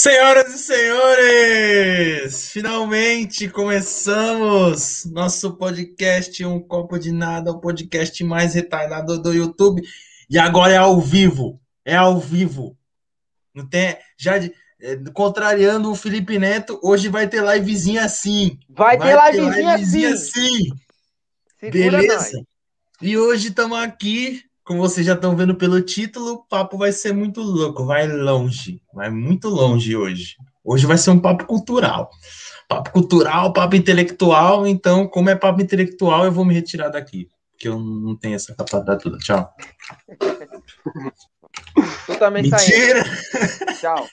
Senhoras e senhores, finalmente começamos nosso podcast Um Copo de Nada, o podcast mais retardado do YouTube. E agora é ao vivo, é ao vivo. Não tem, já é, contrariando o Felipe Neto, hoje vai ter livezinha assim. Vai, vai ter livezinha, livezinha assim. assim. Beleza? Nós. E hoje estamos aqui como vocês já estão vendo pelo título, o papo vai ser muito louco, vai longe, vai muito longe hoje. Hoje vai ser um papo cultural. Papo cultural, papo intelectual, então, como é papo intelectual, eu vou me retirar daqui, porque eu não tenho essa capacidade toda. Tchau. Tu também Mentira! Tchau.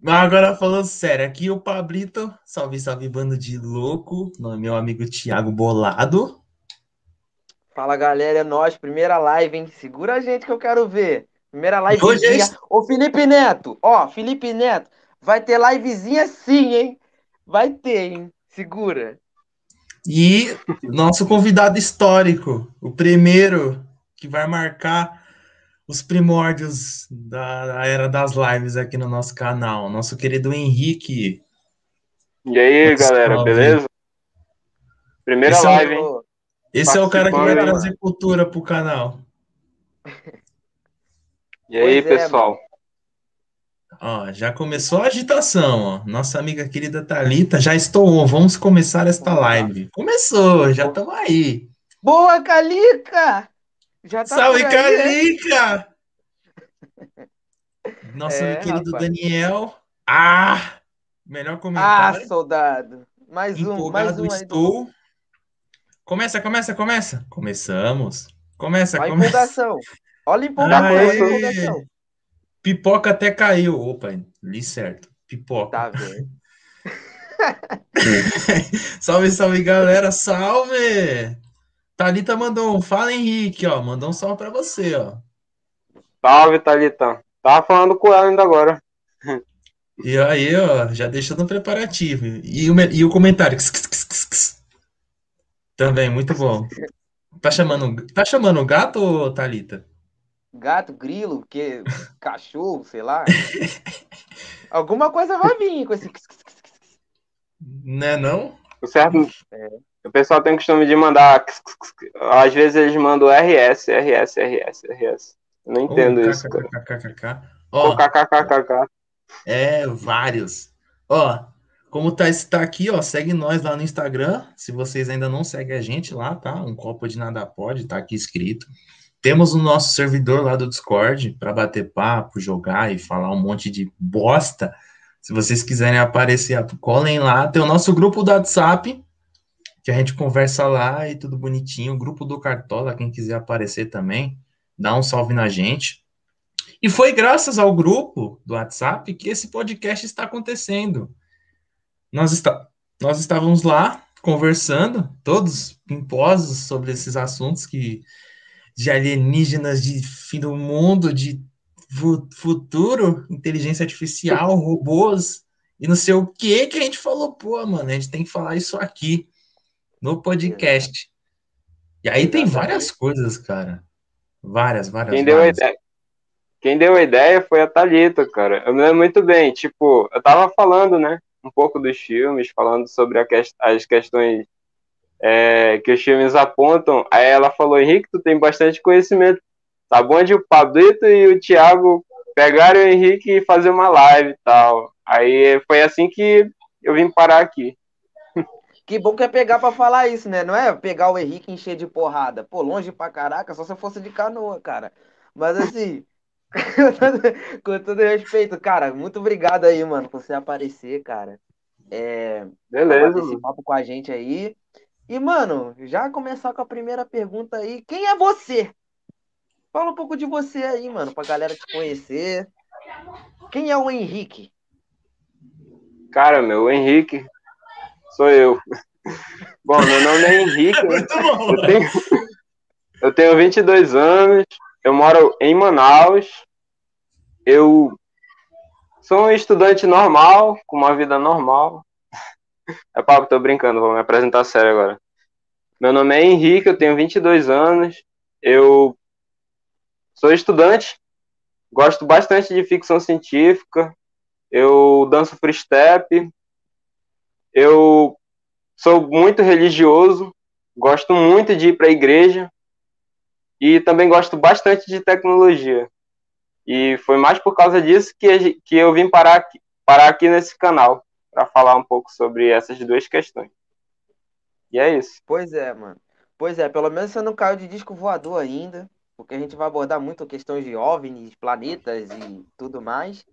Mas agora falando sério, aqui o Pablito, salve, salve, bando de louco, meu amigo Thiago Bolado. Fala galera, é nós, primeira live, hein? Segura a gente que eu quero ver. Primeira livezinha. É Ô Felipe Neto, ó, Felipe Neto, vai ter livezinha sim, hein? Vai ter, hein? Segura. E nosso convidado histórico, o primeiro que vai marcar os primórdios da, da era das lives aqui no nosso canal, nosso querido Henrique. E aí, galera, beleza? Primeira Esse live, é o... hein? Esse é o cara que vai trazer cultura pro canal. E aí, pois é, pessoal? ó, já começou a agitação, ó. Nossa amiga querida Talita já estou. Vamos começar esta live. Começou, já estamos aí. Boa, Calica! Já tá Salve, Calica! Nosso é, querido rapaz. Daniel. Ah! Melhor comentário. Ah, soldado. Mais um, mais um aí. Estou. Do... Começa, começa, começa. Começamos. Começa, a começa. empolgação. Olha a empolgação. Pipoca até caiu. Opa, li certo. Pipoca. Tá vendo? salve, salve, galera. Salve! Thalita mandou um fala, Henrique, ó. Mandou um salve pra você, ó. Salve, Thalita. Tava falando com ela ainda agora. E aí, ó, já deixou no preparativo. E o, e o comentário. Também, muito bom. Tá chamando, tá chamando gato, Thalita? Gato, grilo, que cachorro, sei lá. Alguma coisa vai vir com esse. Né, não? O certo. É. O pessoal tem o costume de mandar. Às vezes eles mandam RS, RS, RS, RS. Eu não entendo oh, isso. KKKKK. Ó, KKKKK. É, vários. Ó, como tá, está aqui, ó, segue nós lá no Instagram. Se vocês ainda não seguem a gente lá, tá? Um copo de nada pode, tá aqui escrito. Temos o nosso servidor lá do Discord para bater papo, jogar e falar um monte de bosta. Se vocês quiserem aparecer, colhem lá. Tem o nosso grupo do WhatsApp, que a gente conversa lá e tudo bonitinho. O grupo do Cartola, quem quiser aparecer também, dá um salve na gente. E foi graças ao grupo do WhatsApp que esse podcast está acontecendo nós, está, nós estávamos lá conversando, todos pimposos, sobre esses assuntos que de alienígenas, de fim do mundo, de futuro, inteligência artificial, robôs e não sei o que que a gente falou, pô, mano, a gente tem que falar isso aqui no podcast. E aí tem várias coisas, cara. Várias, várias. Quem várias. deu a ideia? Quem deu a ideia foi a Thalita, cara. Eu me lembro muito bem. Tipo, eu tava falando, né? Um pouco dos filmes, falando sobre que, as questões é, que os filmes apontam. Aí ela falou, Henrique, tu tem bastante conhecimento. Tá bom de o Pablito e o Thiago pegaram o Henrique e fazer uma live e tal. Aí foi assim que eu vim parar aqui. Que bom que é pegar para falar isso, né? Não é pegar o Henrique e encher de porrada. Pô, longe pra caraca, só se eu fosse de canoa, cara. Mas assim, Com todo respeito, cara, muito obrigado aí, mano, por você aparecer, cara. É, Beleza. Esse papo com a gente aí. E, mano, já começar com a primeira pergunta aí. Quem é você? Fala um pouco de você aí, mano, pra galera te conhecer. Quem é o Henrique? Cara, meu, o Henrique sou eu. Bom, meu nome é Henrique. Né? eu, tenho, eu tenho 22 anos, eu moro em Manaus. Eu sou um estudante normal, com uma vida normal. É papo, tô brincando, vou me apresentar sério agora. Meu nome é Henrique, eu tenho 22 anos. Eu sou estudante gosto bastante de ficção científica, eu danço freestep, eu sou muito religioso, gosto muito de ir para a igreja e também gosto bastante de tecnologia. E foi mais por causa disso que, que eu vim parar aqui, parar aqui nesse canal para falar um pouco sobre essas duas questões. E é isso. Pois é, mano. Pois é, pelo menos você não caiu de disco voador ainda, porque a gente vai abordar muito questões de OVNIs, planetas e tudo mais.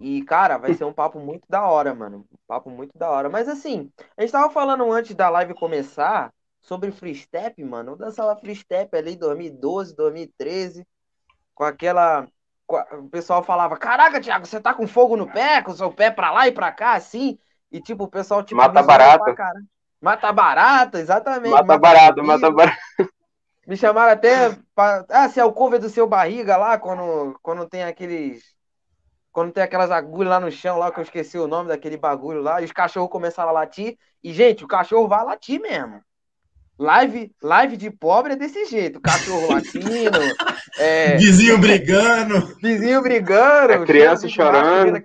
E, cara, vai ser um papo muito da hora, mano. Um papo muito da hora. Mas assim, a gente tava falando antes da live começar sobre free step, mano. Eu dançava free step ali em 2012, 2013, com aquela. O pessoal falava: Caraca, Thiago, você tá com fogo no pé, com o seu pé pra lá e pra cá, assim. E tipo, o pessoal tipo. Mata barato. Mata barata, exatamente. Mata, mata barato, mata barato. Me chamaram até. Pra... Ah, se é o cover do seu barriga lá, quando, quando tem aqueles. Quando tem aquelas agulhas lá no chão, lá que eu esqueci o nome daquele bagulho lá, e os cachorros começaram a latir. E, gente, o cachorro vai latir mesmo. Live, live de pobre é desse jeito. Cachorro latindo. É... Vizinho brigando. Vizinho brigando. É criança chorando.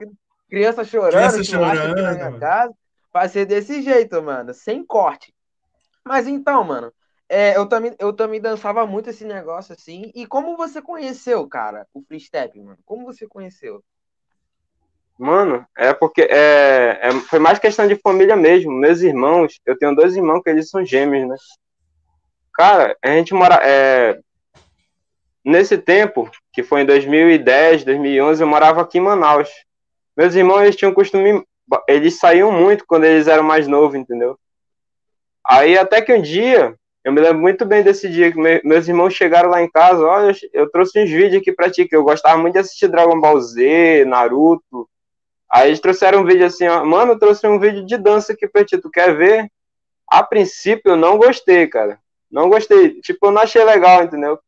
Criança chorando. Criança chorando. Na minha casa. Vai ser desse jeito, mano, sem corte. Mas então, mano, é, eu, também, eu também dançava muito esse negócio assim. E como você conheceu, cara, o free step, mano? Como você conheceu? Mano, é porque é, é, foi mais questão de família mesmo. Meus irmãos, eu tenho dois irmãos que eles são gêmeos, né? Cara, a gente mora. É, nesse tempo, que foi em 2010, 2011, eu morava aqui em Manaus. Meus irmãos eles tinham costume eles saíam muito quando eles eram mais novos, entendeu? Aí até que um dia, eu me lembro muito bem desse dia que meus irmãos chegaram lá em casa, olha, eu trouxe uns vídeos aqui pra ti, que eu gostava muito de assistir Dragon Ball Z, Naruto. Aí eles trouxeram um vídeo assim, ó, mano, eu trouxe um vídeo de dança aqui pra ti, tu quer ver? A princípio eu não gostei, cara. Não gostei. Tipo, eu não achei legal, entendeu?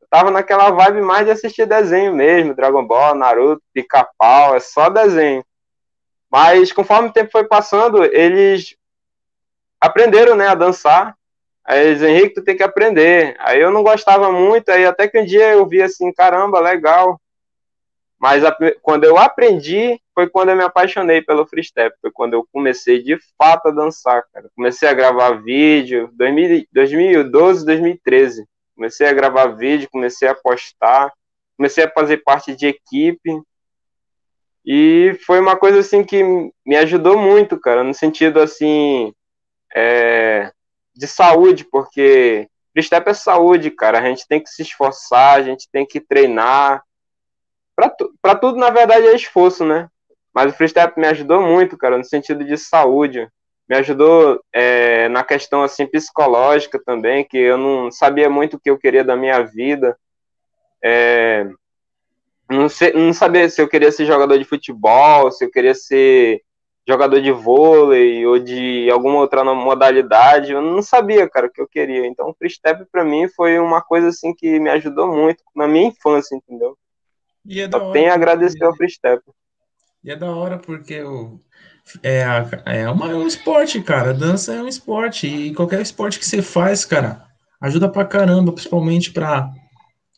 Eu tava naquela vibe mais de assistir desenho mesmo, Dragon Ball, Naruto, Pica-Pau, é só desenho. Mas conforme o tempo foi passando, eles aprenderam, né, a dançar. Aí eles, Henrique, tu tem que aprender. Aí eu não gostava muito, aí até que um dia eu vi assim, caramba, legal. Mas a, quando eu aprendi, foi quando eu me apaixonei pelo freestyle. Foi quando eu comecei de fato a dançar, cara. Comecei a gravar vídeo, 2000, 2012, 2013. Comecei a gravar vídeo, comecei a postar, comecei a fazer parte de equipe. E foi uma coisa assim que me ajudou muito, cara, no sentido assim é, de saúde, porque freestyle é saúde, cara. A gente tem que se esforçar, a gente tem que treinar. Pra, tu, tudo, na verdade, é esforço, né? Mas o freestyle me ajudou muito, cara, no sentido de saúde. Me ajudou é, na questão assim psicológica também, que eu não sabia muito o que eu queria da minha vida. É, não, sei, não sabia se eu queria ser jogador de futebol, se eu queria ser jogador de vôlei ou de alguma outra modalidade. Eu não sabia, cara, o que eu queria. Então, o freestep para mim foi uma coisa assim que me ajudou muito na minha infância, entendeu? E é Só tenho a agradecer ao freestep. E é da hora porque o é, é, uma, é um esporte, cara. Dança é um esporte. E qualquer esporte que você faz, cara, ajuda pra caramba, principalmente pra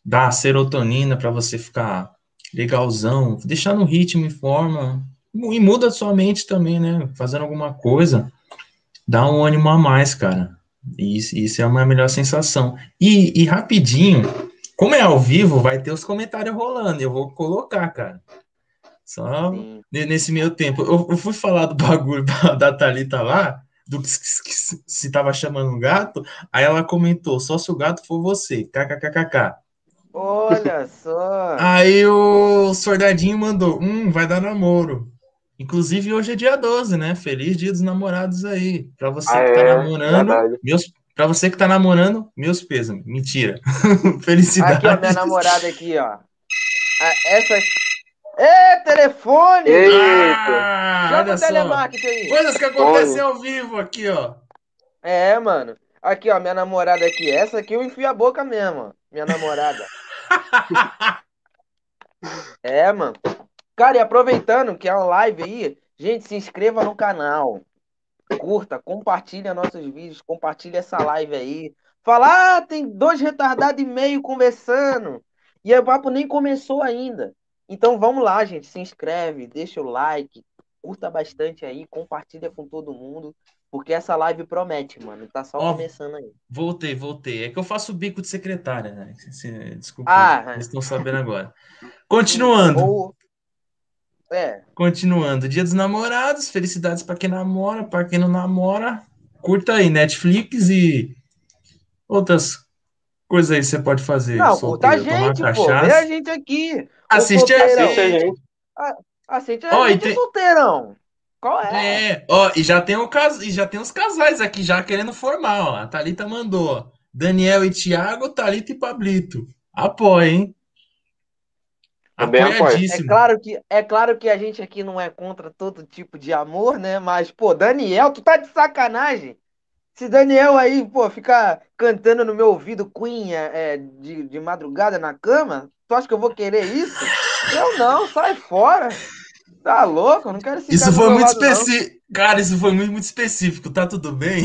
dar serotonina, pra você ficar legalzão, deixar no ritmo e forma, e muda sua mente também, né? Fazendo alguma coisa, dá um ânimo a mais, cara. Isso, isso é uma melhor sensação. E, e rapidinho, como é ao vivo, vai ter os comentários rolando, eu vou colocar, cara. Só Sim. nesse meio tempo. Eu, eu, fui falar do bagulho da Thalita lá, do que, que se tava chamando um gato, aí ela comentou, só se o gato for você, kkkk. Olha só. Aí o soldadinho mandou: Hum, vai dar namoro. Inclusive, hoje é dia 12, né? Feliz dia dos namorados aí. Pra você ah, que tá é, namorando, verdade. meus, pra você que tá namorando, meus pesos. Mentira. Felicidade. Aqui, ó, minha namorada aqui, ó. Ah, essa. Ê, telefone! Eita! Chama o telemarketing aí. Coisas que acontecem ao vivo aqui, ó. É, mano. Aqui, ó, minha namorada aqui. Essa aqui eu enfio a boca mesmo, ó. Minha namorada. é, mano. Cara, e aproveitando que é uma live aí, gente, se inscreva no canal. Curta, compartilha nossos vídeos, compartilha essa live aí. Fala, ah, tem dois retardados e meio conversando. E o papo nem começou ainda. Então vamos lá, gente. Se inscreve, deixa o like, curta bastante aí, compartilha com todo mundo. Porque essa live promete, mano. Tá só começando aí. Voltei, voltei. É que eu faço bico de secretária, né? Desculpa, ah, é. estão sabendo agora. Continuando. Ou... É. Continuando. Dia dos namorados, felicidades para quem namora, para quem não namora. Curta aí, Netflix e outras coisas aí que você pode fazer. Não, curta a gente, pô. Vê a gente aqui. Assiste, assiste a gente. Assiste a gente, tem... solteirão. Qual é? É, ó, e já tem, o cas... e já tem os casais aqui já querendo formar, ó. A Thalita mandou. Daniel e Thiago, Thalita e Pablito. Apoia, hein? É claro, que, é claro que a gente aqui não é contra todo tipo de amor, né? Mas, pô, Daniel, tu tá de sacanagem. Se Daniel aí, pô, ficar cantando no meu ouvido Queen é, de, de madrugada na cama, tu acha que eu vou querer isso? Eu não, sai fora. Tá louco? Eu não quero Isso foi muito específico. Cara, isso foi muito, muito específico. Tá tudo bem?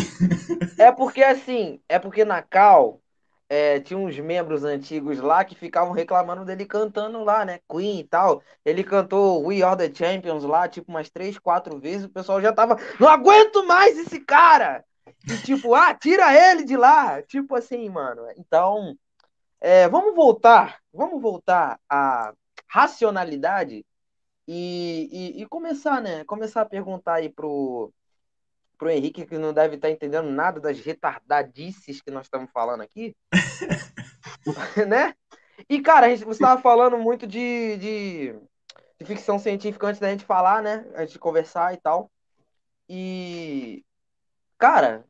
É porque assim, é porque na Cal é, tinha uns membros antigos lá que ficavam reclamando dele cantando lá, né? Queen e tal. Ele cantou We Are the Champions lá, tipo, umas três, quatro vezes. O pessoal já tava. Não aguento mais esse cara! E tipo, ah, tira ele de lá! Tipo assim, mano. Então, é, vamos voltar. Vamos voltar à racionalidade e, e, e, começar, né? Começar a perguntar aí pro, pro Henrique, que não deve estar tá entendendo nada das retardadices que nós estamos falando aqui. né? E, cara, a gente, você estava falando muito de, de, de, ficção científica antes da gente falar, né? Antes de conversar e tal. E, cara,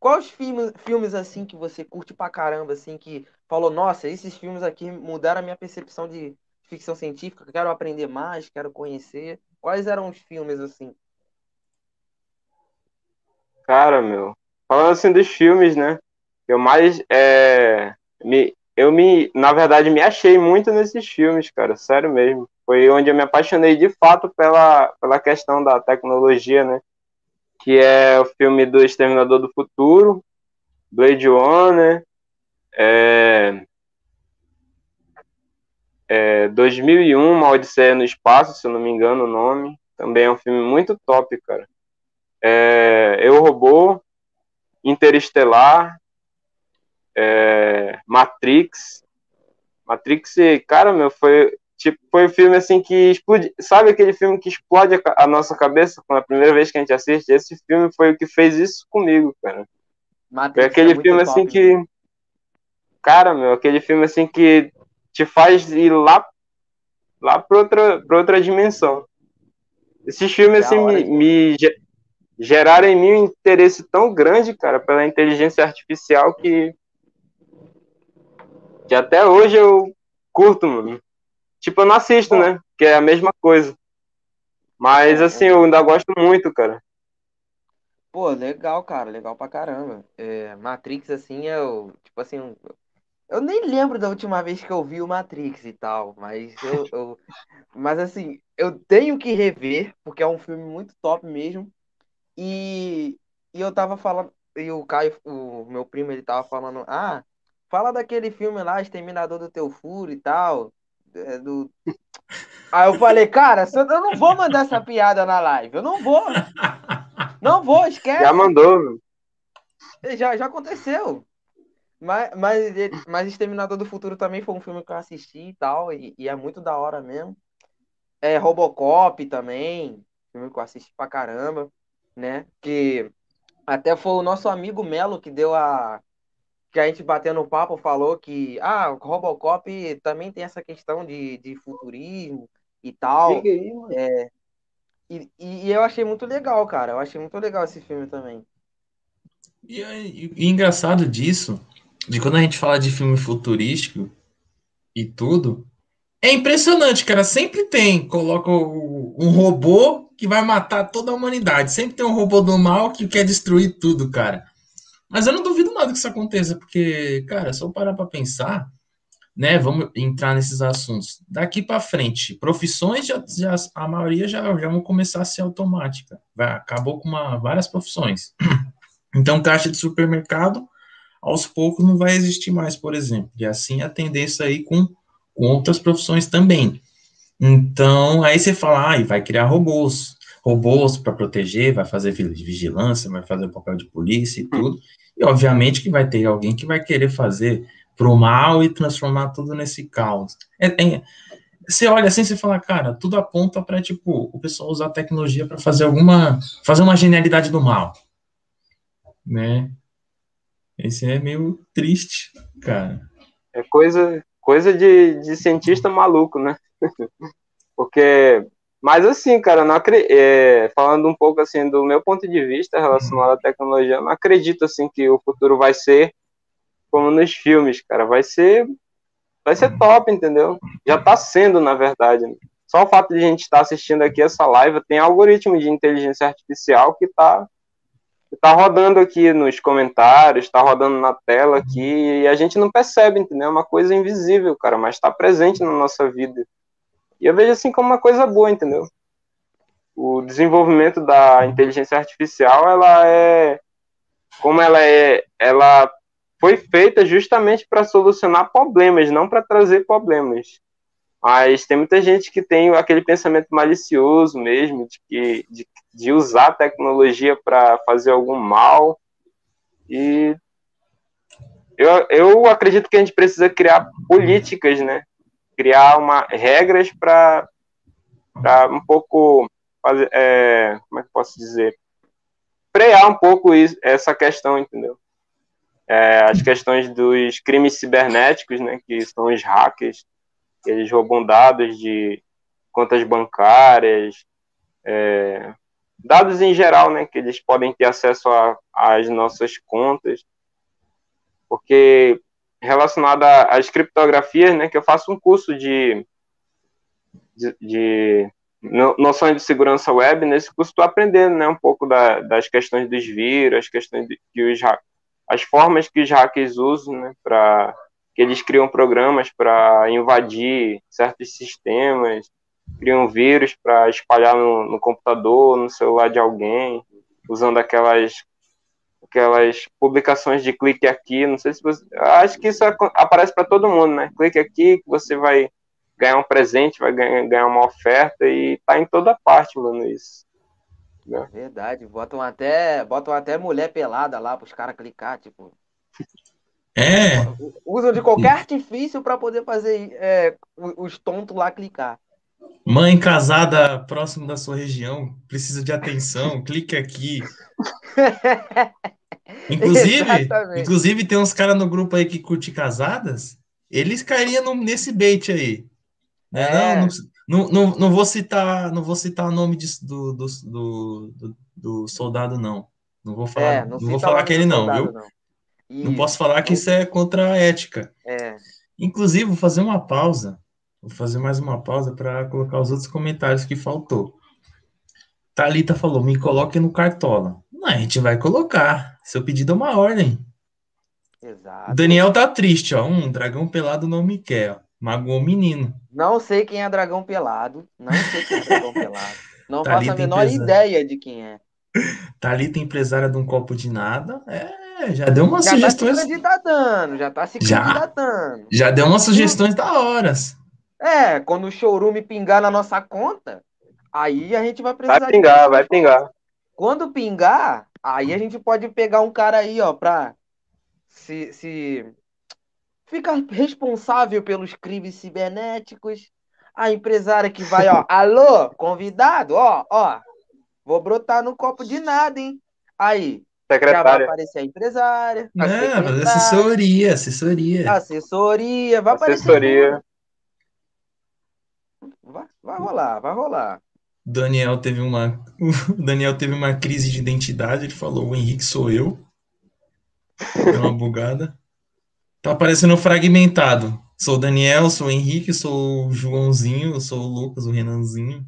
quais filmes, filmes assim que você curte pra caramba, assim, que falou, nossa, esses filmes aqui mudaram a minha percepção de, ficção científica, quero aprender mais, quero conhecer. Quais eram os filmes assim? Cara, meu, falando assim dos filmes, né? Eu mais é, me, eu me, na verdade, me achei muito nesses filmes, cara, sério mesmo. Foi onde eu me apaixonei de fato pela, pela questão da tecnologia, né? Que é o filme do Exterminador do Futuro, Blade Runner, é, é, 2001, Uma Odisseia no Espaço, se eu não me engano o nome. Também é um filme muito top, cara. É, Eu, Robô, Interestelar, é, Matrix. Matrix, cara, meu, foi tipo, foi um filme assim que explode. Sabe aquele filme que explode a, nossa cabeça quando a primeira vez que a gente assiste? Esse filme foi o que fez isso comigo, cara. Matrix foi aquele é filme assim top, assim né? que. Cara, meu, aquele filme assim que te faz ir lá, lá para outra, pra outra dimensão. Esses filmes, assim, me, me geraram em mim um interesse tão grande, cara, pela inteligência artificial que, que até hoje eu curto, mano. Tipo, eu não assisto, né? Que é a mesma coisa. Mas, assim, eu ainda gosto muito, cara. Pô, legal, cara. Legal pra caramba. É, Matrix, assim, é o, tipo assim, eu nem lembro da última vez que eu vi o Matrix e tal, mas eu, eu, mas assim, eu tenho que rever, porque é um filme muito top mesmo. E, e eu tava falando, e o Caio, o meu primo, ele tava falando, ah, fala daquele filme lá, Exterminador do Teu Furo e tal. É, do... Aí eu falei, cara, eu não vou mandar essa piada na live, eu não vou. Não vou, esquece. Já mandou. Já, já aconteceu. Mas, mas, mas Exterminador do Futuro também foi um filme que eu assisti e tal, e, e é muito da hora mesmo. É Robocop também, filme que eu assisti pra caramba, né? Que até foi o nosso amigo Melo que deu a. Que a gente batendo no papo falou que ah, o Robocop também tem essa questão de, de futurismo e tal. Aí, é, e, e eu achei muito legal, cara. Eu achei muito legal esse filme também. E, e, e engraçado disso de quando a gente fala de filme futurístico e tudo, é impressionante, cara. Sempre tem, coloca um robô que vai matar toda a humanidade. Sempre tem um robô do mal que quer destruir tudo, cara. Mas eu não duvido nada que isso aconteça, porque, cara, só parar para pensar, né? Vamos entrar nesses assuntos. Daqui para frente, profissões já, já, a maioria já, já vão começar a ser automática. Vai, acabou com uma, várias profissões. Então, caixa de supermercado aos poucos não vai existir mais, por exemplo. E assim a tendência aí com com outras profissões também. Então, aí você fala, ah, vai criar robôs, robôs para proteger, vai fazer vigilância, vai fazer o papel de polícia e tudo. E obviamente que vai ter alguém que vai querer fazer para o mal e transformar tudo nesse caos. É, é, você olha assim e fala, cara, tudo aponta para tipo o pessoal usar tecnologia para fazer alguma, fazer uma genialidade do mal, né? Esse é meio triste, cara. É coisa, coisa de, de cientista maluco, né? Porque, mas assim, cara, não é, falando um pouco assim do meu ponto de vista relacionado à tecnologia, não acredito assim que o futuro vai ser como nos filmes, cara, vai ser vai ser top, entendeu? Já tá sendo, na verdade. Só o fato de a gente estar tá assistindo aqui essa live, tem algoritmo de inteligência artificial que tá tá rodando aqui nos comentários, tá rodando na tela aqui, e a gente não percebe, entendeu? É uma coisa invisível, cara, mas está presente na nossa vida. E eu vejo assim como uma coisa boa, entendeu? O desenvolvimento da inteligência artificial, ela é como ela é, ela foi feita justamente para solucionar problemas, não para trazer problemas. Mas tem muita gente que tem aquele pensamento malicioso mesmo, de, que, de, de usar a tecnologia para fazer algum mal. E eu, eu acredito que a gente precisa criar políticas, né? Criar uma, regras para um pouco fazer, é, como é que posso dizer? Frear um pouco isso, essa questão, entendeu? É, as questões dos crimes cibernéticos, né? Que são os hackers eles roubam dados de contas bancárias, é, dados em geral, né, que eles podem ter acesso às nossas contas, porque relacionado às criptografias, né, que eu faço um curso de, de, de noções de segurança web, nesse curso estou aprendendo, né, um pouco da, das questões dos vírus, as questões de, que os as formas que os hackers usam, né, para que eles criam programas para invadir certos sistemas, criam vírus para espalhar no, no, computador, no celular de alguém, usando aquelas aquelas publicações de clique aqui, não sei se você, acho que isso aparece para todo mundo, né? Clique aqui que você vai ganhar um presente, vai ganhar, uma oferta e tá em toda parte, mano, isso. Né? Verdade, botam até, botam até mulher pelada lá para os caras clicar, tipo. É. Usam de qualquer artifício para poder fazer é, os tontos lá clicar. Mãe casada próximo da sua região, precisa de atenção, clique aqui. Inclusive, inclusive tem uns caras no grupo aí que curte casadas, eles cairiam nesse bait aí. Né? É. Não, não, não, não, vou citar, não vou citar o nome de, do, do, do, do, soldado não. Não vou falar, é, não, não vou falar aquele não, viu? Não. Não posso falar que isso é contra a ética. É. Inclusive, vou fazer uma pausa. Vou fazer mais uma pausa para colocar os outros comentários que faltou. Talita falou: me coloque no cartola. Não, a gente vai colocar. Seu pedido é uma ordem. Exato. Daniel tá triste, ó. Um dragão pelado não me quer. Magoou o menino. Não sei quem é dragão pelado. Não sei quem é dragão pelado. Não faço a menor ideia de quem é. Thalita, empresária de um copo de nada. É, já deu umas já sugestões. Já tá se candidatando, já tá se candidatando. Já, já deu umas sugestões da horas. É, quando o showroom pingar na nossa conta, aí a gente vai precisar. Vai pingar, vai pingar. Quando pingar, aí a gente pode pegar um cara aí, ó, pra se, se ficar responsável pelos crimes cibernéticos. A empresária que vai, ó, alô, convidado, ó, ó, vou brotar no copo de nada, hein? Aí, Secretária. Já vai aparecer a empresária. A Não, assessoria, assessoria. Assessoria, vai assessoria. aparecer. Vai, vai rolar, vai rolar. Daniel teve uma o Daniel teve uma crise de identidade, ele falou: "O Henrique sou eu". Deu uma bugada. Tá aparecendo fragmentado. Sou o Daniel, sou o Henrique, sou o Joãozinho, sou o Lucas, o Renanzinho.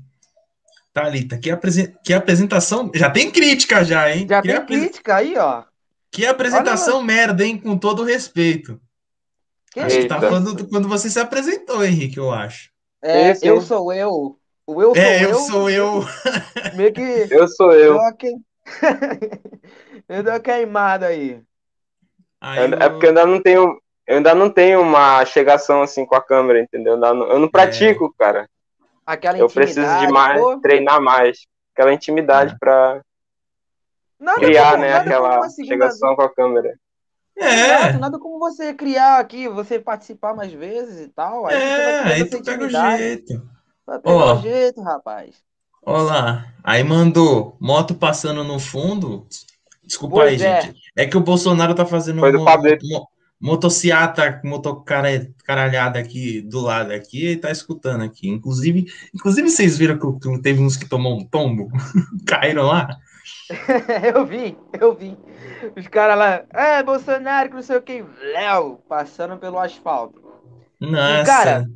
Thalita, que, apresen que apresentação. Já tem crítica, já, hein? Já que tem crítica aí, ó. Que apresentação Olha, merda, hein? Com todo respeito. Que acho que tá falando quando você se apresentou, Henrique, eu acho. É, eu sou eu. O eu sou é, eu. eu sou eu. Meio que. Eu sou eu. Eu dou uma queimada aí. aí é, eu... é porque ainda não tenho. eu ainda não tenho uma chegação assim com a câmera, entendeu? Eu não, eu não pratico, é. cara. Aquela eu preciso de mais, pô. treinar mais. Aquela intimidade é. pra nada criar, como, né, aquela chegação com a câmera. É. Nada como você criar aqui, você participar mais vezes e tal. Aí é, aí tu pega o jeito. Vai pegar o jeito, rapaz. Olha lá, aí mandou moto passando no fundo. Desculpa pois aí, é. gente. É que o Bolsonaro tá fazendo Foi do mo motociata, motocaralhada aqui do lado aqui e tá escutando aqui. Inclusive, inclusive vocês viram que teve uns que tomou um tombo, caíram lá. eu vi, eu vi. Os caras lá, é, Bolsonaro, que não sei o que, Léo, passando pelo asfalto. Nossa. E, cara,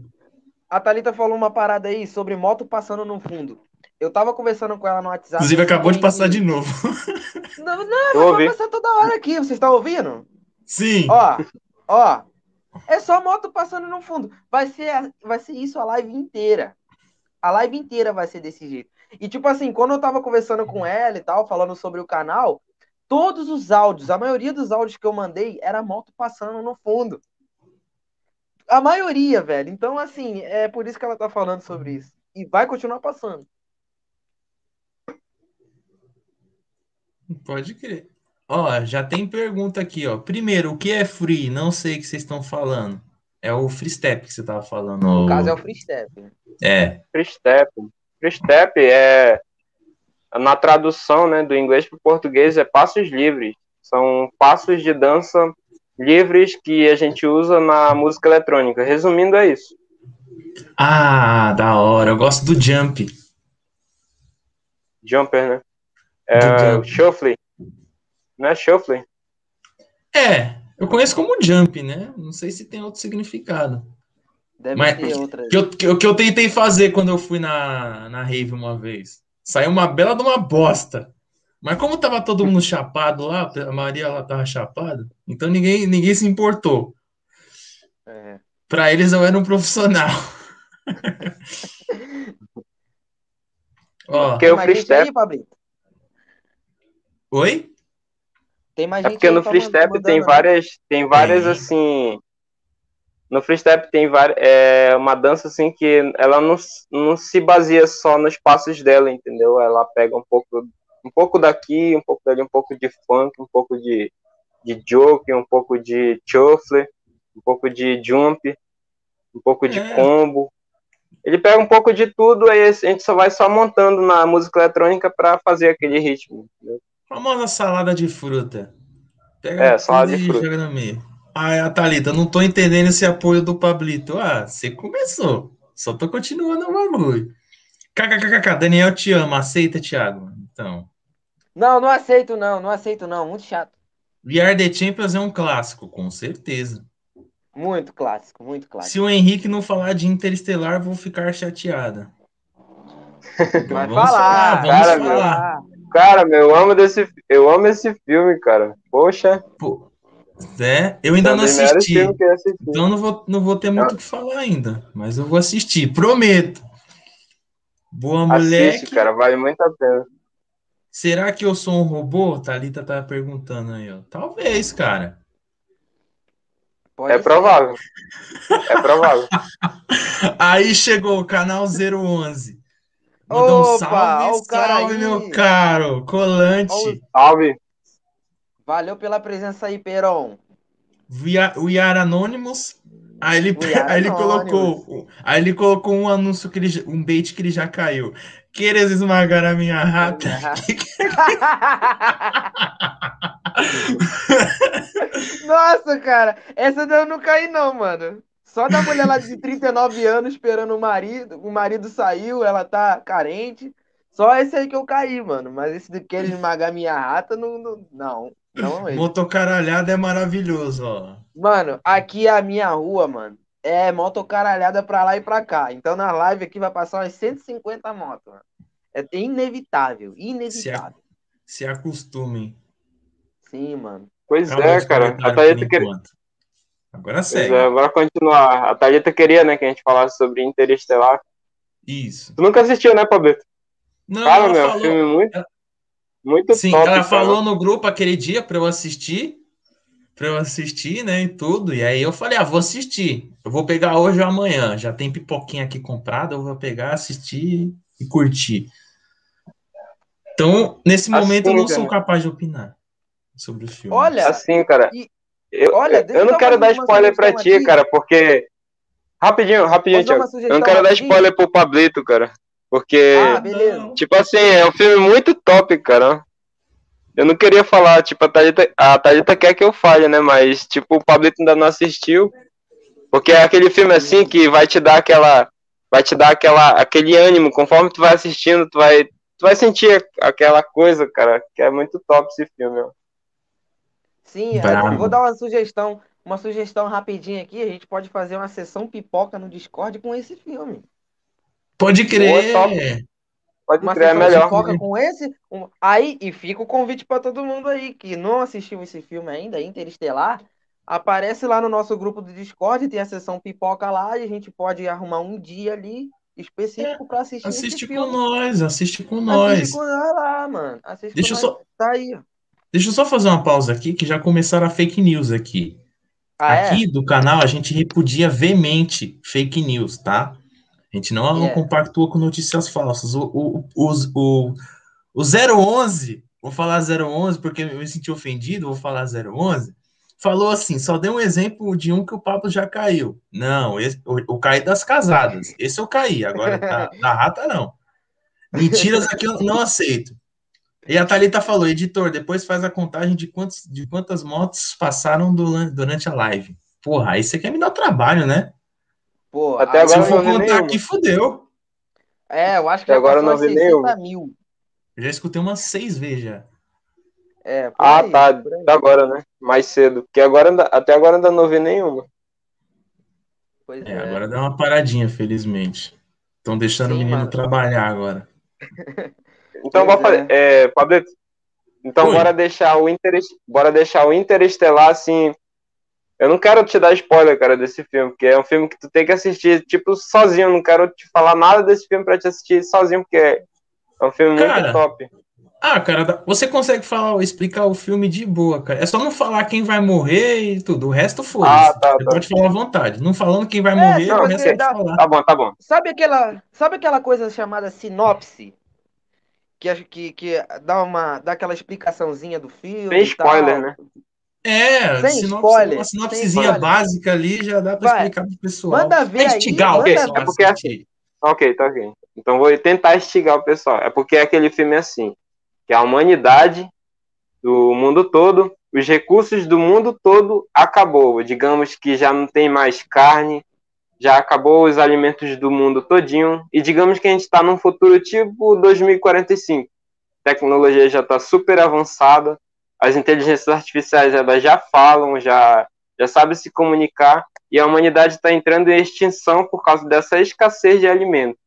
a Thalita falou uma parada aí sobre moto passando no fundo. Eu tava conversando com ela no WhatsApp. Inclusive, acabou de passar de novo. Não, não, vai passar toda hora aqui. Vocês estão ouvindo? Sim. Ó, ó. É só moto passando no fundo. Vai ser, vai ser isso a live inteira. A live inteira vai ser desse jeito. E, tipo assim, quando eu tava conversando com ela e tal, falando sobre o canal, todos os áudios, a maioria dos áudios que eu mandei era moto passando no fundo. A maioria, velho. Então, assim, é por isso que ela tá falando sobre isso. E vai continuar passando. Pode crer. Ó, já tem pergunta aqui, ó. Primeiro, o que é free? Não sei o que vocês estão falando. É o free step que você tava falando. No caso é o free step. É. Free step. Free step é na tradução, né, do inglês para o português é passos livres. São passos de dança livres que a gente usa na música eletrônica. Resumindo é isso. Ah, da hora. Eu gosto do jump. Jumper, né? É, shuffle. Não é shuffle? É, eu conheço como jump, né? Não sei se tem outro significado. Deve Mas, ter outra. Que eu, que, eu, que eu tentei fazer quando eu fui na, na rave uma vez. Saiu uma bela de uma bosta. Mas como tava todo mundo chapado lá, a Maria lá tava chapada, então ninguém, ninguém se importou. É. Para eles eu era um profissional. Ó, Porque o freestyle... Oi? Tem mais é porque no free step tem várias, tem várias tem. assim. No free step tem várias, é uma dança assim que ela não, não se baseia só nos passos dela, entendeu? Ela pega um pouco, um pouco daqui, um pouco dali, um pouco de funk, um pouco de, de joke, um pouco de shuffle, um pouco de jump, um pouco de é. combo. Ele pega um pouco de tudo, aí a gente só vai só montando na música eletrônica para fazer aquele ritmo. Entendeu? Famosa salada de fruta. Pega é, salada de fruta. joga no meio. Ah, Thalita, não tô entendendo esse apoio do Pablito. Ah, você começou. Só tô continuando o bagulho. KKKK, Daniel te ama. Aceita, Thiago? Então. Não, não aceito não. Não aceito não. Muito chato. We Are The Champions é um clássico, com certeza. Muito clássico, muito clássico. Se o Henrique não falar de Interestelar, vou ficar chateada. Vai falar, falar, vamos cara, falar. Cara, meu, eu amo, desse, eu amo esse filme, cara. Poxa. Pô, é, eu ainda não assisti. Então não vou, não vou ter muito o que falar ainda. Mas eu vou assistir, prometo. Boa moleque. Assiste, cara, vale muito a pena. Será que eu sou um robô? Thalita tá perguntando aí, ó. Talvez, cara. Pode é ser. provável. É provável. aí chegou o canal 011. Manda um salve, salve, meu caro. Colante. Salve. Valeu pela presença aí, Peron. We are Anonymous. Aí ele, aí ele colocou, aí ele colocou um anúncio que ele, um bait que ele já caiu. Queres esmagar a minha rata? Nossa, cara, essa eu não caí não, mano. Só da mulher lá de 39 anos esperando o marido, o marido saiu, ela tá carente. Só esse aí que eu caí, mano. Mas esse do querer esmagar minha rata, não. Não, não, não é. Motocaralhada é maravilhoso, ó. Mano, aqui é a minha rua, mano, é motocaralhada pra lá e pra cá. Então na live aqui vai passar umas 150 motos. É inevitável, inevitável. Se, se acostumem. Sim, mano. Pois Acabou é, cara. A Thalita queria. Agora segue. É, agora continuar. A Thalita queria, né, que a gente falasse sobre Interestelar. Isso. Tu nunca assistiu, né, Pabeto? Não, Cara, meu, falou... filme muito, muito Sim, top, ela cara. falou no grupo aquele dia para eu assistir. Para eu assistir, né, e tudo. E aí eu falei, ah, vou assistir. Eu vou pegar hoje ou amanhã. Já tem pipoquinha aqui comprada, eu vou pegar, assistir e curtir. Então, nesse assim, momento, eu não sou capaz de opinar sobre o filme. Olha, assim, cara. E, eu, olha, eu não quero dar spoiler pra ti, aqui. cara, porque. Rapidinho, rapidinho, Thiago. Eu não quero dar spoiler pro Pablito, cara. Porque. Ah, beleza. Tipo assim, é um filme muito top, cara. Eu não queria falar, tipo, a Thalita, a Thalita quer que eu fale, né? Mas, tipo, o Pablito ainda não assistiu. Porque é aquele filme assim que vai te dar aquela. Vai te dar aquela, aquele ânimo. Conforme tu vai assistindo, tu vai, tu vai sentir aquela coisa, cara, que é muito top esse filme, ó. Sim, eu vou dar uma sugestão. Uma sugestão rapidinha aqui. A gente pode fazer uma sessão pipoca no Discord com esse filme. Pode crer. Boa, Pode uma crer, é melhor. Foca com esse. Um, aí, e fica o convite para todo mundo aí que não assistiu esse filme ainda, Interestelar. Aparece lá no nosso grupo do Discord, tem a sessão pipoca lá e a gente pode arrumar um dia ali específico é, para assistir assiste com nós, assiste com nós. Assiste com nós lá, mano. Assiste Deixa eu nós. só Tá aí, ó. Deixa eu só fazer uma pausa aqui, que já começaram a fake news aqui. Ah, é? aqui é? do canal a gente repudia veemente fake news, tá? A gente não yeah. É. compactua com notícias falsas. O, o, o, o, o 011, vou falar 011 porque eu me senti ofendido, vou falar 011, falou assim, só deu um exemplo de um que o Pablo já caiu. Não, esse, o, o caí das casadas. Esse eu caí, agora da, da rata não. Mentiras aqui eu não aceito. E a Thalita falou, editor, depois faz a contagem de, quantos, de quantas motos passaram durante, durante a live. Porra, aí você quer me dar trabalho, né? Pô, até agora se eu for contar aqui, fudeu. É, eu acho que até agora não vi nenhum. mil. Eu já escutei umas seis vezes já. É, ah, aí, tá. Até agora, né? Mais cedo. Porque agora, até agora ainda não vi nenhuma. Pois é, é. agora deu uma paradinha, felizmente. Estão deixando Sim, o menino mano. trabalhar agora. então, vou fazer. É, Pablo, então bora deixar o Inter, bora deixar o Interestelar assim eu não quero te dar spoiler, cara, desse filme, porque é um filme que tu tem que assistir, tipo, sozinho. Eu não quero te falar nada desse filme pra te assistir sozinho, porque é um filme cara, muito top. Ah, cara, você consegue falar, explicar o filme de boa, cara. É só não falar quem vai morrer e tudo. O resto foi. Ah, tá, você tá. pode falar à vontade. Não falando quem vai é, morrer, o resto dá... falar. Tá bom, tá bom. Sabe aquela, sabe aquela coisa chamada sinopse? Que, que, que dá, uma, dá aquela explicaçãozinha do filme. Tem spoiler, né? É, sem sinopse, spoiler, uma sinopsezinha básica ali já dá para explicar pro pessoal. Manda ver é estigar aí, o pessoal. É porque é assim. Ok, tá ok. Então vou tentar estigar o pessoal. É porque aquele filme é assim, que a humanidade do mundo todo, os recursos do mundo todo acabou. Digamos que já não tem mais carne, já acabou os alimentos do mundo todinho, e digamos que a gente está num futuro tipo 2045. A tecnologia já está super avançada, as inteligências artificiais elas já falam, já, já sabem se comunicar, e a humanidade está entrando em extinção por causa dessa escassez de alimento.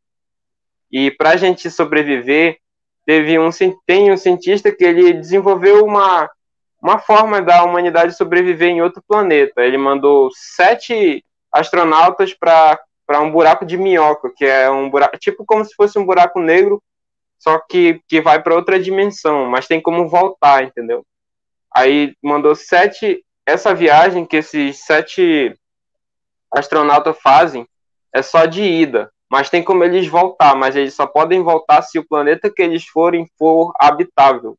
E para a gente sobreviver, teve um, tem um cientista que ele desenvolveu uma, uma forma da humanidade sobreviver em outro planeta. Ele mandou sete astronautas para um buraco de minhoca, que é um buraco, tipo como se fosse um buraco negro, só que, que vai para outra dimensão, mas tem como voltar, entendeu? Aí mandou sete. Essa viagem que esses sete astronautas fazem é só de ida, mas tem como eles voltar, mas eles só podem voltar se o planeta que eles forem for habitável.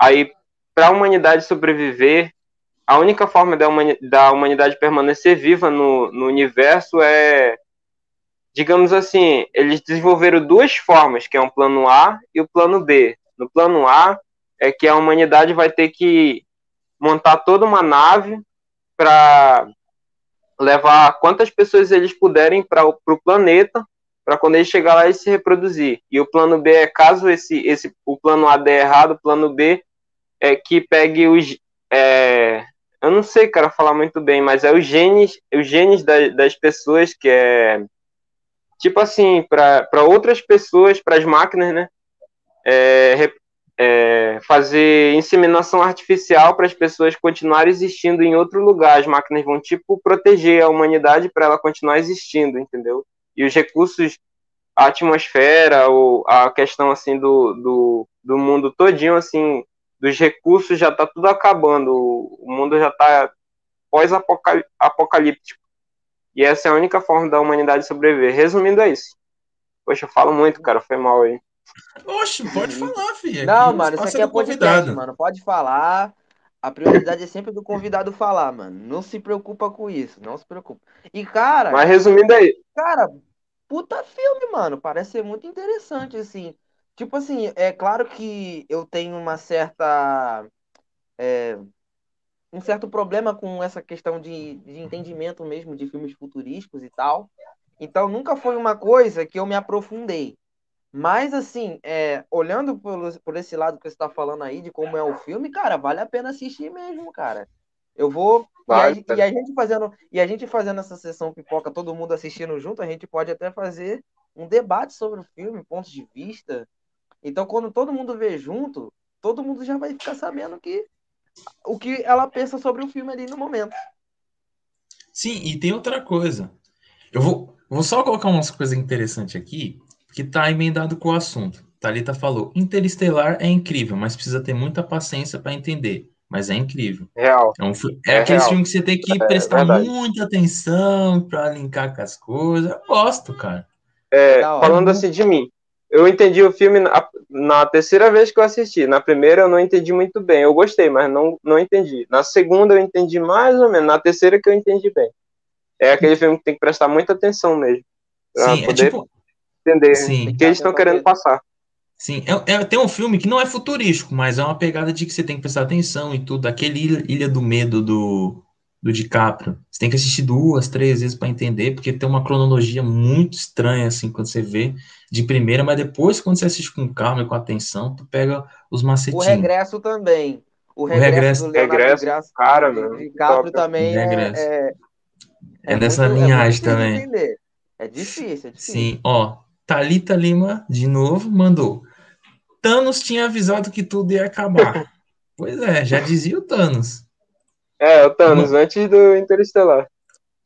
Aí, para a humanidade sobreviver, a única forma da, da humanidade permanecer viva no, no universo é, digamos assim, eles desenvolveram duas formas, que é um plano A e o plano B. No plano A, é que a humanidade vai ter que montar toda uma nave para levar quantas pessoas eles puderem para o planeta, para quando eles chegar lá e se reproduzir. E o plano B é caso esse, esse o plano A der errado, o plano B é que pegue os é, eu não sei, cara, falar muito bem, mas é os genes, os genes das, das pessoas que é tipo assim, para outras pessoas, para as máquinas, né? É, é, fazer inseminação artificial para as pessoas continuarem existindo em outro lugar. As máquinas vão, tipo, proteger a humanidade para ela continuar existindo, entendeu? E os recursos, a atmosfera, ou a questão, assim, do, do, do mundo todinho, assim, dos recursos já tá tudo acabando, o mundo já tá pós-apocalíptico. E essa é a única forma da humanidade sobreviver. Resumindo, é isso. Poxa, eu falo muito, cara, foi mal aí. Oxe, pode falar, filho. Não, mano, isso aqui é podcast, convidado. mano. Pode falar. A prioridade é sempre do convidado falar, mano. Não se preocupa com isso, não se preocupa. E, cara. Mas resumindo aí. Cara, puta filme, mano. Parece ser muito interessante, assim. Tipo assim, é claro que eu tenho uma certa. É, um certo problema com essa questão de, de entendimento mesmo de filmes futurísticos e tal. Então nunca foi uma coisa que eu me aprofundei. Mas, assim, é, olhando por, por esse lado que você está falando aí, de como é o filme, cara, vale a pena assistir mesmo, cara. Eu vou. Vai, e, a, e, a, gente fazendo, e a gente fazendo essa sessão pipoca, todo mundo assistindo junto, a gente pode até fazer um debate sobre o filme, pontos de vista. Então, quando todo mundo vê junto, todo mundo já vai ficar sabendo que o que ela pensa sobre o filme ali no momento. Sim, e tem outra coisa. Eu vou, vou só colocar umas coisas interessantes aqui que está emendado com o assunto. Talita falou: Interestelar é incrível, mas precisa ter muita paciência para entender. Mas é incrível. Real. É, um, é, é aquele filme que você tem que é, prestar muita atenção para linkar com as coisas. Eu gosto, cara. É, falando assim de mim, eu entendi o filme na, na, terceira vez que eu assisti. Na primeira eu não entendi muito bem. Eu gostei, mas não, não entendi. Na segunda eu entendi mais ou menos. Na terceira que eu entendi bem. É aquele filme que tem que prestar muita atenção mesmo. Sim, é poder... é tipo, entender Sim. o que eles estão querendo passar. Sim, é, é, tem um filme que não é futurístico, mas é uma pegada de que você tem que prestar atenção e tudo. Aquele Ilha, Ilha do Medo do, do DiCaprio. Você tem que assistir duas, três vezes para entender, porque tem uma cronologia muito estranha, assim, quando você vê de primeira, mas depois, quando você assiste com calma e com atenção, tu pega os macetinhos. O regresso também. O regresso, o regresso, regresso cara, meu. DiCaprio também é, é, é, é, nessa muito, é linhagem também. É difícil, é difícil. Sim, ó, Talita Lima, de novo, mandou. Thanos tinha avisado que tudo ia acabar. pois é, já dizia o Thanos. É, o Thanos, Uma... antes do Interestelar.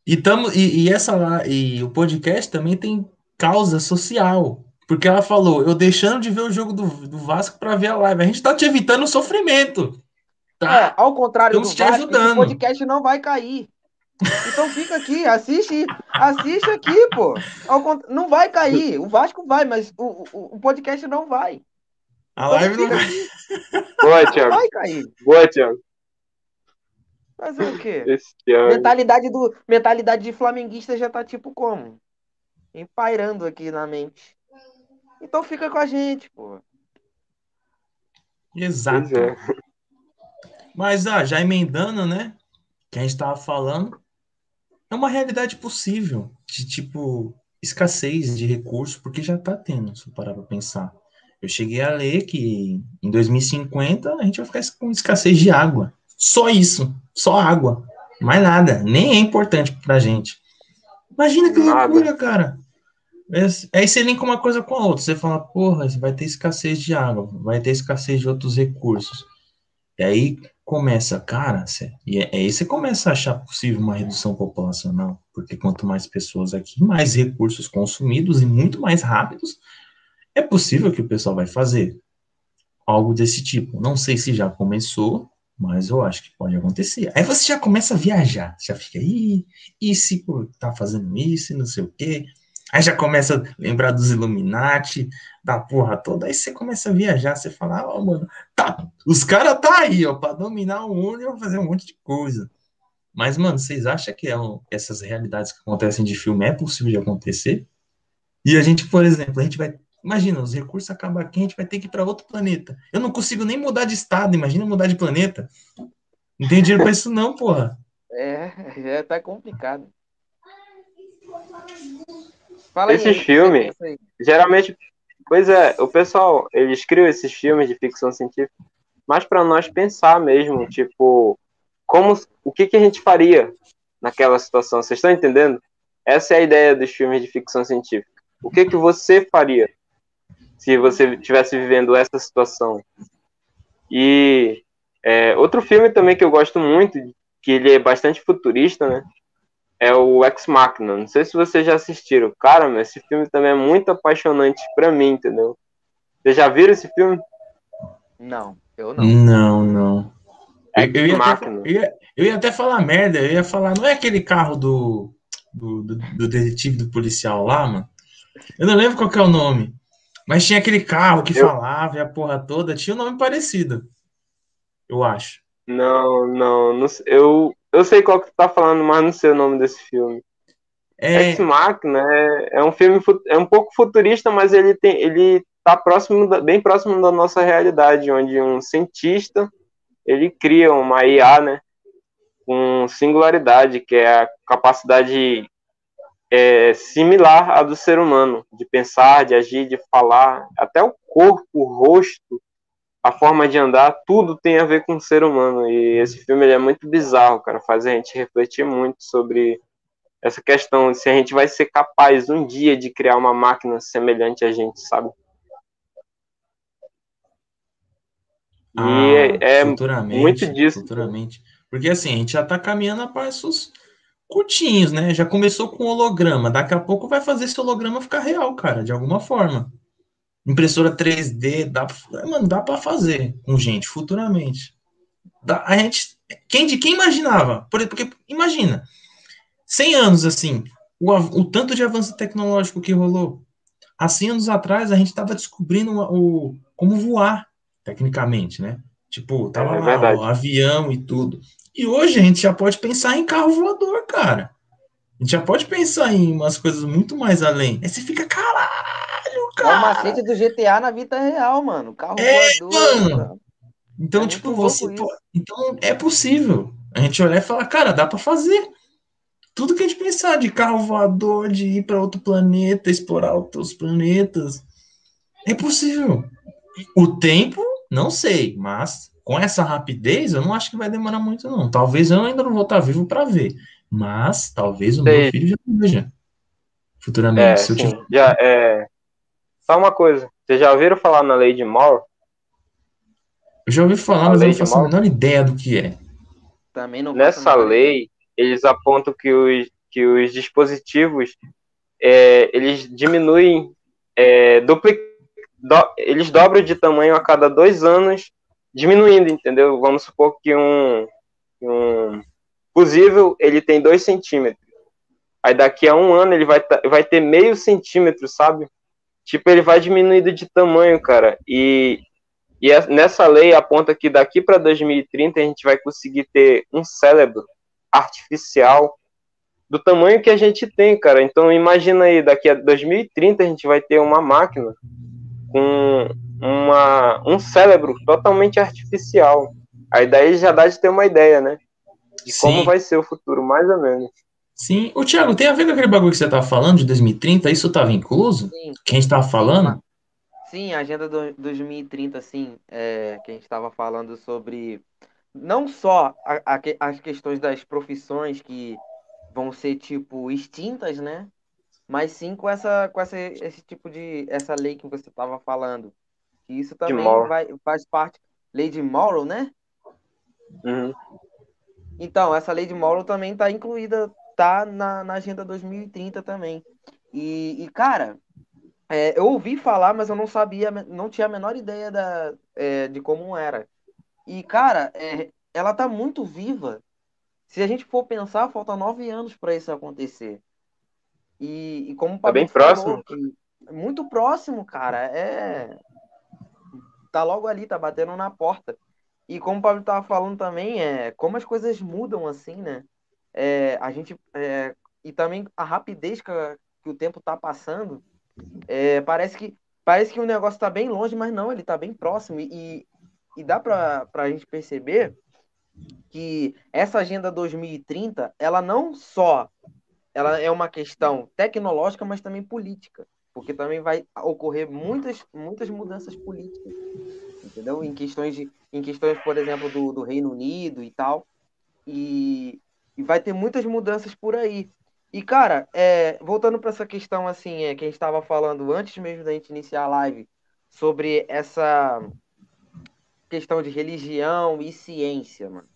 E, tamo, e, e, essa lá, e o podcast também tem causa social. Porque ela falou, eu deixando de ver o jogo do, do Vasco para ver a live. A gente tá te evitando o sofrimento. Tá? É, ao contrário Estamos do Vasco, ajudando. o podcast não vai cair. Então fica aqui, assiste, assiste aqui, pô. Não vai cair. O Vasco vai, mas o, o, o podcast não vai. A então live não vai. Boa, Thiago. Não vai cair. Boa, Thiago. Fazer o quê? Mentalidade, do, mentalidade de flamenguista já tá tipo como? Empairando aqui na mente. Então fica com a gente, pô. Exato. É. Mas ah, já emendando, né? Que a gente tava falando, é uma realidade possível de tipo escassez de recursos, porque já está tendo, se eu parar para pensar. Eu cheguei a ler que em 2050 a gente vai ficar com escassez de água. Só isso, só água. Mais nada, nem é importante pra gente. Imagina que nada. loucura, cara. Aí você linka uma coisa com a outra. Você fala, porra, vai ter escassez de água, vai ter escassez de outros recursos. E aí começa, cara, e é, aí você começa a achar possível uma redução populacional, porque quanto mais pessoas aqui, mais recursos consumidos e muito mais rápidos, é possível que o pessoal vai fazer algo desse tipo. Não sei se já começou, mas eu acho que pode acontecer. Aí você já começa a viajar, já fica aí, e se tá fazendo isso, e não sei o quê. Aí já começa a lembrar dos Illuminati, da porra toda. Aí você começa a viajar, você fala, ó, oh, mano, tá, os caras tá aí, ó, pra dominar o mundo e fazer um monte de coisa. Mas, mano, vocês acham que é um, essas realidades que acontecem de filme é possível de acontecer? E a gente, por exemplo, a gente vai. Imagina, os recursos acabam aqui, a gente vai ter que ir para outro planeta. Eu não consigo nem mudar de estado, imagina mudar de planeta. Não tem dinheiro pra isso, não, porra. É, é tá complicado. Fala esses filmes, geralmente, pois é, o pessoal, eles criam esses filmes de ficção científica, mas para nós pensar mesmo, tipo, como, o que, que a gente faria naquela situação, vocês estão entendendo? Essa é a ideia dos filmes de ficção científica. O que, que você faria se você estivesse vivendo essa situação? E é, outro filme também que eu gosto muito, que ele é bastante futurista, né? É o Ex Machina. Não sei se vocês já assistiram. Cara, mas esse filme também é muito apaixonante para mim, entendeu? Vocês já viram esse filme? Não. Eu não. Não, não. Eu, eu, ia até, eu, ia, eu, ia, até falar merda, eu ia falar, não é aquele carro do, do, do, do detetive do policial lá, mano? Eu não lembro qual é o nome. Mas tinha aquele carro que eu... falava e a porra toda, tinha um nome parecido. Eu acho. Não, não, não eu, eu sei qual que tu tá falando, mas não sei o nome desse filme. É... Ex Machina é, é um filme é um pouco futurista, mas ele tem ele tá próximo bem próximo da nossa realidade, onde um cientista ele cria uma IA, né, com singularidade, que é a capacidade é, similar à do ser humano, de pensar, de agir, de falar, até o corpo, o rosto, a forma de andar, tudo tem a ver com o ser humano. E esse filme é muito bizarro, cara, faz a gente refletir muito sobre essa questão de se a gente vai ser capaz um dia de criar uma máquina semelhante a gente, sabe? E ah, é, é muito disso. Futuramente. Porque assim, a gente já tá caminhando a passos curtinhos, né? Já começou com holograma. Daqui a pouco vai fazer esse holograma ficar real, cara, de alguma forma. Impressora 3D, dá, mano, dá para fazer com gente, futuramente. Dá, a gente, quem de quem imaginava? Porque imagina, 100 anos assim, o, o tanto de avanço tecnológico que rolou. Há 100 anos atrás a gente estava descobrindo o, como voar, tecnicamente, né? Tipo, tava é, lá, o avião e tudo. E hoje a gente já pode pensar em carro voador, cara. A gente já pode pensar em umas coisas muito mais além. Aí você fica, caralho, cara. É o macete do GTA na vida real, mano. Carro é, voador. Mano. Então, é tipo, você. Pô, então é possível. A gente olhar e falar, cara, dá para fazer. Tudo que a gente pensar de carro voador, de ir para outro planeta, explorar outros planetas, é possível. O tempo, não sei, mas com essa rapidez, eu não acho que vai demorar muito, não. Talvez eu ainda não vou estar vivo para ver, mas talvez o Sei. meu filho já veja futuramente. É, se eu tiver... já, é... Só uma coisa, vocês já ouviram falar na lei de Moore? Eu já ouvi falar, mas eu não faço a menor ideia do que é. Também não Nessa lei, eles apontam que os, que os dispositivos é, eles diminuem, é, dupli, do, eles dobram de tamanho a cada dois anos diminuindo, entendeu? Vamos supor que um, um fusível ele tem 2 centímetros. Aí daqui a um ano ele vai, vai ter meio centímetro, sabe? Tipo, ele vai diminuindo de tamanho, cara. E, e nessa lei aponta que daqui para 2030 a gente vai conseguir ter um cérebro artificial do tamanho que a gente tem, cara. Então imagina aí, daqui a 2030 a gente vai ter uma máquina com uma, um cérebro totalmente artificial. Aí daí já dá de ter uma ideia, né? De Sim. como vai ser o futuro, mais ou menos. Sim. O Thiago, tem a ver com aquele bagulho que você tá falando de 2030? Isso estava incluso? Sim. Que a gente tava falando? Sim, a agenda do 2030, sim, é, que a gente estava falando sobre não só a, a, as questões das profissões que vão ser tipo extintas, né? Mas sim com essa com essa esse tipo de essa lei que você estava falando que isso também vai, faz parte. Lei de Morrow, né? Uhum. Então, essa lei de Morrow também está incluída, tá na, na Agenda 2030 também. E, e cara, é, eu ouvi falar, mas eu não sabia, não tinha a menor ideia da, é, de como era. E, cara, é, ela tá muito viva. Se a gente for pensar, falta nove anos para isso acontecer. E, e como o tá bem próximo. muito próximo, cara. É, tá logo ali, tá batendo na porta. E como o Pablo tava falando também, é como as coisas mudam assim, né? É, a gente é, e também a rapidez que, que o tempo tá passando, é, parece que parece que o negócio tá bem longe, mas não, ele tá bem próximo. E, e dá para a gente perceber que essa agenda 2030, ela não só ela é uma questão tecnológica, mas também política. Porque também vai ocorrer muitas, muitas mudanças políticas, entendeu? Em questões, de, em questões por exemplo, do, do Reino Unido e tal, e, e vai ter muitas mudanças por aí. E, cara, é, voltando para essa questão, assim, é, que a gente estava falando antes mesmo da gente iniciar a live, sobre essa questão de religião e ciência, mano.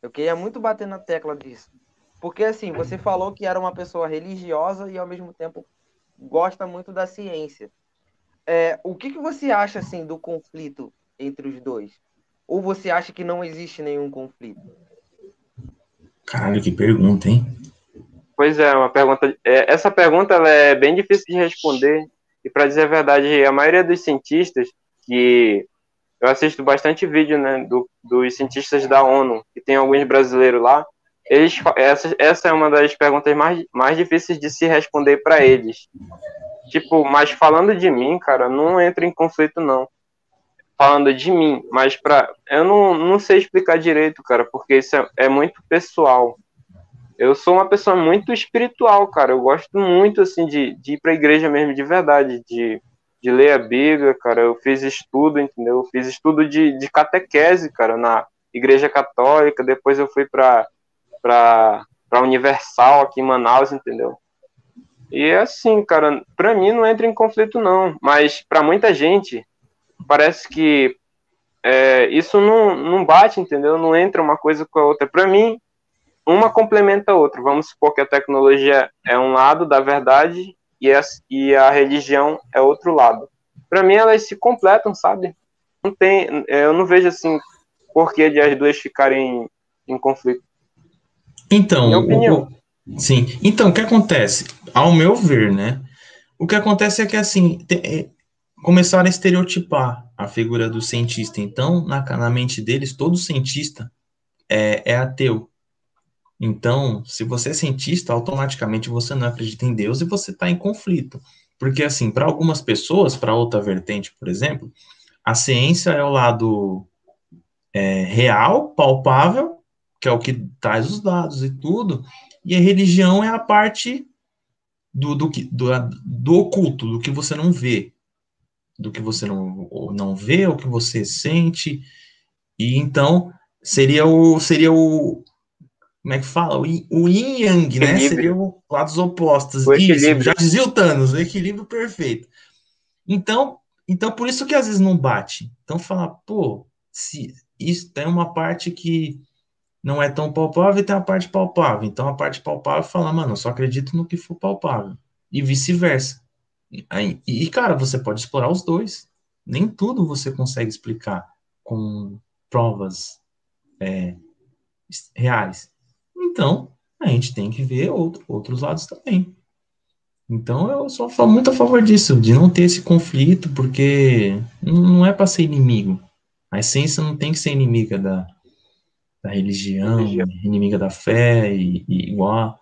Eu queria muito bater na tecla disso. Porque, assim, você falou que era uma pessoa religiosa e, ao mesmo tempo, gosta muito da ciência. É, o que, que você acha assim do conflito entre os dois? Ou você acha que não existe nenhum conflito? Caralho, que pergunta, hein? Pois é, uma pergunta. É, essa pergunta é bem difícil de responder. E para dizer a verdade, a maioria dos cientistas que eu assisto bastante vídeo, né, do, dos cientistas da ONU, que tem alguns brasileiros lá. Eles, essa, essa é uma das perguntas mais, mais difíceis de se responder para eles. Tipo, mas falando de mim, cara, não entra em conflito, não. Falando de mim, mas pra. Eu não, não sei explicar direito, cara, porque isso é, é muito pessoal. Eu sou uma pessoa muito espiritual, cara. Eu gosto muito, assim, de, de ir pra igreja mesmo, de verdade, de, de ler a Bíblia, cara. Eu fiz estudo, entendeu? Eu fiz estudo de, de catequese, cara, na igreja católica. Depois eu fui pra, pra, pra Universal aqui em Manaus, entendeu? E é assim, cara, pra mim não entra em conflito, não. Mas para muita gente, parece que é, isso não, não bate, entendeu? Não entra uma coisa com a outra. Para mim, uma complementa a outra. Vamos supor que a tecnologia é um lado da verdade e a, e a religião é outro lado. Para mim, elas se completam, sabe? Não tem, é, eu não vejo assim porquê de as duas ficarem em conflito. Então, Minha opinião. O, sim. Então, o que acontece? Ao meu ver, né? O que acontece é que assim tem, é, começaram a estereotipar a figura do cientista. Então, na, na mente deles, todo cientista é, é ateu. Então, se você é cientista, automaticamente você não acredita em Deus e você está em conflito. Porque, assim, para algumas pessoas, para outra vertente, por exemplo, a ciência é o lado é, real, palpável, que é o que traz os dados e tudo, e a religião é a parte do, do, do, do oculto, do que você não vê, do que você não, não vê, o que você sente, e então seria o, seria o, como é que fala? O, o yin yang, né? Seria o lados opostos. Isso, já dizia o Thanos, o equilíbrio perfeito. Então, então, por isso que às vezes não bate. Então, fala, pô, se isso tem uma parte que não é tão palpável e tem a parte palpável. Então, a parte palpável fala, mano, eu só acredito no que for palpável. E vice-versa. E, e, cara, você pode explorar os dois. Nem tudo você consegue explicar com provas é, reais. Então, a gente tem que ver outro, outros lados também. Então, eu sou muito a favor disso, de não ter esse conflito, porque não é para ser inimigo. A essência não tem que ser inimiga da, da religião, religião, inimiga da fé, e, e igual a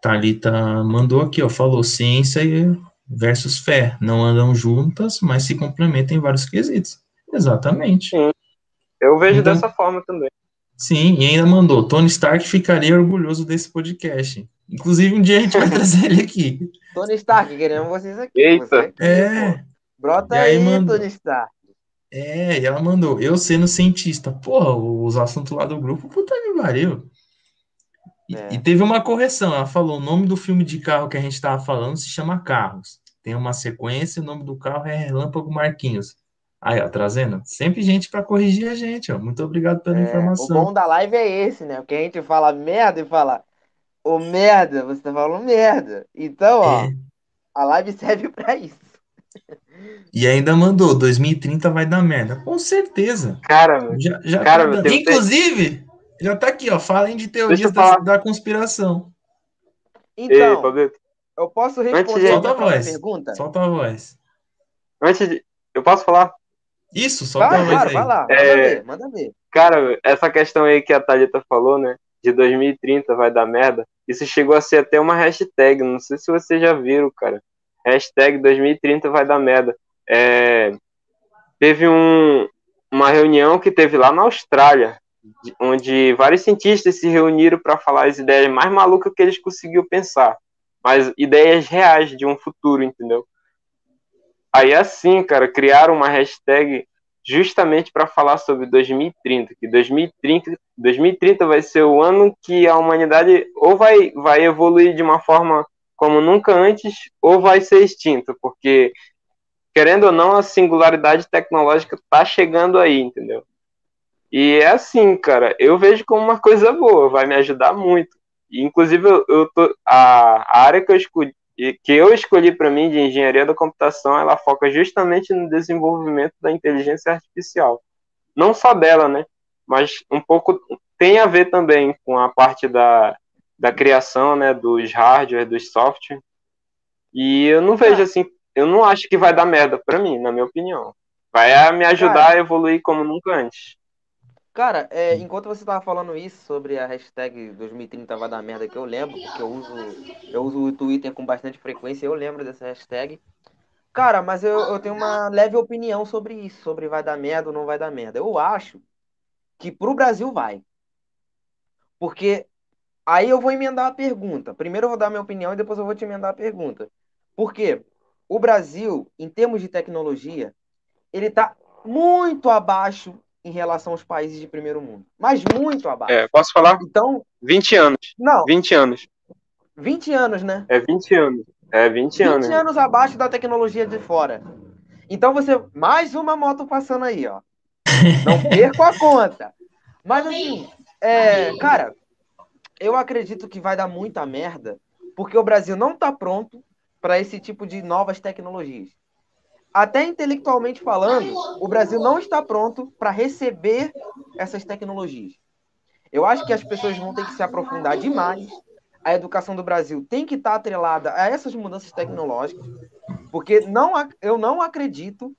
Thalita mandou aqui, ó, falou ciência versus fé, não andam juntas, mas se complementam em vários quesitos. Exatamente. Sim. Eu vejo então, dessa forma também. Sim, e ainda mandou. Tony Stark ficaria orgulhoso desse podcast. Inclusive, um dia a gente vai trazer ele aqui. Tony Stark, queremos vocês aqui. Eita! Você aqui, é. Brota aí, aí mandou... Tony Stark. É, e ela mandou, eu sendo cientista. Porra, os assuntos lá do grupo, puta que pariu. E, é. e, teve uma correção, ela falou, o nome do filme de carro que a gente tava falando se chama Carros. Tem uma sequência, o nome do carro é Relâmpago Marquinhos. Aí, ó, trazendo sempre gente para corrigir a gente, ó. Muito obrigado pela é, informação. O bom da live é esse, né? Porque a gente fala merda e fala, ô merda, você tá falando merda. Então, ó, é. a live serve para isso. E ainda mandou, 2030 vai dar merda. Com certeza. Cara, já, já cara, tá Inclusive, já tá aqui, ó. Falem de teorias da, da, conspiração. Então, Ei, eu posso responder Solta a voz. pergunta? Solta a voz. Antes de... Eu posso falar? Isso, só vai, cara, vai lá, manda é, ver, manda ver. Cara, essa questão aí que a Thalita falou, né? De 2030 vai dar merda. Isso chegou a ser até uma hashtag. Não sei se vocês já viram, cara. Hashtag 2030 vai dar merda. É, teve um, uma reunião que teve lá na Austrália, onde vários cientistas se reuniram para falar as ideias mais malucas que eles conseguiram pensar. Mas ideias reais de um futuro, entendeu? Aí assim, cara, criaram uma hashtag justamente para falar sobre 2030, que 2030, 2030 vai ser o ano que a humanidade ou vai, vai evoluir de uma forma como nunca antes, ou vai ser extinta, porque querendo ou não, a singularidade tecnológica tá chegando aí, entendeu? E é assim, cara, eu vejo como uma coisa boa, vai me ajudar muito. E, inclusive, eu, eu tô, a, a área que eu escolhi, que eu escolhi para mim de engenharia da computação, ela foca justamente no desenvolvimento da inteligência artificial. não só dela, né? Mas um pouco tem a ver também com a parte da, da criação, né? Dos hardware, dos software. E eu não vejo assim, eu não acho que vai dar merda para mim, na minha opinião. Vai me ajudar Cara, a evoluir como nunca antes. Cara, é, enquanto você tava falando isso sobre a hashtag 2030 vai dar merda, que eu lembro, porque eu uso, eu uso o Twitter com bastante frequência, eu lembro dessa hashtag. Cara, mas eu, eu tenho uma leve opinião sobre isso, sobre vai dar merda ou não vai dar merda. Eu acho que pro Brasil vai. Porque aí eu vou emendar a pergunta. Primeiro eu vou dar minha opinião e depois eu vou te emendar a pergunta. Por quê? O Brasil, em termos de tecnologia, ele está muito abaixo em relação aos países de primeiro mundo. Mas muito abaixo. É, posso falar? Então. 20 anos. Não. 20 anos. 20 anos, né? É 20 anos. É 20, 20 anos. 20 anos abaixo da tecnologia de fora. Então você. Mais uma moto passando aí, ó. Não perco a conta. Mas assim, é, cara, eu acredito que vai dar muita merda, porque o Brasil não tá pronto para esse tipo de novas tecnologias até intelectualmente falando, o Brasil não está pronto para receber essas tecnologias. Eu acho que as pessoas vão ter que se aprofundar demais. A educação do Brasil tem que estar atrelada a essas mudanças tecnológicas, porque não, eu não acredito.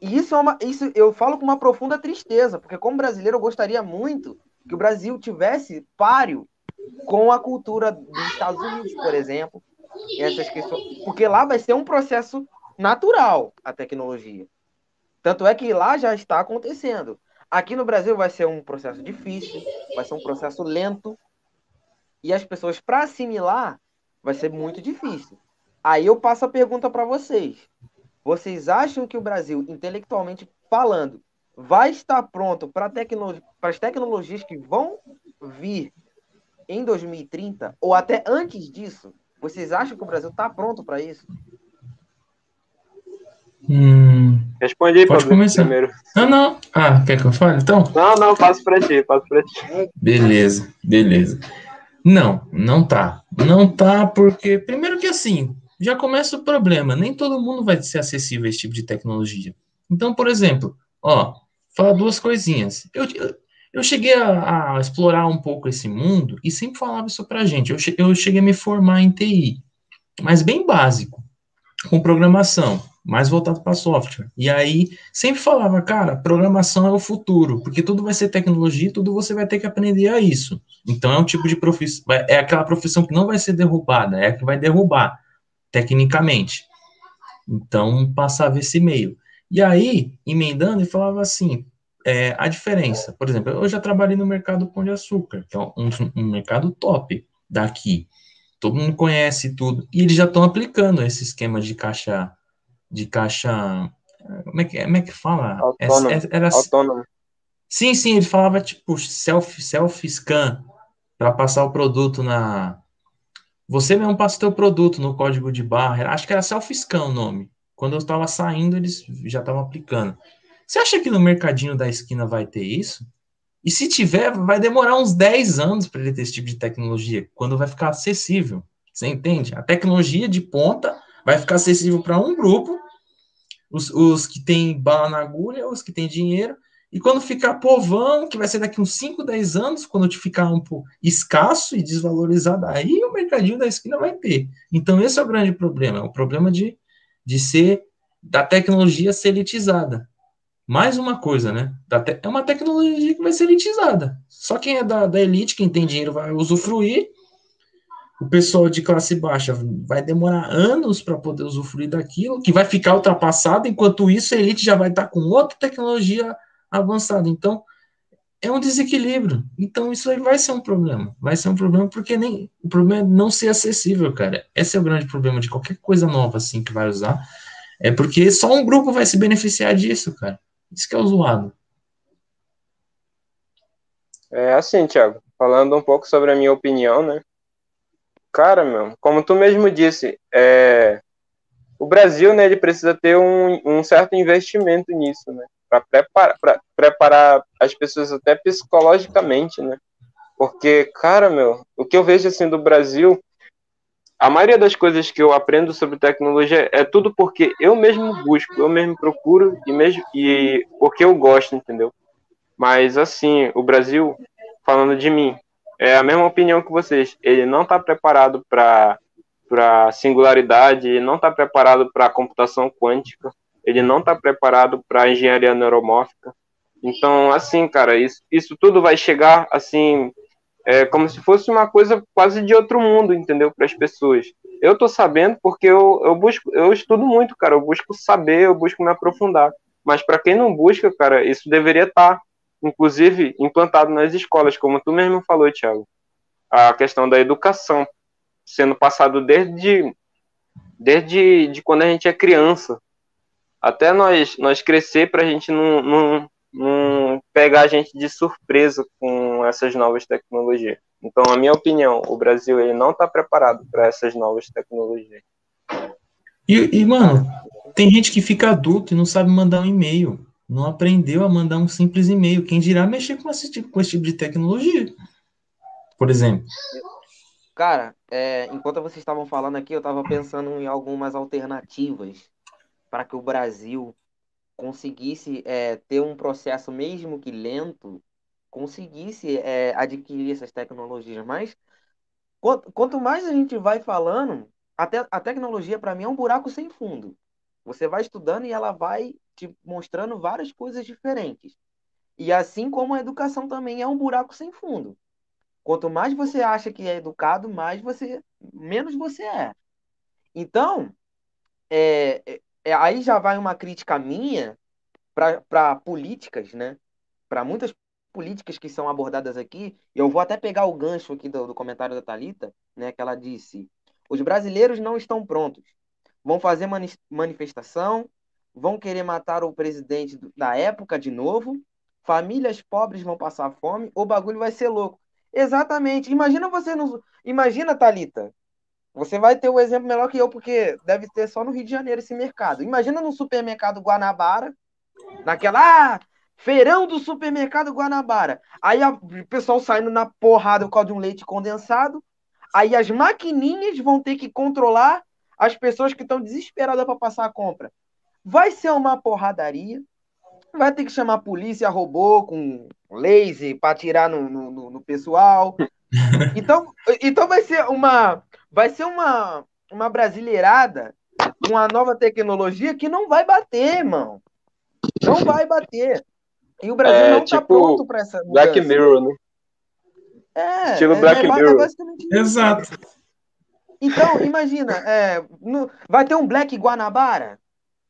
E isso é uma, isso eu falo com uma profunda tristeza, porque como brasileiro eu gostaria muito que o Brasil tivesse páreo com a cultura dos Estados Unidos, por exemplo, essas questões, porque lá vai ser um processo natural a tecnologia. Tanto é que lá já está acontecendo. Aqui no Brasil vai ser um processo difícil, vai ser um processo lento. E as pessoas, para assimilar, vai ser muito difícil. Aí eu passo a pergunta para vocês. Vocês acham que o Brasil, intelectualmente falando, vai estar pronto para tecno as tecnologias que vão vir em 2030 ou até antes disso? Vocês acham que o Brasil está pronto para isso? Hum, Responde aí, Pode começar. primeiro. Não, não. Ah, quer que eu fale, então? Não, não, passo para ti, passo para ti. Beleza, beleza. Não, não tá. Não tá porque, primeiro que assim, já começa o problema. Nem todo mundo vai ser acessível a esse tipo de tecnologia. Então, por exemplo, ó, fala duas coisinhas. Eu, eu cheguei a, a, explorar um pouco esse mundo e sempre falava isso pra gente. Eu, eu cheguei a me formar em TI, mas bem básico, com programação mais voltado para software. E aí sempre falava, cara, programação é o futuro, porque tudo vai ser tecnologia, tudo você vai ter que aprender a isso. Então é um tipo de profissão, é aquela profissão que não vai ser derrubada, é a que vai derrubar tecnicamente. Então passava esse meio. E aí, emendando, ele falava assim, é, a diferença, por exemplo, eu já trabalhei no mercado Pão de Açúcar, que é um, um mercado top daqui. Todo mundo conhece tudo. E eles já estão aplicando esse esquema de caixa de caixa. Como é que, como é que fala? Autônomo. É, era, Autônomo. Sim, sim, ele falava tipo self, self scan para passar o produto na. Você mesmo passa o teu produto no código de barra. Acho que era self scan o nome. Quando eu estava saindo, eles já estavam aplicando. Você acha que no mercadinho da esquina vai ter isso? E se tiver, vai demorar uns 10 anos para ele ter esse tipo de tecnologia, quando vai ficar acessível. Você entende? A tecnologia de ponta vai ficar acessível para um grupo, os, os que têm bala na agulha, os que têm dinheiro, e quando ficar povão, que vai ser daqui uns 5, 10 anos, quando ficar um pouco escasso e desvalorizado, aí o mercadinho da esquina vai ter. Então, esse é o grande problema, é o problema de, de ser, da tecnologia ser elitizada. Mais uma coisa, né? É uma tecnologia que vai ser elitizada. Só quem é da, da elite, quem tem dinheiro, vai usufruir, o pessoal de classe baixa vai demorar anos para poder usufruir daquilo, que vai ficar ultrapassado, enquanto isso a elite já vai estar tá com outra tecnologia avançada. Então, é um desequilíbrio. Então, isso aí vai ser um problema. Vai ser um problema porque nem o problema é não ser acessível, cara. Esse é o grande problema de qualquer coisa nova assim que vai usar. É porque só um grupo vai se beneficiar disso, cara. Isso que é o zoado. É assim, Thiago, falando um pouco sobre a minha opinião, né? Cara, meu, como tu mesmo disse, é, o Brasil, né, ele precisa ter um, um certo investimento nisso, né, para preparar, preparar as pessoas até psicologicamente, né, porque, cara, meu, o que eu vejo, assim, do Brasil, a maioria das coisas que eu aprendo sobre tecnologia é tudo porque eu mesmo busco, eu mesmo procuro e mesmo e porque eu gosto, entendeu? Mas, assim, o Brasil, falando de mim, é a mesma opinião que vocês. Ele não está preparado para para singularidade, ele não está preparado para computação quântica, ele não está preparado para engenharia neuromórfica. Então, assim, cara, isso, isso tudo vai chegar assim, é, como se fosse uma coisa quase de outro mundo, entendeu? Para as pessoas. Eu tô sabendo porque eu, eu busco, eu estudo muito, cara. Eu busco saber, eu busco me aprofundar. Mas para quem não busca, cara, isso deveria estar, tá, inclusive, implantado nas escolas, como tu mesmo falou, Thiago. A questão da educação sendo passado desde desde de quando a gente é criança até nós nós crescer para a gente não, não, não pegar a gente de surpresa com essas novas tecnologias. Então, a minha opinião, o Brasil ele não está preparado para essas novas tecnologias. E, e, mano, tem gente que fica adulto e não sabe mandar um e-mail. Não aprendeu a mandar um simples e-mail. Quem dirá mexer com esse tipo, com esse tipo de tecnologia? Por exemplo. Cara, é, enquanto vocês estavam falando aqui, eu estava pensando em algumas alternativas para que o Brasil conseguisse é, ter um processo, mesmo que lento, conseguisse é, adquirir essas tecnologias. Mas quanto, quanto mais a gente vai falando, até a tecnologia para mim é um buraco sem fundo. Você vai estudando e ela vai te mostrando várias coisas diferentes. E assim como a educação também é um buraco sem fundo. Quanto mais você acha que é educado, mais você menos você é. Então, é, é é, aí já vai uma crítica minha para políticas, né? Para muitas políticas que são abordadas aqui, eu vou até pegar o gancho aqui do, do comentário da Talita, né? Que ela disse: os brasileiros não estão prontos, vão fazer mani manifestação, vão querer matar o presidente da época de novo, famílias pobres vão passar fome, o bagulho vai ser louco. Exatamente. Imagina você no... Imagina, Talita, você vai ter o exemplo melhor que eu, porque deve ter só no Rio de Janeiro esse mercado. Imagina no supermercado Guanabara, naquela. Ah, feirão do supermercado Guanabara. Aí a, o pessoal saindo na porrada por causa de um leite condensado. Aí as maquininhas vão ter que controlar as pessoas que estão desesperadas para passar a compra. Vai ser uma porradaria. Vai ter que chamar a polícia robô com laser para atirar no, no, no pessoal. Então, então vai ser uma vai ser uma, uma brasileirada com a nova tecnologia que não vai bater, irmão. Não vai bater. E o Brasil é, não está tipo pronto para essa mudança. Black Mirror, né? É, Estilo é, Black é, Mirror. Exato. Então, imagina, é, no, vai ter um Black Guanabara?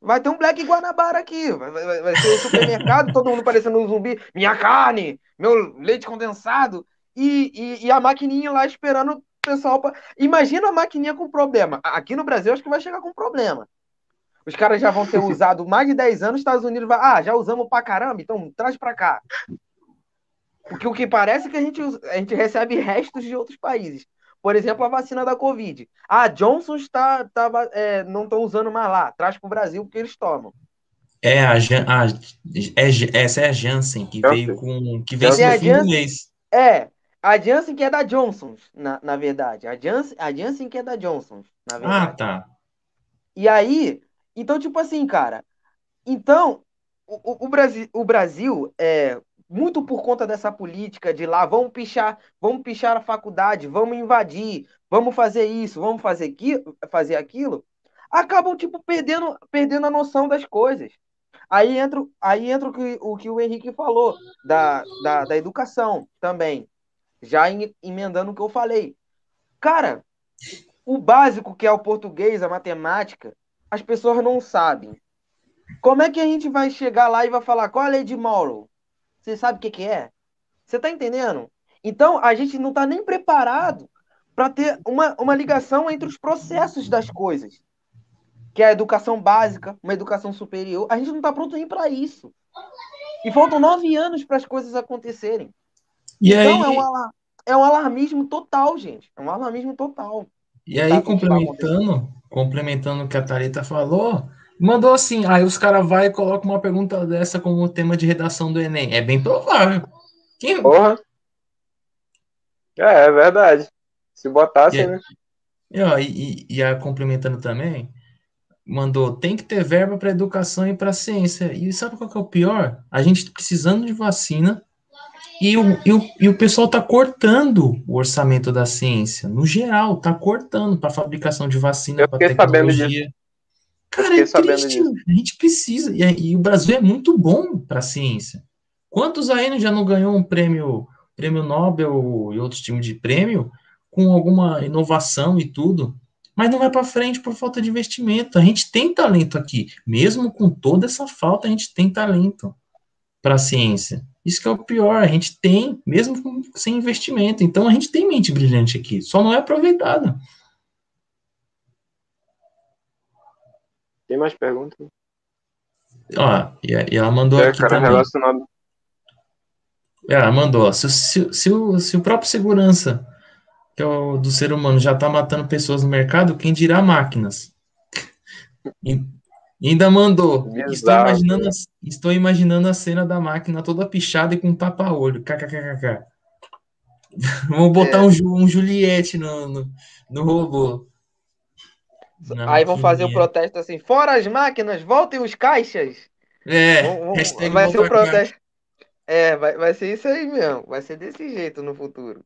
Vai ter um Black Guanabara aqui. Vai, vai, vai ser o supermercado, todo mundo parecendo um zumbi. Minha carne, meu leite condensado. E, e, e a maquininha lá esperando pessoal. Pra... Imagina a maquininha com problema. Aqui no Brasil, acho que vai chegar com problema. Os caras já vão ter usado mais de 10 anos, Estados Unidos vai. Ah, já usamos pra caramba, então traz pra cá. Porque o que parece é que a gente, a gente recebe restos de outros países. Por exemplo, a vacina da Covid. Ah, Johnson está, tá, é, não estão usando mais lá. Traz para o Brasil porque eles tomam. É, a, a, é, essa é a Janssen, que veio com. que veio no fim do mês. É, a Janssen que é da Johnson, na, na verdade. A Janssen, a Janssen que é da Johnson, na ah, verdade. Ah, tá. E aí, então, tipo assim, cara. Então, o, o, Brasil, o Brasil, é, muito por conta dessa política de lá, vamos pichar, vamos pichar a faculdade, vamos invadir, vamos fazer isso, vamos fazer, aqui, fazer aquilo, acabam, tipo, perdendo, perdendo a noção das coisas. Aí entra, aí entra o, que, o que o Henrique falou, da, da, da educação também já emendando o que eu falei. Cara, o básico que é o português, a matemática, as pessoas não sabem. Como é que a gente vai chegar lá e vai falar qual é a lei de Morrow? Você sabe o que, que é? Você tá entendendo? Então, a gente não tá nem preparado para ter uma, uma ligação entre os processos das coisas. Que é a educação básica, uma educação superior. A gente não tá pronto nem para isso. E faltam nove anos para as coisas acontecerem. E então aí... é, um é um alarmismo total, gente. É um alarmismo total. E aí, tá complementando, complementando o que a Thalita falou, mandou assim, aí os caras vai e colocam uma pergunta dessa como tema de redação do Enem. É bem provável. Quem... Porra. É, é verdade. Se botasse, e, né? E, e, e a complementando também, mandou, tem que ter verba para educação e para ciência. E sabe qual que é o pior? A gente precisando de vacina e o, e o, e o pessoal está cortando o orçamento da ciência, no geral, está cortando para fabricação de vacina, para tecnologia. Cara, é triste, a gente precisa, e, e, o Brasil é muito bom para a ciência. Quantos aí já não ganhou um prêmio, prêmio Nobel e outros tipos de prêmio com alguma inovação e tudo? mas não vai para frente por falta de investimento. A gente tem talento aqui, mesmo com toda essa falta, a gente tem talento para a ciência. Isso que é o pior, a gente tem, mesmo sem investimento. Então a gente tem mente brilhante aqui, só não é aproveitada. Tem mais perguntas? Ó, e, e ela mandou é, aqui cara, também. Relacionado... Ela mandou, se, se, se, o, se o próprio segurança que é o do ser humano já está matando pessoas no mercado, quem dirá máquinas? E, ainda mandou. Estou imaginando, a, estou imaginando a cena da máquina toda pichada e com tapa-olho. Vamos botar é. um, um Juliette no, no, no robô. Na Aí vão fazer o protesto assim: fora as máquinas, voltem os caixas. É, vão, vão, vai ser o protesto. É, vai, vai ser isso aí mesmo. Vai ser desse jeito no futuro.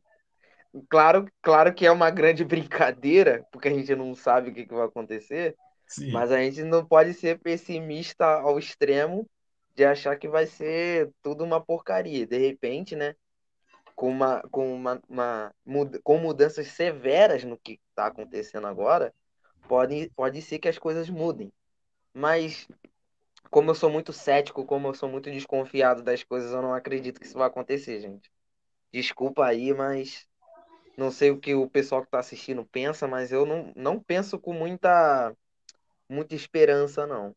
Claro, claro que é uma grande brincadeira, porque a gente não sabe o que, que vai acontecer, Sim. mas a gente não pode ser pessimista ao extremo de achar que vai ser tudo uma porcaria. De repente, né? Com, uma, com, uma, uma com mudanças severas no que está acontecendo agora, pode, pode ser que as coisas mudem. Mas, como eu sou muito cético, como eu sou muito desconfiado das coisas, eu não acredito que isso vai acontecer, gente. Desculpa aí, mas não sei o que o pessoal que está assistindo pensa, mas eu não, não penso com muita, muita esperança, não.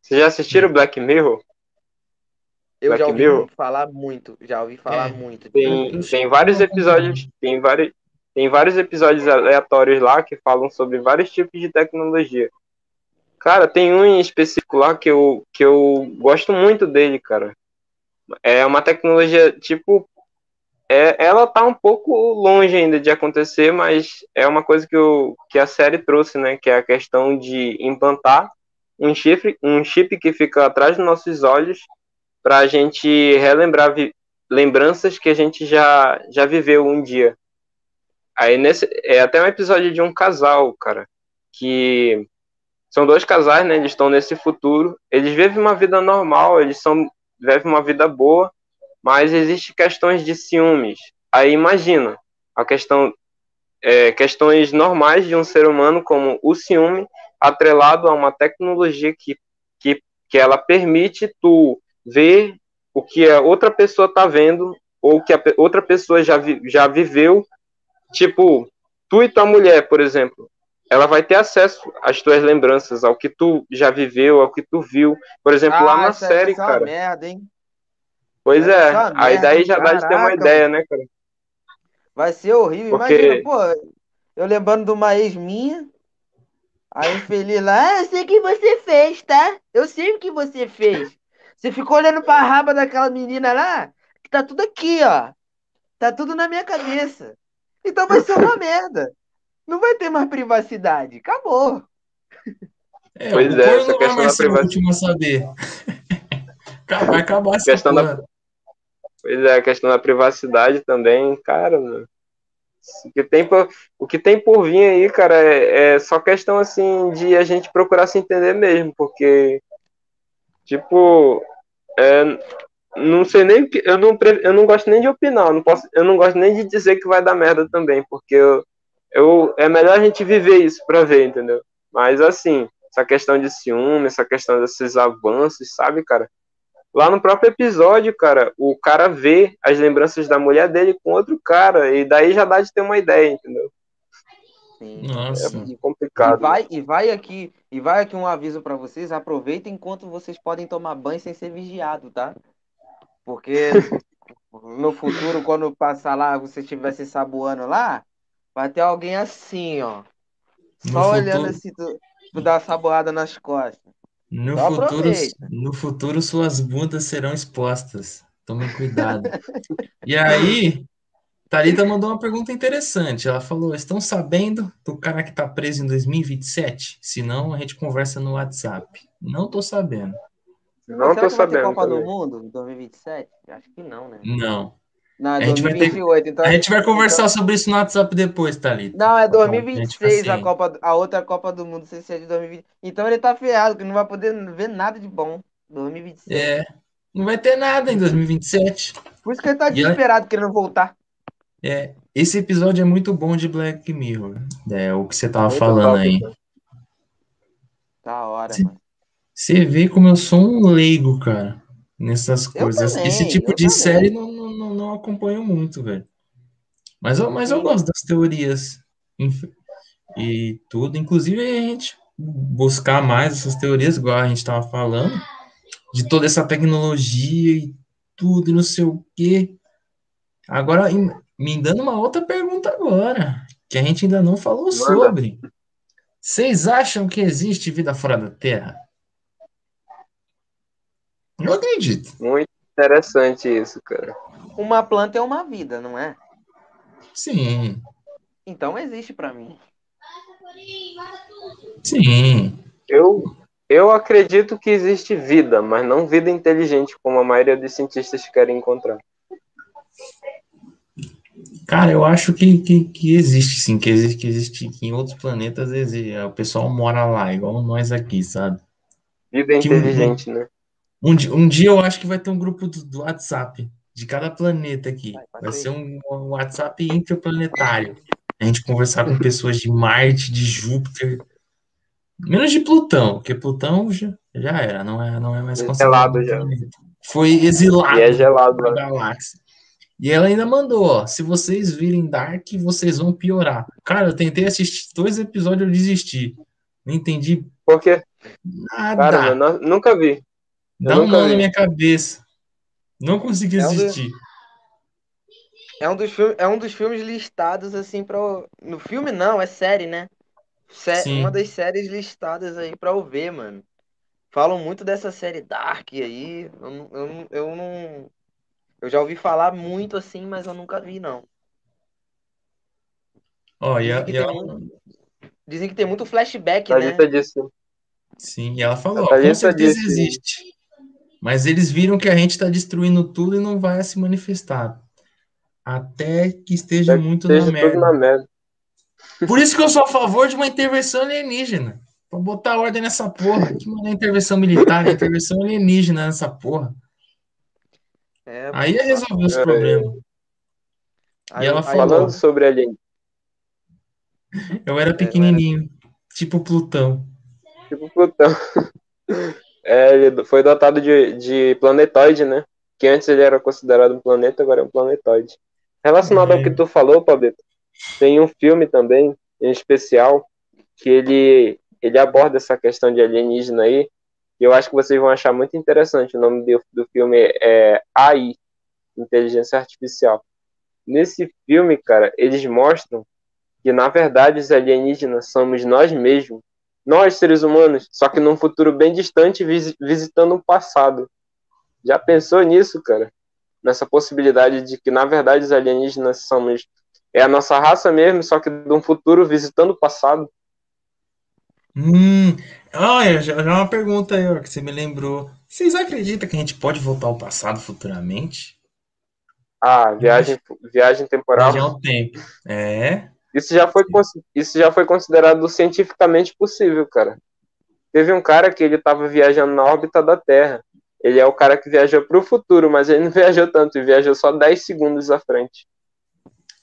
Vocês já assistiram Black Mirror? Eu Black já ouvi Mirror? falar muito, já ouvi falar é, muito. Tem, tem vários episódios, tem vários, tem vários episódios aleatórios lá que falam sobre vários tipos de tecnologia. Cara, tem um em específico lá que eu, que eu gosto muito dele, cara. É uma tecnologia tipo é, ela tá um pouco longe ainda de acontecer, mas é uma coisa que, o, que a série trouxe, né? Que é a questão de implantar um chip, um chip que fica atrás dos nossos olhos para a gente relembrar lembranças que a gente já, já viveu um dia. Aí nesse é até um episódio de um casal, cara, que são dois casais, né? Eles estão nesse futuro, eles vivem uma vida normal, eles são vivem uma vida boa, mas existe questões de ciúmes. Aí imagina a questão é, questões normais de um ser humano como o ciúme atrelado a uma tecnologia que, que, que ela permite tu ver o que a outra pessoa está vendo ou que a outra pessoa já, vi, já viveu tipo tu e tua mulher por exemplo ela vai ter acesso às tuas lembranças ao que tu já viveu ao que tu viu por exemplo ah, lá na série essa cara merda, hein? Pois é, aí daí já dá de ter uma ideia, né, cara? Vai ser horrível. Porque... Imagina, pô, eu lembrando de uma ex minha, a infeliz lá, ah, eu sei o que você fez, tá? Eu sei o que você fez. Você ficou olhando pra raba daquela menina lá, que tá tudo aqui, ó. Tá tudo na minha cabeça. Então vai ser uma merda. Não vai ter mais privacidade. Acabou. É, pois é, essa questão da privacidade. saber. Vai acabar essa questão da, Pois é, a questão da privacidade também, cara, mano. O que tem por, o que tem por vir aí, cara, é, é, só questão assim de a gente procurar se entender mesmo, porque tipo, é, não sei nem eu não eu não gosto nem de opinar, não posso, eu não gosto nem de dizer que vai dar merda também, porque eu, eu é melhor a gente viver isso para ver, entendeu? Mas assim, essa questão de ciúme, essa questão desses avanços, sabe, cara? Lá no próprio episódio, cara, o cara vê as lembranças da mulher dele com outro cara, e daí já dá de ter uma ideia, entendeu? Sim. Nossa. É complicado. E vai, e vai aqui, e vai aqui um aviso para vocês, aproveitem enquanto vocês podem tomar banho sem ser vigiado, tá? Porque no futuro, quando passar lá, você estiver se saboando lá, vai ter alguém assim, ó. Só no olhando futuro... assim, tu, tu dá uma saboada nas costas. No futuro, no futuro, suas bundas serão expostas. Tome cuidado. e aí, Thalita mandou uma pergunta interessante. Ela falou: estão sabendo do cara que tá preso em 2027? Se não, a gente conversa no WhatsApp. Não tô sabendo. Não tô sabendo. Copa também. do Mundo em 2027? Acho que não, né? Não. Não, é a 2028. Ter... Então a gente vai conversar então... sobre isso no WhatsApp depois, Thalita. Não, é 2026 a, a, Copa, a outra Copa do Mundo, se é de 2020. Então ele tá ferrado, que não vai poder ver nada de bom. 2026. É. Não vai ter nada em 2027. Por isso que ele tá desesperado ela... querendo voltar. É, esse episódio é muito bom de Black Mirror. É o que você tava muito falando top, aí. Da hora, cê, mano. Você vê como eu sou um leigo, cara, nessas coisas. Também, esse tipo de também. série não, não, não acompanho muito, velho. Mas eu, mas eu gosto das teorias e tudo. Inclusive, a gente buscar mais essas teorias, igual a gente tava falando, de toda essa tecnologia e tudo, e não sei o quê. Agora, me dando uma outra pergunta agora, que a gente ainda não falou sobre. Vocês acham que existe vida fora da Terra? Eu acredito. Muito interessante isso, cara. Uma planta é uma vida, não é? Sim. Então existe para mim. Sim. Eu, eu acredito que existe vida, mas não vida inteligente, como a maioria dos cientistas querem encontrar. Cara, eu acho que, que, que, existe, sim, que existe, que existe, que em outros planetas existe, o pessoal mora lá, igual nós aqui, sabe? Vida que inteligente, um, né? Um, um dia eu acho que vai ter um grupo do, do WhatsApp de cada planeta aqui. Vai ser um, um WhatsApp interplanetário. A gente conversar com pessoas de Marte, de Júpiter, menos de Plutão, porque Plutão já, já era, não é, não é mais considerado. Já. Foi exilado e é gelado, da né? galáxia. E ela ainda mandou, ó, se vocês virem Dark, vocês vão piorar. Cara, eu tentei assistir dois episódios, eu desisti. Não entendi. Por quê? Nada. Cara, eu nunca vi. Dá um nó na minha cabeça. Não consegui assistir. É um, dos filmes, é um dos filmes listados, assim, para No filme não, é série, né? Sé... Uma das séries listadas aí pra eu ver, mano. Falam muito dessa série Dark aí. Eu, eu, eu não eu já ouvi falar muito assim, mas eu nunca vi, não. Ó, e, dizem, que e ela... muito... dizem que tem muito flashback, a né? Disse. Sim, e ela falou, ó, com certeza disse. existe. Mas eles viram que a gente está destruindo tudo e não vai se manifestar. Até que esteja Até muito esteja na, merda. na merda. Por isso que eu sou a favor de uma intervenção alienígena. Pra botar ordem nessa porra. Que não é intervenção militar, é intervenção alienígena nessa porra. É, aí ia resolver os é, problemas. Aí, e ela falou. Falando sobre alien. Eu era pequenininho, era... tipo Plutão. Tipo Plutão. É, ele foi dotado de, de planetoide, né? Que antes ele era considerado um planeta, agora é um planetoide. Relacionado ao que tu falou, Pablito, tem um filme também, em especial, que ele, ele aborda essa questão de alienígena aí, e eu acho que vocês vão achar muito interessante. O nome do, do filme é AI, Inteligência Artificial. Nesse filme, cara, eles mostram que, na verdade, os alienígenas somos nós mesmos, nós, seres humanos, só que num futuro bem distante, visitando o passado. Já pensou nisso, cara? Nessa possibilidade de que, na verdade, os alienígenas somos. É a nossa raça mesmo, só que de um futuro visitando o passado. Hum, olha, já, já uma pergunta aí, ó, que você me lembrou. Vocês acreditam que a gente pode voltar ao passado futuramente? Ah, viagem, viagem temporal. Viagem ao tempo. É. Isso já, foi, isso já foi considerado cientificamente possível, cara. Teve um cara que ele estava viajando na órbita da Terra. Ele é o cara que viajou para o futuro, mas ele não viajou tanto, ele viajou só 10 segundos à frente.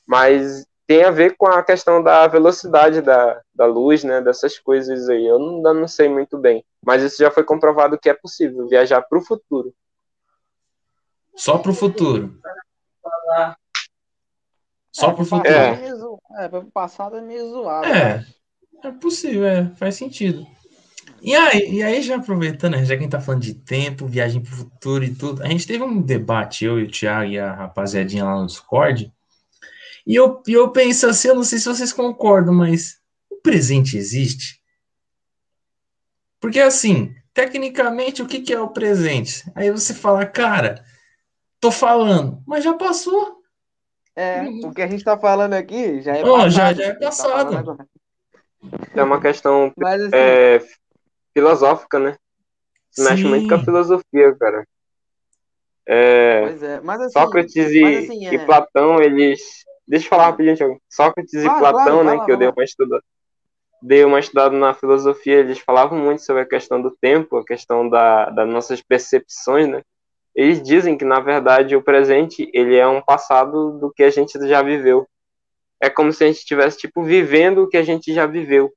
Mas tem a ver com a questão da velocidade da, da luz, né? Dessas coisas aí. Eu não, não sei muito bem. Mas isso já foi comprovado que é possível viajar para o futuro. Só para o futuro. Só é, para o futuro. É, é para o passado é meio zoado. É, é possível, é, faz sentido. E aí, e aí, já aproveitando, né, já que a gente tá falando de tempo, viagem para o futuro e tudo, a gente teve um debate, eu e o Thiago e a rapaziadinha lá no Discord, e eu, eu penso assim, eu não sei se vocês concordam, mas o presente existe? Porque assim, tecnicamente, o que, que é o presente? Aí você fala, cara, tô falando, mas já passou. É, o que a gente tá falando aqui já é oh, passado. Já, já é passado. Tá é uma questão Mas, assim, é, filosófica, né? Mexe Sim. muito com a filosofia, cara. É, pois é, mas assim, Sócrates e, mas assim, é... e Platão, eles. Deixa eu falar rapidinho, Thiago. Sócrates claro, e Platão, claro, né? que eu dei uma estudada. Dei uma estudada na filosofia, eles falavam muito sobre a questão do tempo, a questão da, das nossas percepções, né? Eles dizem que, na verdade, o presente, ele é um passado do que a gente já viveu. É como se a gente estivesse, tipo, vivendo o que a gente já viveu.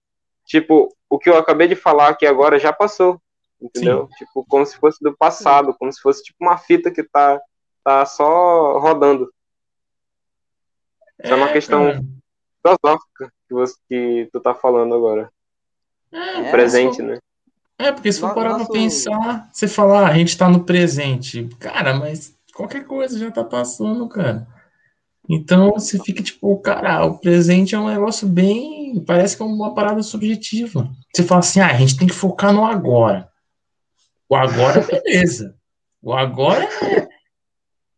Tipo, o que eu acabei de falar aqui agora já passou entendeu? Sim. Tipo, como se fosse do passado, como se fosse tipo uma fita que tá, tá só rodando. É, é uma questão cara. filosófica que, você, que tu tá falando agora. É, presente, né? É, porque se for parar pra pensar, você falar, ah, a gente tá no presente. Cara, mas qualquer coisa já tá passando, cara. Então você fica tipo, cara, o presente é um negócio bem. Parece que é uma parada subjetiva. Você fala assim, ah, a gente tem que focar no agora. O agora, beleza. O agora é...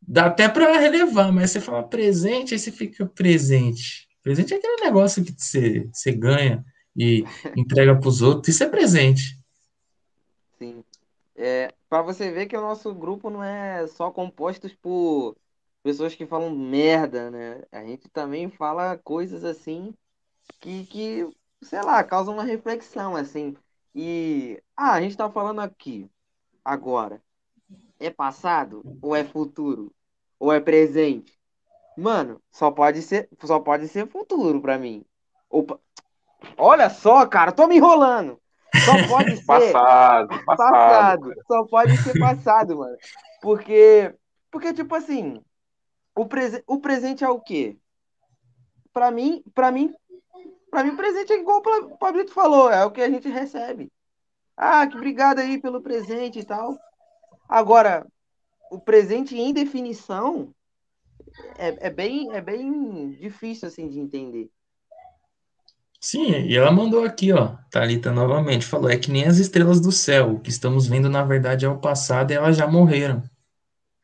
dá até para relevar, mas você fala presente, aí você fica presente. Presente é aquele negócio que você, você ganha e entrega para os outros. Isso é presente. É, para você ver que o nosso grupo não é só composto por pessoas que falam merda, né? A gente também fala coisas assim que, que sei lá, causam uma reflexão, assim. E, ah, a gente tá falando aqui agora é passado ou é futuro? Ou é presente? Mano, só pode ser, só pode ser futuro para mim. Opa. Olha só, cara, tô me enrolando. Só pode ser passado, passado, passado. Só pode ser passado, mano. Porque porque tipo assim, o, prese o presente é o quê? Para mim, para mim, para mim o presente é igual o Pablito falou, é o que a gente recebe. Ah, que obrigado aí pelo presente e tal. Agora, o presente em definição é, é, bem, é bem difícil assim de entender. Sim, e ela mandou aqui, ó, Thalita novamente, falou, é que nem as estrelas do céu, o que estamos vendo na verdade é o passado e elas já morreram.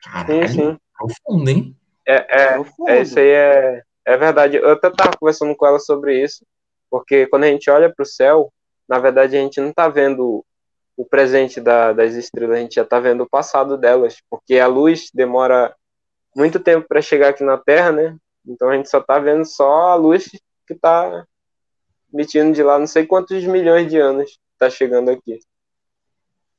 Caralho, sim, sim. profundo, hein? É, é, é, isso aí é, é verdade. Eu até estava conversando com ela sobre isso, porque quando a gente olha para o céu, na verdade a gente não está vendo o presente da, das estrelas, a gente já está vendo o passado delas, porque a luz demora muito tempo para chegar aqui na Terra, né? Então a gente só está vendo só a luz que está emitindo de lá não sei quantos milhões de anos está chegando aqui.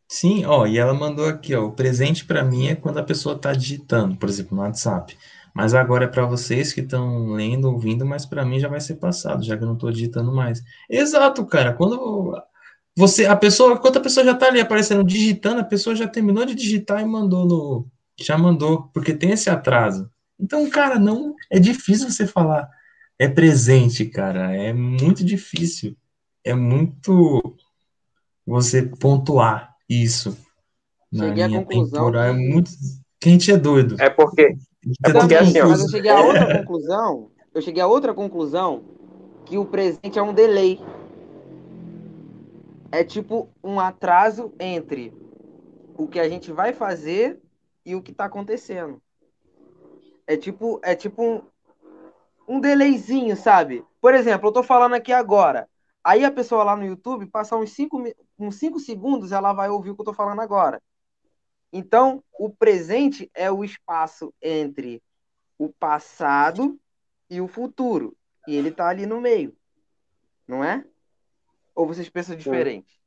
Sim, ó, e ela mandou aqui, ó, o presente para mim é quando a pessoa está digitando, por exemplo, no WhatsApp. Mas agora é para vocês que estão lendo, ouvindo, mas para mim já vai ser passado, já que eu não estou digitando mais. Exato, cara. Quando você, a pessoa, quando a pessoa já está ali aparecendo digitando, a pessoa já terminou de digitar e mandou no, já mandou, porque tem esse atraso. Então, cara, não é difícil você falar é presente, cara. É muito difícil. É muito você pontuar isso. Cheguei na linha temporal. É muito. Que a gente é doido. É porque é porque assim, ó. Mas eu cheguei a outra conclusão. Eu cheguei a outra conclusão que o presente é um delay. É tipo um atraso entre o que a gente vai fazer e o que está acontecendo. É tipo, é tipo um, delayzinho, sabe? Por exemplo, eu tô falando aqui agora. Aí a pessoa lá no YouTube, passar uns 5 uns cinco segundos, ela vai ouvir o que eu tô falando agora. Então, o presente é o espaço entre o passado e o futuro. E ele está ali no meio. Não é? Ou vocês pensam diferente?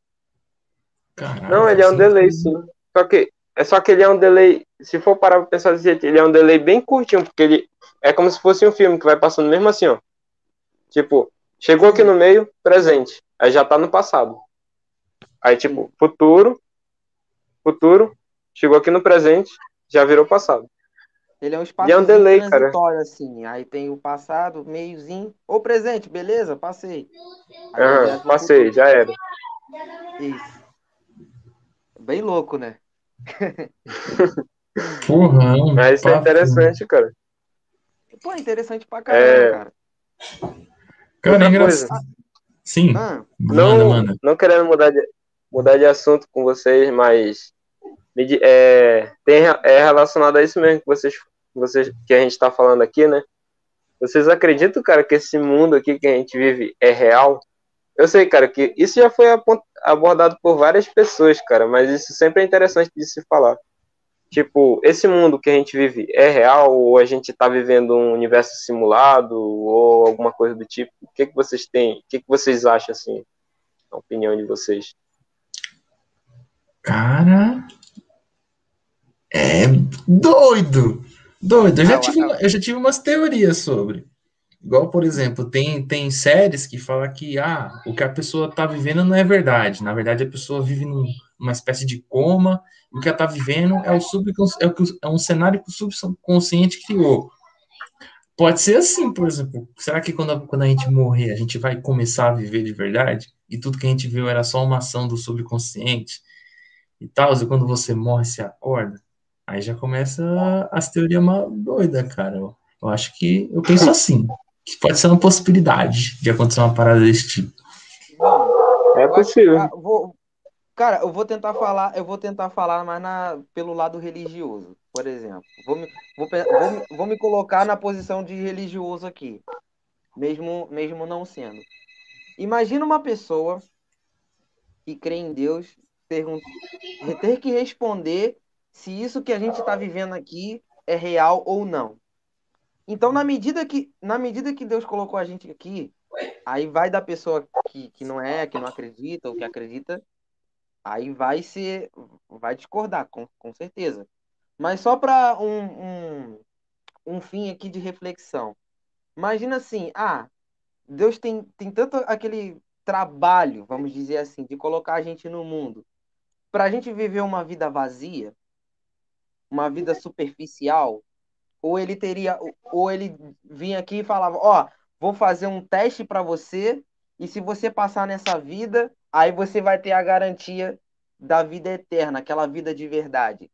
Não, ele é um delay, sim. Só que, é só que ele é um delay. Se for parar para pensar desse jeito, ele é um delay bem curtinho, porque ele é como se fosse um filme que vai passando mesmo assim, ó. Tipo, chegou aqui no meio, presente. Aí já tá no passado. Aí, tipo, futuro, futuro, Chegou aqui no presente, já virou passado. Ele é um espaço é um delay, cara. assim. Aí tem o passado, meiozinho. Ô, presente, beleza? Passei. Uhum, passei, já era. Isso. Bem louco, né? Porra, Mas isso é interessante, cara. Pô, interessante pra caramba, é... cara. Cara, é engraçado. Sim. Ah. Não, manda, manda. não querendo mudar de, mudar de assunto com vocês, mas é, tem, é relacionado a isso mesmo que vocês, vocês que a gente está falando aqui, né? Vocês acreditam, cara, que esse mundo aqui que a gente vive é real? Eu sei, cara, que isso já foi abordado por várias pessoas, cara, mas isso sempre é interessante de se falar. Tipo, esse mundo que a gente vive é real ou a gente está vivendo um universo simulado ou alguma coisa do tipo? O que, que vocês têm? O que, que vocês acham, assim, a opinião de vocês? Cara, é doido! Doido. Eu já, tive, eu já tive umas teorias sobre. Igual, por exemplo, tem, tem séries que falam que ah, o que a pessoa está vivendo não é verdade. Na verdade, a pessoa vive num, numa espécie de coma, e o que ela está vivendo é, o é, o, é um cenário que o subconsciente criou. Pode ser assim, por exemplo. Será que quando quando a gente morrer, a gente vai começar a viver de verdade? E tudo que a gente viu era só uma ação do subconsciente? E tal, e quando você morre, você acorda? Aí já começa as teorias doidas, cara. Eu acho que eu penso assim que pode ser uma possibilidade de acontecer uma parada desse tipo. Bom, é possível. Ah, vou, cara, eu vou tentar falar, eu vou tentar falar mais na, pelo lado religioso, por exemplo. Vou me, vou, vou, vou me colocar na posição de religioso aqui, mesmo, mesmo não sendo. Imagina uma pessoa que crê em Deus ter que responder se isso que a gente está vivendo aqui é real ou não. Então, na medida que, na medida que Deus colocou a gente aqui, aí vai da pessoa que, que não é, que não acredita, ou que acredita, aí vai ser, vai discordar, com, com certeza. Mas só para um, um, um fim aqui de reflexão. Imagina assim, ah, Deus tem, tem tanto aquele trabalho, vamos dizer assim, de colocar a gente no mundo, para a gente viver uma vida vazia, uma vida superficial, ou ele teria, ou ele vinha aqui e falava, ó, oh, vou fazer um teste para você e se você passar nessa vida, aí você vai ter a garantia da vida eterna, aquela vida de verdade.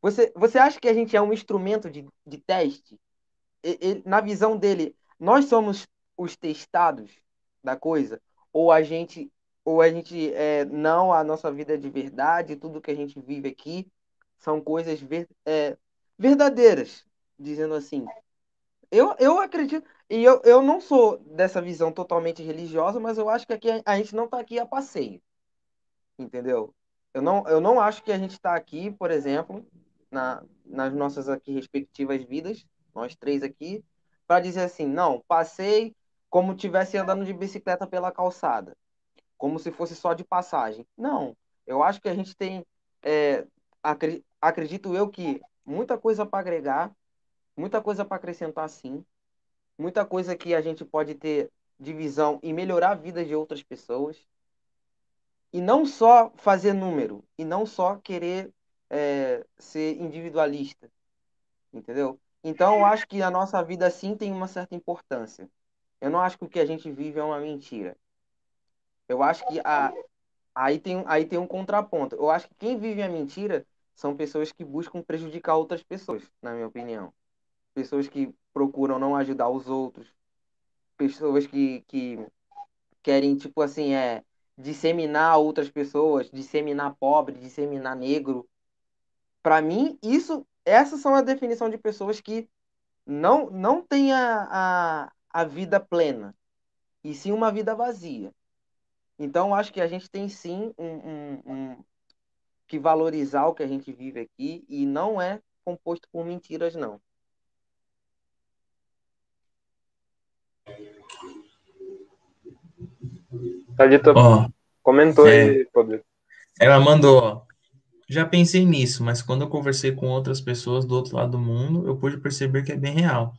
Você, você acha que a gente é um instrumento de, de teste? Ele, na visão dele, nós somos os testados da coisa? Ou a gente, ou a gente é, não, a nossa vida é de verdade, tudo que a gente vive aqui são coisas ver, é, verdadeiras, dizendo assim. Eu, eu acredito, e eu, eu não sou dessa visão totalmente religiosa, mas eu acho que aqui a gente não está aqui a passeio. Entendeu? Eu não, eu não acho que a gente está aqui, por exemplo, na, nas nossas aqui respectivas vidas, nós três aqui, para dizer assim, não, passei como tivesse andando de bicicleta pela calçada, como se fosse só de passagem. Não, eu acho que a gente tem, é, acredito eu que muita coisa para agregar, muita coisa para acrescentar sim, muita coisa que a gente pode ter divisão e melhorar a vida de outras pessoas. E não só fazer número, e não só querer é, ser individualista, entendeu? Então, eu acho que a nossa vida sim tem uma certa importância. Eu não acho que o que a gente vive é uma mentira. Eu acho que a, aí, tem, aí tem um contraponto. Eu acho que quem vive a mentira são pessoas que buscam prejudicar outras pessoas, na minha opinião. Pessoas que procuram não ajudar os outros. Pessoas que, que querem, tipo assim, é disseminar outras pessoas, disseminar pobre, disseminar negro. Para mim, isso, essas são a definição de pessoas que não não têm a, a, a vida plena, e sim uma vida vazia. Então, acho que a gente tem sim um, um, um que valorizar o que a gente vive aqui e não é composto por mentiras, não. Thalita oh, comentou é, aí, poder. Ela mandou, já pensei nisso, mas quando eu conversei com outras pessoas do outro lado do mundo, eu pude perceber que é bem real.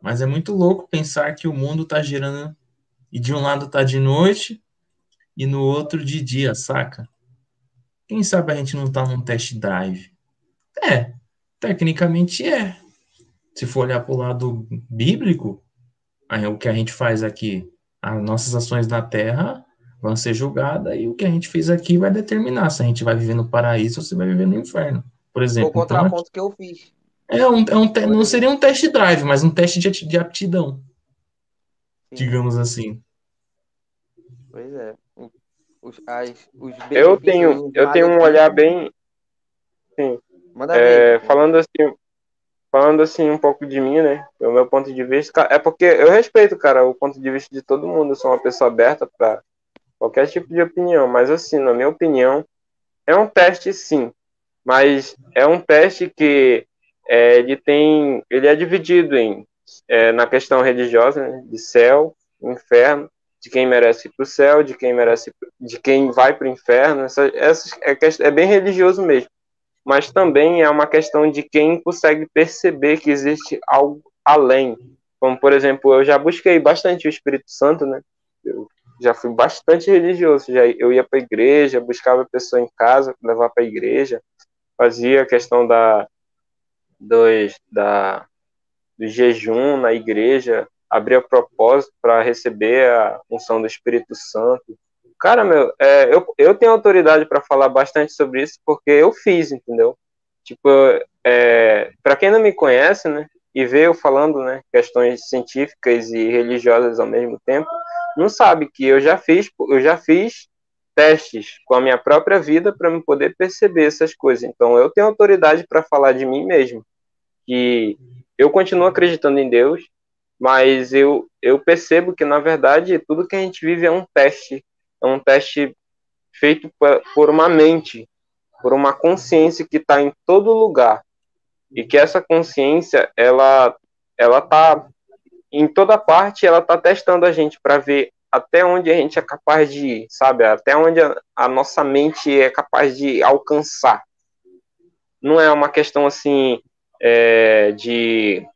Mas é muito louco pensar que o mundo está girando e de um lado está de noite e no outro de dia, saca? Quem sabe a gente não está num test drive? É, tecnicamente é. Se for olhar para o lado bíblico, o que a gente faz aqui, as nossas ações na Terra vão ser julgadas e o que a gente fez aqui vai determinar se a gente vai viver no paraíso ou se vai viver no inferno. Por exemplo. O contraponto então, que eu fiz. É um, é um não seria um test drive, mas um teste de, de aptidão. Sim. Digamos assim. Pois é os, as, os eu tenho, eu tenho um olhar bem. Sim. É, Falando assim, falando assim um pouco de mim, né? O meu ponto de vista. É porque eu respeito, cara, o ponto de vista de todo mundo. Eu sou uma pessoa aberta para qualquer tipo de opinião. Mas, assim, na minha opinião, é um teste, sim. Mas é um teste que é, ele tem. Ele é dividido em é, na questão religiosa, né, de céu, inferno, de quem merece ir para o céu, de quem merece, de quem vai para o inferno. Essa, essa é, é bem religioso mesmo mas também é uma questão de quem consegue perceber que existe algo além. Como, por exemplo, eu já busquei bastante o Espírito Santo, né? Eu já fui bastante religioso. Já, eu ia para a igreja, buscava a pessoa em casa, levar para a igreja, fazia a questão da, dos, da, do jejum na igreja, abria propósito para receber a unção do Espírito Santo. Cara, meu, é, eu, eu tenho autoridade para falar bastante sobre isso porque eu fiz, entendeu? Tipo, é, para quem não me conhece, né, e vê eu falando, né, questões científicas e religiosas ao mesmo tempo, não sabe que eu já fiz, eu já fiz testes com a minha própria vida para me poder perceber essas coisas. Então, eu tenho autoridade para falar de mim mesmo, que eu continuo acreditando em Deus, mas eu, eu percebo que, na verdade, tudo que a gente vive é um teste é um teste feito por uma mente, por uma consciência que está em todo lugar e que essa consciência ela ela está em toda parte, ela está testando a gente para ver até onde a gente é capaz de ir, sabe? Até onde a, a nossa mente é capaz de alcançar. Não é uma questão assim é, de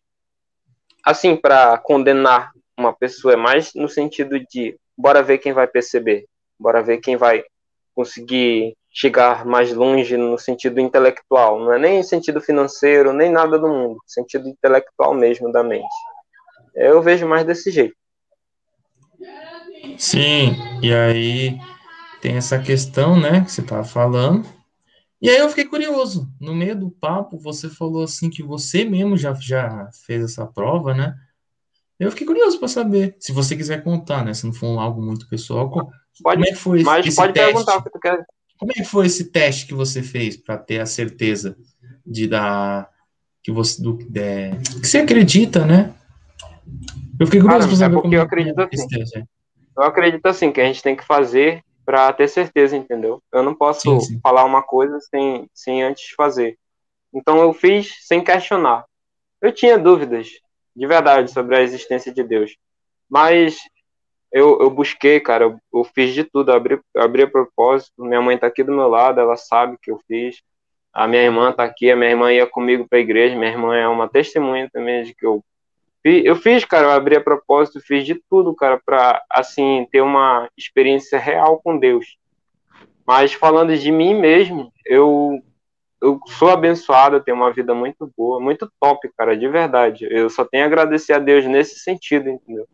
assim para condenar uma pessoa, é mais no sentido de bora ver quem vai perceber. Bora ver quem vai conseguir chegar mais longe no sentido intelectual, não é nem em sentido financeiro, nem nada do mundo, sentido intelectual mesmo da mente. Eu vejo mais desse jeito. Sim, e aí tem essa questão, né, que você estava falando. E aí eu fiquei curioso. No meio do papo, você falou assim que você mesmo já, já fez essa prova, né? Eu fiquei curioso para saber, se você quiser contar, né? Se não for algo muito pessoal, Pode, como é que foi mas esse pode teste? perguntar o que tu quer. Como é que foi esse teste que você fez para ter a certeza de dar que você do, é, que você acredita, né? Eu fiquei curioso para saber é porque eu acredito é assim. É. Eu acredito assim que a gente tem que fazer para ter certeza, entendeu? Eu não posso sim, sim. falar uma coisa sem, sem antes fazer. Então eu fiz sem questionar. Eu tinha dúvidas, de verdade, sobre a existência de Deus. Mas eu, eu busquei, cara, eu, eu fiz de tudo, abri, abri a propósito. Minha mãe tá aqui do meu lado, ela sabe que eu fiz. A minha irmã tá aqui, a minha irmã ia comigo pra igreja, minha irmã é uma testemunha também de que eu eu fiz, cara, eu abri a propósito, fiz de tudo, cara, para assim ter uma experiência real com Deus. Mas falando de mim mesmo, eu eu sou abençoado, eu tenho uma vida muito boa, muito top, cara, de verdade. Eu só tenho a agradecer a Deus nesse sentido, entendeu?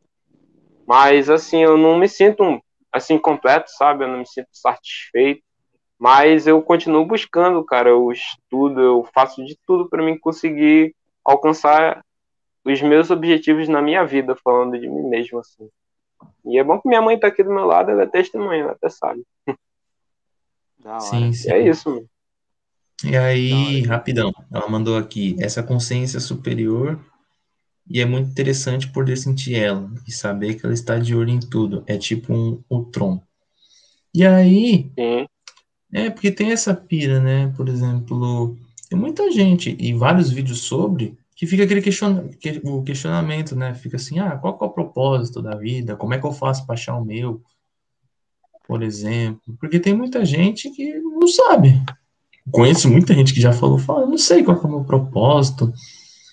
Mas, assim, eu não me sinto, assim, completo, sabe? Eu não me sinto satisfeito. Mas eu continuo buscando, cara. Eu estudo, eu faço de tudo para mim conseguir alcançar os meus objetivos na minha vida, falando de mim mesmo, assim. E é bom que minha mãe tá aqui do meu lado, ela é testemunha, ela até sabe. Sim, sim. E é isso, mano. E aí, rapidão, ela mandou aqui, essa consciência superior e é muito interessante poder sentir ela e saber que ela está de olho em tudo. É tipo um Ultron. E aí, Sim. é porque tem essa pira, né? Por exemplo, tem muita gente e vários vídeos sobre que fica aquele questiona, que, o questionamento, né? Fica assim, ah, qual é o propósito da vida? Como é que eu faço para achar o meu? Por exemplo, porque tem muita gente que não sabe. Conheço muita gente que já falou, fala, não sei qual é o meu propósito.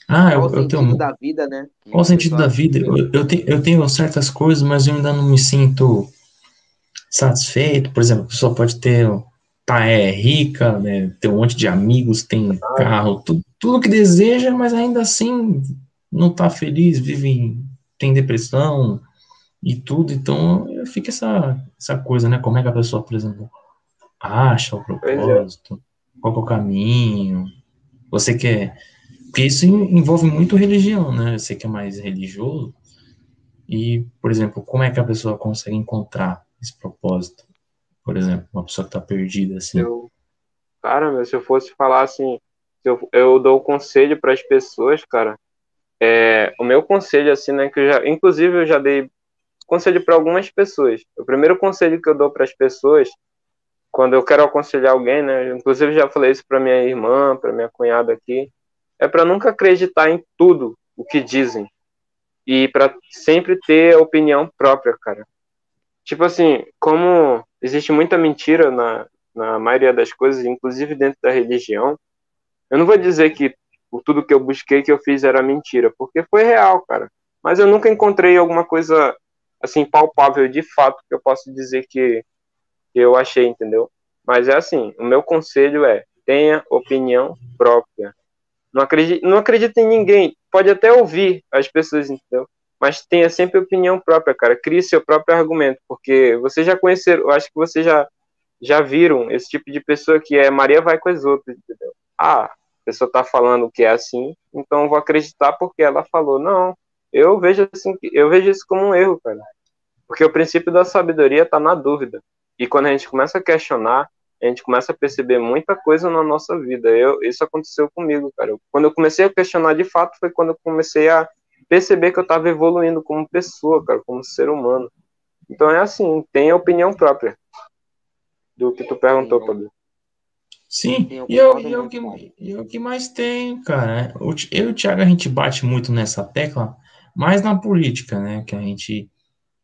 Ah, eu, eu tenho. da vida, né? Qual o sentido da vida? Eu, eu, tenho, eu tenho certas coisas, mas eu ainda não me sinto satisfeito. Por exemplo, a pessoa pode ter. Tá, é rica, né, ter um monte de amigos, tem carro, tudo, tudo que deseja, mas ainda assim não tá feliz, vive, tem depressão e tudo. Então fica essa, essa coisa, né? Como é que a pessoa, por exemplo, acha o é. propósito, qual é o caminho. Você quer porque isso envolve muito religião, né? Você que é mais religioso. E, por exemplo, como é que a pessoa consegue encontrar esse propósito? Por exemplo, uma pessoa que está perdida, assim. Eu, cara, se eu fosse falar assim, eu, eu dou conselho para as pessoas, cara, é, o meu conselho, assim, né, que eu já, inclusive eu já dei conselho para algumas pessoas. O primeiro conselho que eu dou para as pessoas, quando eu quero aconselhar alguém, né, inclusive já falei isso para minha irmã, para minha cunhada aqui, é para nunca acreditar em tudo o que dizem e para sempre ter a opinião própria, cara. Tipo assim, como existe muita mentira na, na maioria das coisas, inclusive dentro da religião, eu não vou dizer que tudo que eu busquei, que eu fiz era mentira, porque foi real, cara. Mas eu nunca encontrei alguma coisa assim palpável de fato que eu posso dizer que, eu achei, entendeu? Mas é assim, o meu conselho é tenha opinião própria. Não acredite, não acredite em ninguém. Pode até ouvir as pessoas, entendeu? Mas tenha sempre opinião própria, cara. Crie seu próprio argumento, porque vocês já conheceram, eu acho que vocês já já viram esse tipo de pessoa que é Maria vai com as outras, entendeu? Ah, pessoa está falando que é assim, então vou acreditar porque ela falou. Não, eu vejo assim, eu vejo isso como um erro, cara. Porque o princípio da sabedoria está na dúvida. E quando a gente começa a questionar, a gente começa a perceber muita coisa na nossa vida. Eu, isso aconteceu comigo, cara. Eu, quando eu comecei a questionar de fato foi quando eu comecei a perceber que eu estava evoluindo como pessoa, cara, como ser humano. Então é assim, tem a opinião própria do que tu perguntou, Pablo. Sim, e eu, e, eu que, e eu que mais tenho, cara. Eu e o Thiago, a gente bate muito nessa tecla, mais na política, né? Que a gente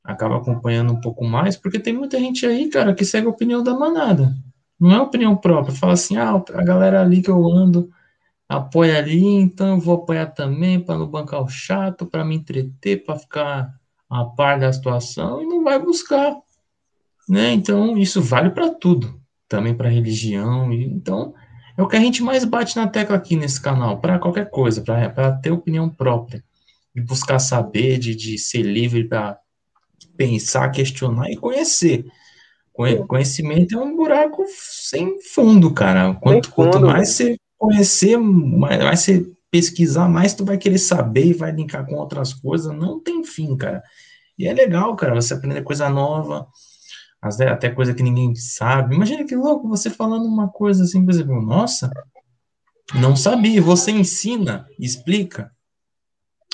acaba acompanhando um pouco mais, porque tem muita gente aí, cara, que segue a opinião da manada. Não é opinião própria. Fala assim, ah, a galera ali que eu ando apoia ali, então eu vou apoiar também para não bancar o chato, para me entreter, para ficar a par da situação e não vai buscar, né? Então isso vale para tudo também para religião. E, então, é o que a gente mais bate na tecla aqui nesse canal, para qualquer coisa, para ter opinião própria, de buscar saber, de, de ser livre para pensar, questionar e conhecer. Conhecimento é um buraco sem fundo, cara. Quanto, fundo, quanto mais né? você conhecer, mais, mais você pesquisar, mais tu vai querer saber e vai linkar com outras coisas. Não tem fim, cara. E é legal, cara, você aprender coisa nova, até coisa que ninguém sabe. Imagina que louco você falando uma coisa assim, por exemplo, nossa, não sabia. Você ensina, explica.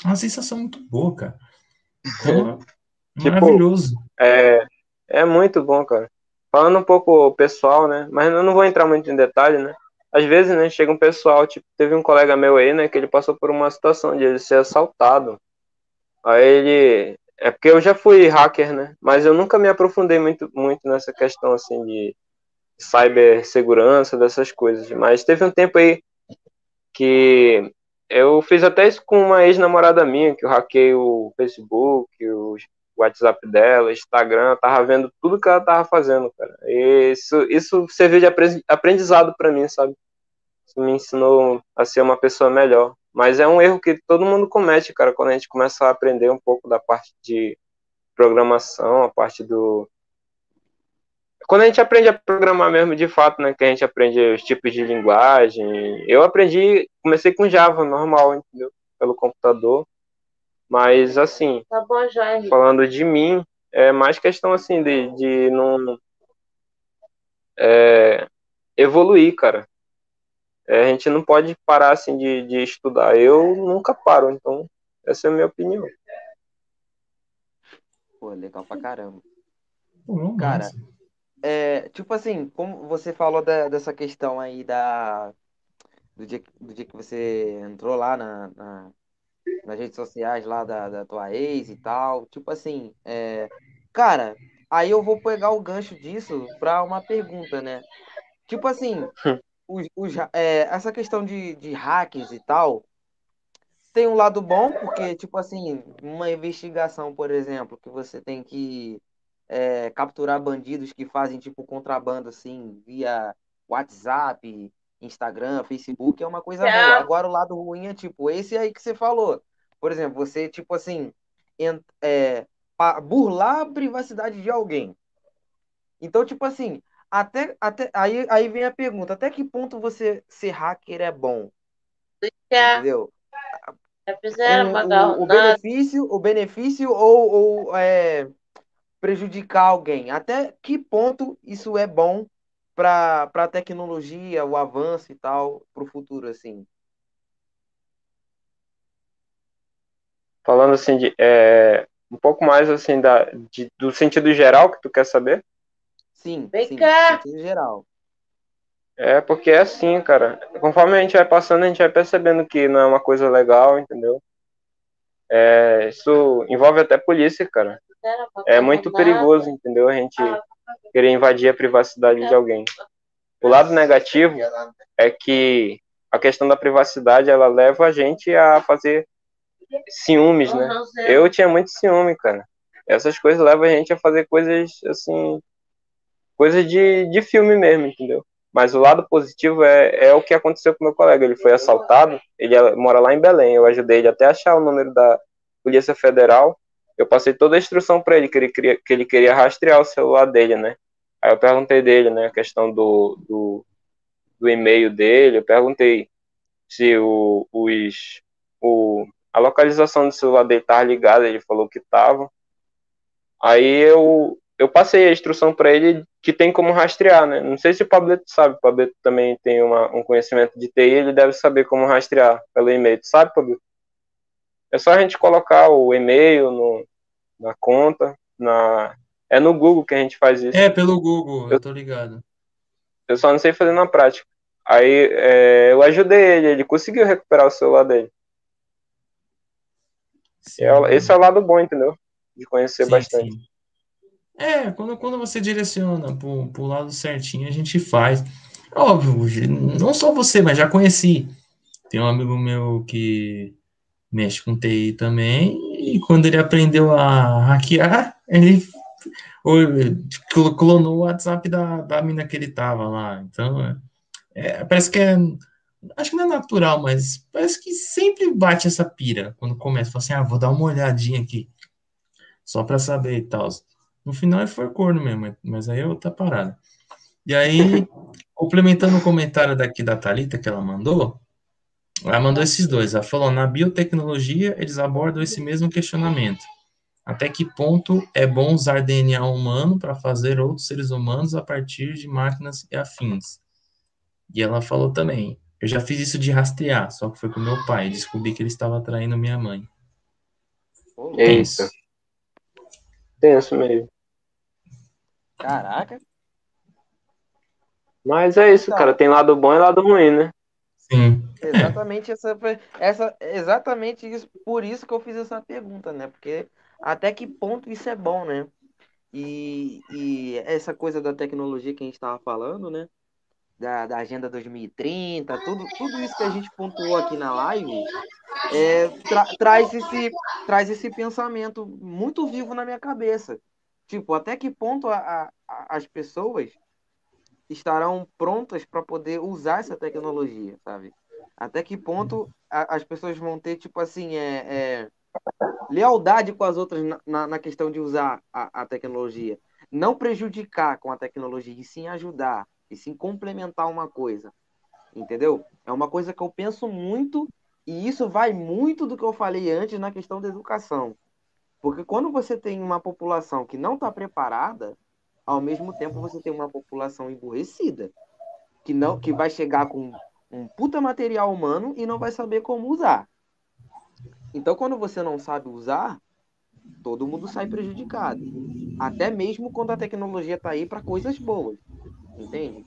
É uma sensação muito boa, cara. Então, é tipo, maravilhoso. É, é muito bom, cara. Falando um pouco pessoal, né? Mas eu não vou entrar muito em detalhe, né? Às vezes, né, chega um pessoal, tipo, teve um colega meu aí, né, que ele passou por uma situação de ele ser assaltado. Aí ele, é porque eu já fui hacker, né? Mas eu nunca me aprofundei muito, muito nessa questão assim de cibersegurança, dessas coisas. Mas teve um tempo aí que eu fiz até isso com uma ex-namorada minha, que eu hackei o Facebook, o WhatsApp dela, Instagram, tava vendo tudo que ela tava fazendo, cara. E isso, isso serviu de aprendizado para mim, sabe? Isso me ensinou a ser uma pessoa melhor. Mas é um erro que todo mundo comete, cara, quando a gente começa a aprender um pouco da parte de programação, a parte do. Quando a gente aprende a programar mesmo de fato, né? Que a gente aprende os tipos de linguagem. Eu aprendi, comecei com Java normal, entendeu? Pelo computador. Mas assim, tá bom, falando de mim, é mais questão assim de, de não é, evoluir, cara. É, a gente não pode parar assim de, de estudar. Eu nunca paro, então essa é a minha opinião. Pô, legal pra caramba. Cara, é, tipo assim, como você falou da, dessa questão aí da do dia, do dia que você entrou lá na, na nas redes sociais lá da, da tua ex e tal, tipo assim, é, cara, aí eu vou pegar o gancho disso pra uma pergunta, né? Tipo assim, os, os, é, essa questão de, de hackers e tal tem um lado bom, porque, tipo assim, uma investigação, por exemplo, que você tem que é, capturar bandidos que fazem, tipo, contrabando, assim, via WhatsApp, Instagram, Facebook, é uma coisa é. boa. Agora, o lado ruim é, tipo, esse aí que você falou. Por exemplo, você, tipo assim, é, burlar a privacidade de alguém. Então, tipo assim, até, até aí, aí vem a pergunta: até que ponto você ser hacker é bom? É. Entendeu? o, o, benefício, o benefício ou, ou é, prejudicar alguém. Até que ponto isso é bom para a tecnologia, o avanço e tal, para o futuro, assim? Falando assim, de, é, um pouco mais assim da, de, do sentido geral que tu quer saber? Sim, Vem sim, cá. sentido geral. É, porque é assim, cara. Conforme a gente vai passando, a gente vai percebendo que não é uma coisa legal, entendeu? É, isso envolve até polícia, cara. É muito perigoso, entendeu? A gente querer invadir a privacidade de alguém. O lado negativo é que a questão da privacidade ela leva a gente a fazer ciúmes, né? Eu tinha muito ciúme, cara. Essas coisas levam a gente a fazer coisas assim, coisas de, de filme mesmo, entendeu? Mas o lado positivo é, é o que aconteceu com meu colega. Ele foi assaltado, ele é, mora lá em Belém. Eu ajudei ele até achar o número da Polícia Federal. Eu passei toda a instrução para ele, que ele, queria, que ele queria rastrear o celular dele, né? Aí eu perguntei dele, né, a questão do, do, do e-mail dele. Eu perguntei se o, os, o, a localização do celular dele estava ligada. Ele falou que estava. Aí eu, eu passei a instrução para ele que tem como rastrear, né? Não sei se o Pableto sabe, o Pableto também tem uma, um conhecimento de TI, ele deve saber como rastrear pelo e-mail, sabe, Pableto? É só a gente colocar o e-mail no, na conta, na é no Google que a gente faz isso. É, pelo Google, eu, eu tô ligado. Eu só não sei fazer na prática. Aí é, eu ajudei ele, ele conseguiu recuperar o celular dele. É, esse é o lado bom, entendeu? De conhecer sim, bastante. Sim. É, quando, quando você direciona pro, pro lado certinho, a gente faz. Óbvio, não só você, mas já conheci. Tem um amigo meu que mexe com TI também, e quando ele aprendeu a hackear, ele clonou o WhatsApp da, da mina que ele tava lá. Então, é, é, parece que é. Acho que não é natural, mas parece que sempre bate essa pira quando começa. Fala assim, ah, vou dar uma olhadinha aqui. Só pra saber e tal. No final ele foi corno mesmo, mas aí eu tá parado. E aí, complementando o comentário daqui da Talita que ela mandou, ela mandou esses dois. Ela falou: na biotecnologia, eles abordam esse mesmo questionamento. Até que ponto é bom usar DNA humano para fazer outros seres humanos a partir de máquinas e afins? E ela falou também: eu já fiz isso de rastrear, só que foi com meu pai. Descobri que ele estava traindo minha mãe. Eita. Tenso mesmo. Caraca. Mas é isso, cara. Tem lado bom e lado ruim, né? Sim. Exatamente essa, essa, exatamente isso, por isso que eu fiz essa pergunta, né? Porque até que ponto isso é bom, né? E, e essa coisa da tecnologia que a gente estava falando, né? Da, da Agenda 2030, tudo, tudo isso que a gente pontuou aqui na live, é, tra, traz, esse, traz esse pensamento muito vivo na minha cabeça. Tipo, até que ponto a, a, as pessoas estarão prontas para poder usar essa tecnologia, sabe? Até que ponto a, as pessoas vão ter, tipo assim, é, é lealdade com as outras na, na questão de usar a, a, tecnologia. Não prejudicar com a tecnologia, e sim ajudar, e sim complementar uma coisa. Entendeu? É uma coisa que eu penso muito, e isso vai muito do que eu falei antes na questão da educação. Porque quando você tem uma população que não está preparada, ao mesmo tempo você tem uma população emburrecida, que não que vai chegar com um puta material humano e não vai saber como usar. Então, quando você não sabe usar, todo mundo sai prejudicado. Até mesmo quando a tecnologia está aí para coisas boas. Entende?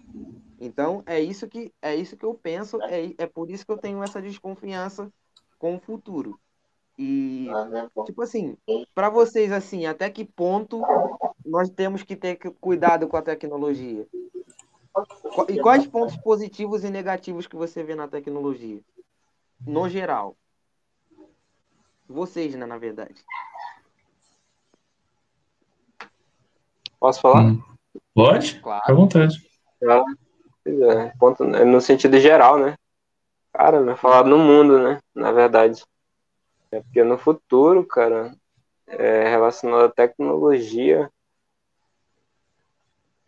Então, é isso que é isso que eu penso, é, é por isso que eu tenho essa desconfiança com o futuro. E, tipo assim, para vocês, assim, até que ponto nós temos que ter cuidado com a tecnologia? E quais pontos positivos e negativos que você vê na tecnologia? No geral. Vocês, né, na verdade. Posso falar? Hum. Pode? Claro. Fica à vontade. É, ponto, no sentido geral, né? Cara, vai falar no mundo, né? Na verdade. É porque no futuro, cara, é, relacionado à tecnologia,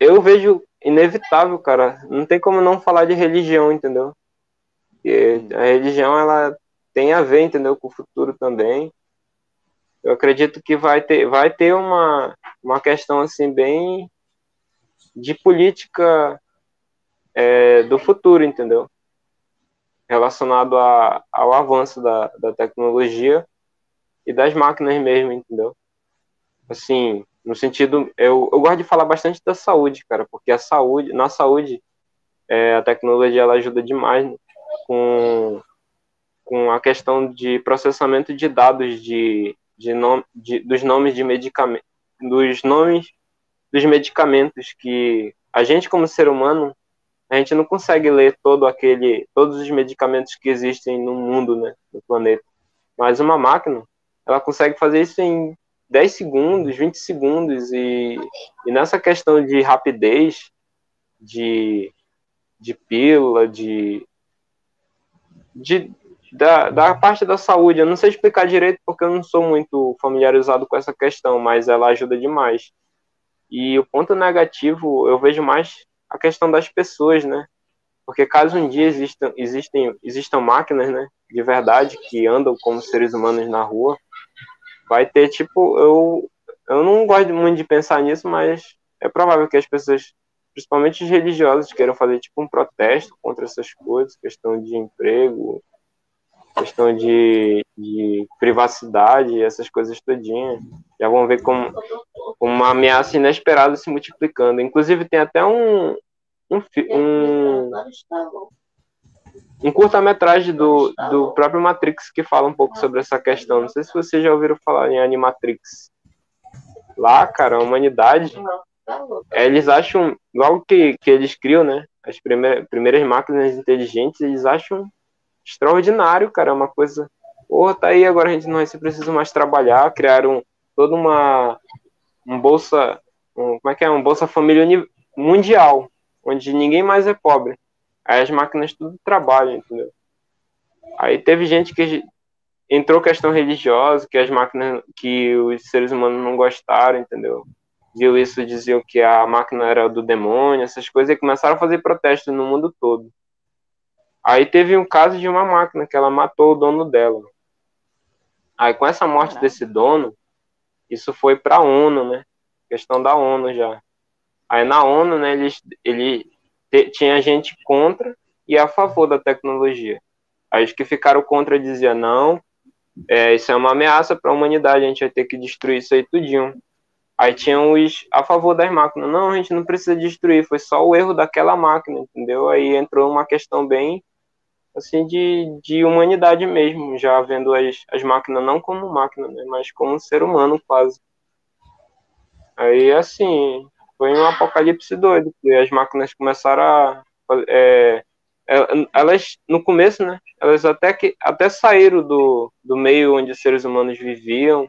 eu vejo inevitável, cara. Não tem como não falar de religião, entendeu? Porque a religião, ela tem a ver, entendeu, com o futuro também. Eu acredito que vai ter, vai ter uma, uma questão, assim, bem de política é, do futuro, entendeu? Relacionado a, ao avanço da, da tecnologia e das máquinas mesmo, entendeu? Assim, no sentido, eu, eu gosto de falar bastante da saúde, cara, porque a saúde, na saúde, é, a tecnologia ela ajuda demais né, com, com a questão de processamento de dados de, de, de dos nomes de medicamentos, dos nomes dos medicamentos que a gente como ser humano a gente não consegue ler todo aquele todos os medicamentos que existem no mundo, né, no planeta. Mas uma máquina, ela consegue fazer isso em 10 segundos, 20 segundos, e, e nessa questão de rapidez, de, de pílula, de, de da, da parte da saúde, eu não sei explicar direito porque eu não sou muito familiarizado com essa questão, mas ela ajuda demais. E o ponto negativo, eu vejo mais a questão das pessoas, né? Porque caso um dia existam, existem, existam máquinas, né, de verdade, que andam como seres humanos na rua, vai ter, tipo, eu, eu não gosto muito de pensar nisso, mas é provável que as pessoas, principalmente os religiosos, queiram fazer, tipo, um protesto contra essas coisas, questão de emprego, questão de, de privacidade, essas coisas todinhas. Já vão ver como, como uma ameaça inesperada se multiplicando. Inclusive, tem até um, um, um um curta-metragem do, do próprio Matrix que fala um pouco sobre essa questão. Não sei se vocês já ouviram falar em Animatrix. Lá, cara, a humanidade, eles acham, logo que, que eles criam, né, as primeiras, primeiras máquinas inteligentes, eles acham extraordinário, cara, é uma coisa, porra, tá aí, agora a gente não vai precisa mais trabalhar, criaram toda uma um bolsa, um, como é que é, um bolsa família mundial, onde ninguém mais é pobre. Aí as máquinas tudo trabalham, entendeu? Aí teve gente que entrou questão religiosa, que as máquinas, que os seres humanos não gostaram, entendeu? Viu isso, diziam que a máquina era do demônio, essas coisas, e começaram a fazer protestos no mundo todo. Aí teve um caso de uma máquina que ela matou o dono dela. Aí com essa morte desse dono, isso foi para a ONU, né? Questão da ONU já. Aí na ONU, né, ele, tinha gente contra e a favor da tecnologia. Aí os que ficaram contra diziam, não, é, isso é uma ameaça para a humanidade, a gente vai ter que destruir isso aí tudinho. Aí tinham os a favor das máquinas, não, a gente não precisa destruir, foi só o erro daquela máquina, entendeu? Aí entrou uma questão bem, assim, de, de humanidade mesmo, já vendo as, as máquinas não como máquina, né, mas como um ser humano quase. Aí, assim, foi um apocalipse doido, porque as máquinas começaram a. É, é, elas, no começo, né? Elas até, que, até saíram do, do meio onde os seres humanos viviam.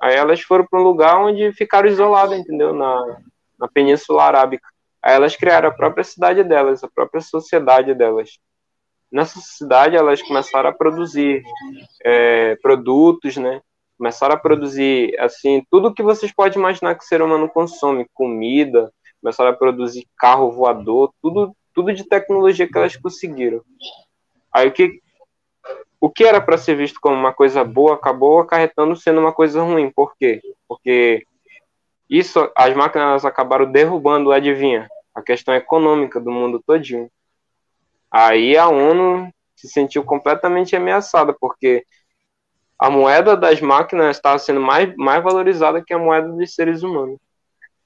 Aí elas foram para um lugar onde ficaram isoladas, entendeu? Na, na Península Arábica. Aí elas criaram a própria cidade delas, a própria sociedade delas. Nessa cidade, elas começaram a produzir é, produtos, né? começaram a produzir assim tudo que vocês podem imaginar que o ser humano consome, comida, começaram a produzir carro voador, tudo tudo de tecnologia que elas conseguiram. Aí o que o que era para ser visto como uma coisa boa acabou acarretando sendo uma coisa ruim. Por quê? Porque isso as máquinas acabaram derrubando, adivinha, a questão econômica do mundo todinho. Aí a ONU se sentiu completamente ameaçada, porque a moeda das máquinas estava sendo mais, mais valorizada que a moeda dos seres humanos.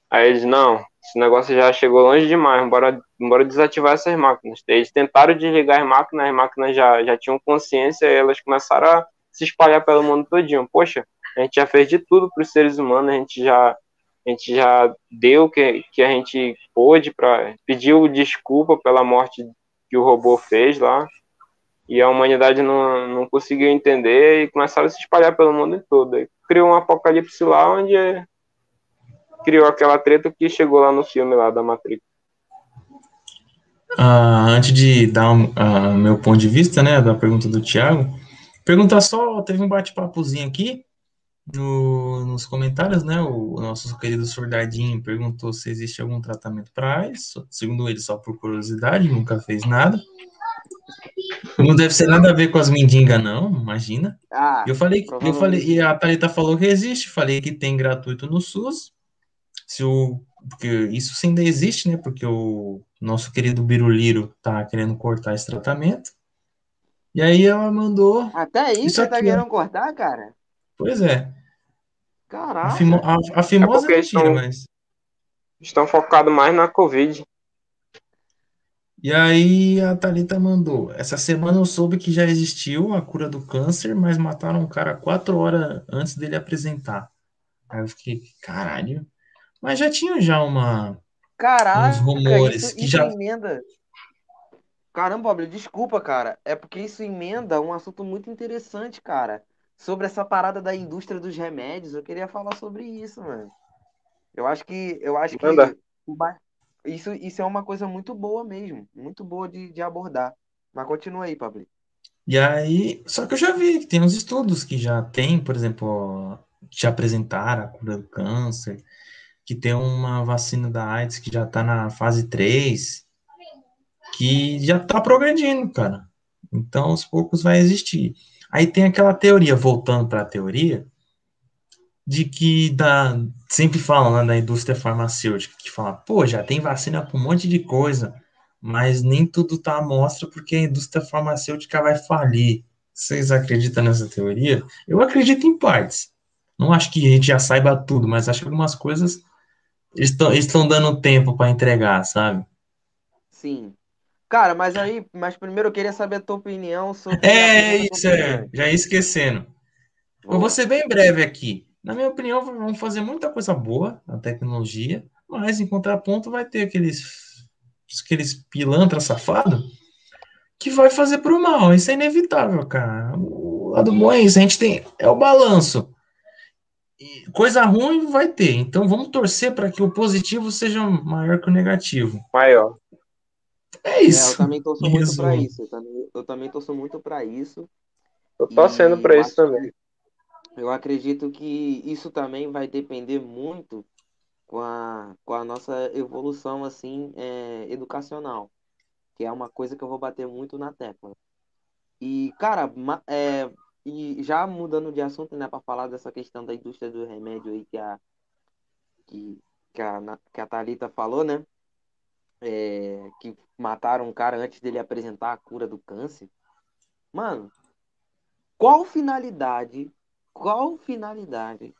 Aí eles, não, esse negócio já chegou longe demais, bora, bora desativar essas máquinas. Eles tentaram desligar as máquinas, as máquinas já, já tinham consciência e elas começaram a se espalhar pelo mundo todinho. Poxa, a gente já fez de tudo para os seres humanos, a gente já a gente já deu o que, que a gente pôde para pediu desculpa pela morte que o robô fez lá e a humanidade não, não conseguiu entender e começaram a se espalhar pelo mundo todo. E criou um apocalipse lá onde criou aquela treta que chegou lá no filme lá da Matrix. Ah, antes de dar um, uh, meu ponto de vista, né, da pergunta do Thiago, perguntar só, teve um bate-papozinho aqui no, nos comentários, né, o, o nosso querido Sordadinho perguntou se existe algum tratamento para isso, segundo ele, só por curiosidade, nunca fez nada. Não deve ser nada a ver com as mendigas, não, imagina. Ah, eu falei, eu falei, e a Thalita falou que existe, falei que tem gratuito no SUS. se o porque isso ainda existe, né? Porque o nosso querido Biruliro tá querendo cortar esse tratamento. E aí ela mandou. Até isso, você tá querendo cortar, cara? Pois é. Caraca. A, fimo, a, a fimosa é mentira, estão, mas. Estão focados mais na Covid. E aí a Thalita mandou. Essa semana eu soube que já existiu a cura do câncer, mas mataram um cara quatro horas antes dele apresentar. Aí eu fiquei, caralho. Mas já tinha já uma. Caraca, uns rumores isso, que isso já. emenda. Caramba, Pablo, desculpa, cara. É porque isso emenda um assunto muito interessante, cara. Sobre essa parada da indústria dos remédios. Eu queria falar sobre isso, mano. Eu acho que. Eu acho que. Isso, isso é uma coisa muito boa mesmo. Muito boa de, de abordar. Mas continua aí, Pablo. E aí, só que eu já vi que tem uns estudos que já tem, por exemplo, que já apresentaram a cura do câncer, que tem uma vacina da AIDS que já está na fase 3, que já está progredindo, cara. Então, aos poucos vai existir. Aí tem aquela teoria, voltando para a teoria, de que da, sempre falam lá da indústria farmacêutica, que fala, pô, já tem vacina para um monte de coisa, mas nem tudo tá à mostra porque a indústria farmacêutica vai falir. Vocês acreditam nessa teoria? Eu acredito em partes. Não acho que a gente já saiba tudo, mas acho que algumas coisas eles estão dando tempo para entregar, sabe? Sim. Cara, mas aí, mas primeiro eu queria saber a tua opinião sobre. É isso, é. Já ia esquecendo. Eu vou ser bem breve aqui. Na minha opinião, vão fazer muita coisa boa na tecnologia, mas em contraponto vai ter aqueles, aqueles pilantra safado que vai fazer pro mal. Isso é inevitável, cara. O lado bom é isso. A gente tem. É o balanço coisa ruim vai ter. Então vamos torcer para que o positivo seja maior que o negativo. Maior. É isso. É, eu também torço muito para isso. Eu também, eu também torço muito para isso. Eu torcendo para isso também. Eu acredito que isso também vai depender muito com a, com a nossa evolução assim é, educacional, que é uma coisa que eu vou bater muito na tecla. E, cara, é, e já mudando de assunto, né, para falar dessa questão da indústria do remédio aí que a que, que a, que a Thalita falou, né? É, que mataram um cara antes dele apresentar a cura do câncer. Mano, qual finalidade, qual finalidade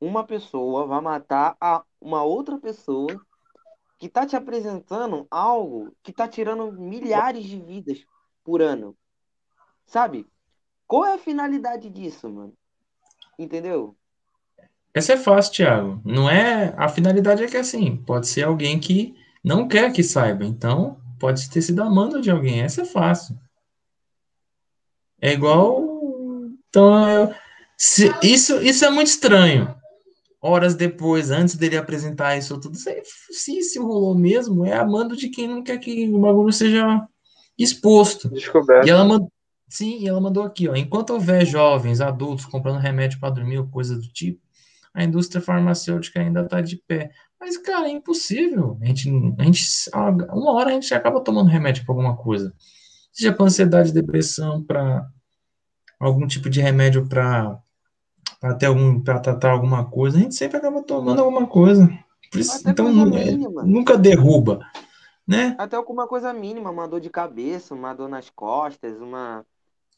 uma pessoa vai matar a uma outra pessoa que tá te apresentando algo que tá tirando milhares de vidas por ano? Sabe? Qual é a finalidade disso, mano? Entendeu? Essa é fácil, Thiago. Não é. A finalidade é que assim, pode ser alguém que não quer que saiba. Então, pode ter sido a manda de alguém. Essa é fácil. É igual. Então, eu... Se... isso, isso é muito estranho. Horas depois, antes dele apresentar isso tudo, se, se isso rolou mesmo, é a mando de quem não quer que o bagulho seja exposto. Descoberto. E ela mandou Sim, ela mandou aqui, ó. Enquanto houver jovens, adultos comprando remédio para dormir ou coisa do tipo, a indústria farmacêutica ainda está de pé. Mas, cara, é impossível. A gente, a gente, uma hora a gente acaba tomando remédio para alguma coisa. Seja para ansiedade, depressão, para algum tipo de remédio para ter algum para tratar alguma coisa, a gente sempre acaba tomando alguma coisa. Isso, então é, nunca derruba, né? Até alguma coisa mínima, uma dor de cabeça, uma dor nas costas, uma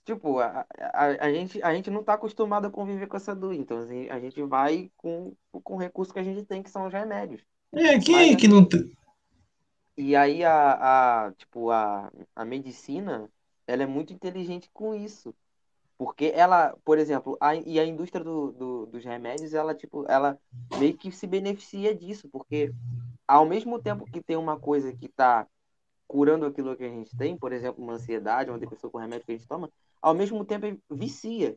Tipo, a, a, a, gente, a gente não está acostumado a conviver com essa dor, então assim, a gente vai com, com o recurso que a gente tem, que são os remédios. É, quem Mas, é que não tem? E aí a, a, tipo, a, a medicina, ela é muito inteligente com isso. Porque ela, por exemplo, a, e a indústria do, do, dos remédios, ela, tipo, ela meio que se beneficia disso, porque ao mesmo tempo que tem uma coisa que está curando aquilo que a gente tem, por exemplo, uma ansiedade, uma depressão com remédio que a gente toma, ao mesmo tempo vicia.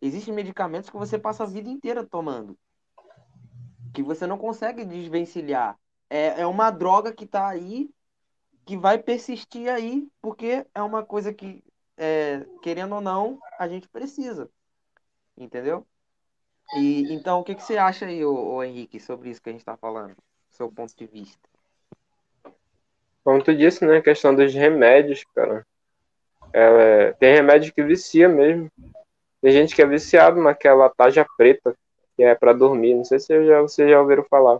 Existem medicamentos que você passa a vida inteira tomando, que você não consegue desvencilhar. É, é uma droga que está aí, que vai persistir aí, porque é uma coisa que, é, querendo ou não, a gente precisa. Entendeu? E então, o que, que você acha aí, ô, ô Henrique, sobre isso que a gente está falando? seu ponto de vista. Como tu disse, né? A questão dos remédios, cara. É, tem remédio que vicia mesmo. Tem gente que é viciado naquela taja preta. que é para dormir. Não sei se já, vocês já ouviram falar.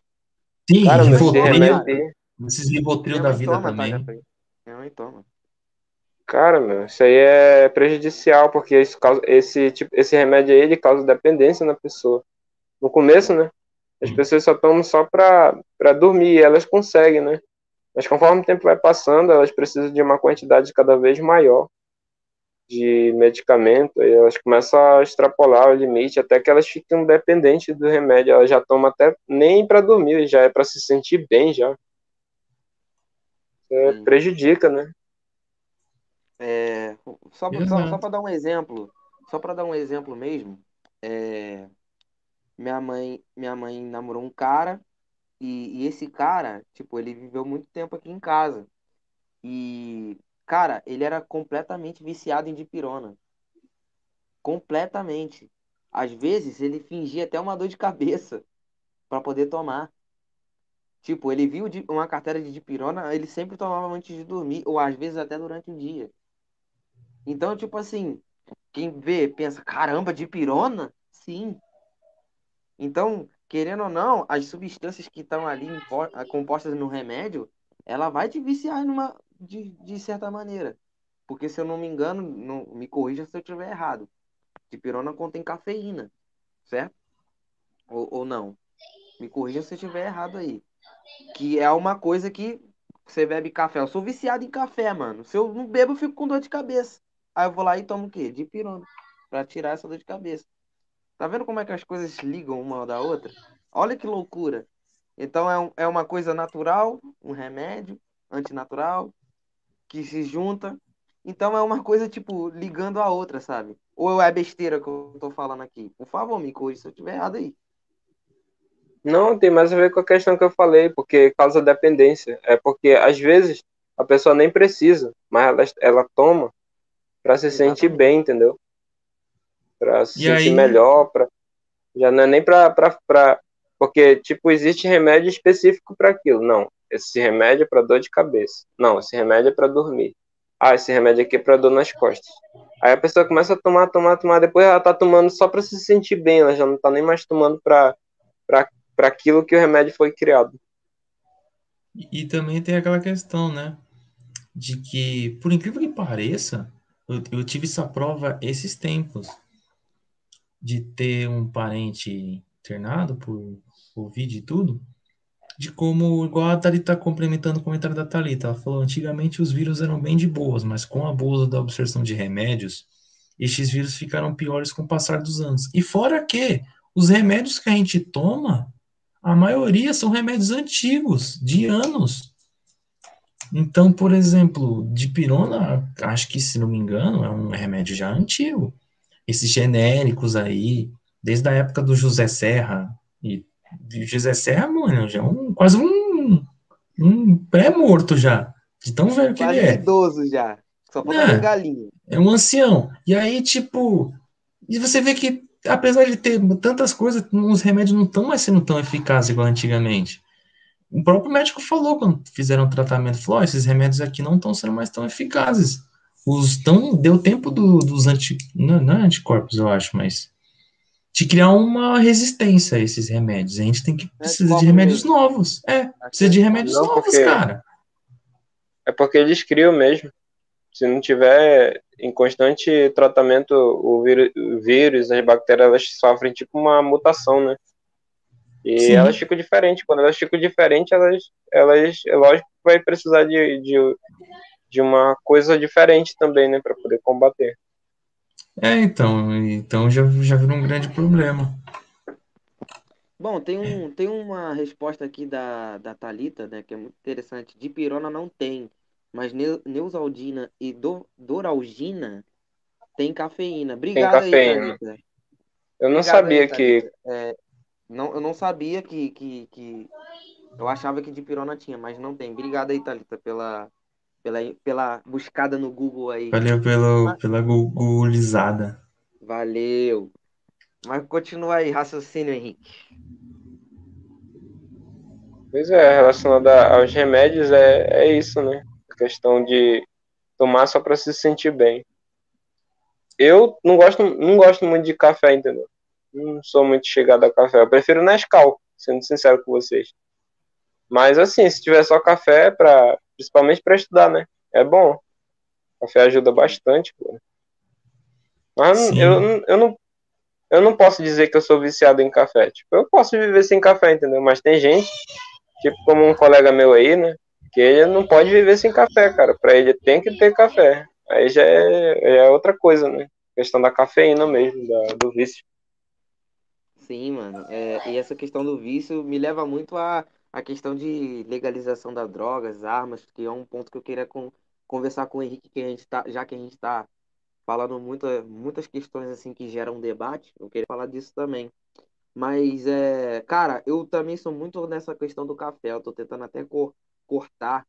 Sim, Cara, remédio... Esses Rivotril da vida toma, também. Minha mãe toma. Cara, meu, isso aí é prejudicial, porque isso causa, esse, tipo, esse remédio aí ele causa dependência na pessoa. No começo, né? As hum. pessoas só tomam só pra, pra dormir, e elas conseguem, né? Mas conforme o tempo vai passando, elas precisam de uma quantidade cada vez maior de medicamento, e elas começam a extrapolar o limite, até que elas ficam dependentes do remédio. Elas já tomam até nem para dormir, já é para se sentir bem já. É, prejudica, né? É, só só, só para dar um exemplo, só para dar um exemplo mesmo, é, minha mãe minha mãe namorou um cara e, e, esse cara, tipo, ele viveu muito tempo aqui em casa e cara, ele era completamente viciado em dipirona, completamente. Às vezes ele fingia até uma dor de cabeça para poder tomar. Tipo, ele viu uma carteira de dipirona, ele sempre tomava antes de dormir, ou às vezes até durante o dia. Então, tipo assim, quem vê pensa, caramba, de pirona? Sim. Então, querendo ou não, as substâncias que estão ali compostas no remédio, ela vai te viciar numa, de, de certa maneira. Porque se eu não me engano, não, me corrija se eu estiver errado. De pirona contém cafeína, certo? Ou, ou não? Me corrija se eu estiver errado aí. Que é uma coisa que você bebe café. Eu sou viciado em café, mano. Se eu não bebo, eu fico com dor de cabeça. Aí eu vou lá e tomo o quê? Dipirona. Pra tirar essa dor de cabeça. Tá vendo como é que as coisas ligam uma da outra? Olha que loucura. Então é, um, é uma coisa natural, um remédio antinatural, que se junta. Então é uma coisa, tipo, ligando a outra, sabe? Ou é besteira que eu tô falando aqui? Por favor, me corrija se eu estiver errado aí. Não, tem mais a ver com a questão que eu falei, porque causa dependência. É porque, às vezes, a pessoa nem precisa, mas ela, ela toma para se Exatamente. sentir bem, entendeu? Para se e sentir aí... melhor, para já não é nem para porque tipo existe remédio específico para aquilo, não. Esse remédio é para dor de cabeça. Não, esse remédio é para dormir. Ah, esse remédio aqui é para dor nas costas. Aí a pessoa começa a tomar, tomar, tomar, depois ela tá tomando só para se sentir bem, ela já não tá nem mais tomando para aquilo que o remédio foi criado. E também tem aquela questão, né? De que, por incrível que pareça, eu, eu tive essa prova esses tempos de ter um parente internado por Covid e tudo, de como, igual a Thalita tá complementando o comentário da Thalita, ela falou, antigamente os vírus eram bem de boas, mas com o abuso da absorção de remédios, estes vírus ficaram piores com o passar dos anos. E fora que, os remédios que a gente toma, a maioria são remédios antigos, de anos. Então, por exemplo, dipirona, acho que, se não me engano, é um remédio já antigo. Esses genéricos aí, desde a época do José Serra, e José Serra, mano, já é um, quase um, um pré-morto já, de tão velho que quase ele é. idoso já, só falta é, galinha. É um ancião. E aí, tipo, e você vê que, apesar de ter tantas coisas, os remédios não estão mais sendo tão eficazes igual antigamente. O próprio médico falou quando fizeram o tratamento, falou, oh, esses remédios aqui não estão sendo mais tão eficazes. Os tão, deu tempo do, dos anti, não, não é anticorpos, eu acho, mas de criar uma resistência a esses remédios. A gente tem que precisar é de remédios mesmo. novos. É, precisa de remédios não, novos, cara. É porque eles criam mesmo. Se não tiver em constante tratamento, o vírus, as bactérias, elas sofrem tipo uma mutação, né? E Sim. elas ficam diferentes. Quando elas ficam diferentes, elas, elas, é lógico que vai precisar de, de, de uma coisa diferente também, né, para poder combater. É, então, então já, já virou um grande problema. Bom, tem, um, tem uma resposta aqui da, da Talita, né, que é muito interessante. De pirona não tem, mas Neusaldina e do, Doralgina tem cafeína. Obrigado tem cafeína. aí, Thalita. Eu não Obrigado sabia aí, que. É, não, eu não sabia que, que, que. Eu achava que de pirona tinha, mas não tem. Obrigado aí, Thalita, pela, pela, pela buscada no Google aí. Valeu pelo, mas... pela googleizada. Valeu. Mas continua aí, raciocínio, Henrique. Pois é, relacionado aos remédios, é, é isso, né? A questão de tomar só para se sentir bem. Eu não gosto, não gosto muito de café, entendeu? não sou muito chegado a café. Eu prefiro Nescau, sendo sincero com vocês. Mas assim, se tiver só café, pra, principalmente para estudar, né? É bom. Café ajuda bastante, pô. Mas eu, eu, não, eu não posso dizer que eu sou viciado em café. Tipo, eu posso viver sem café, entendeu? Mas tem gente, tipo como um colega meu aí, né? Que ele não pode viver sem café, cara. Para ele tem que ter café. Aí já é, é outra coisa, né? questão da cafeína mesmo, da, do vício. Sim, mano. É, e essa questão do vício me leva muito a, a questão de legalização das drogas, armas, que é um ponto que eu queria conversar com o Henrique, que a gente tá, já que a gente está falando muita, muitas questões assim que geram debate, eu queria falar disso também. Mas, é, cara, eu também sou muito nessa questão do café. Eu tô tentando até cor, cortar,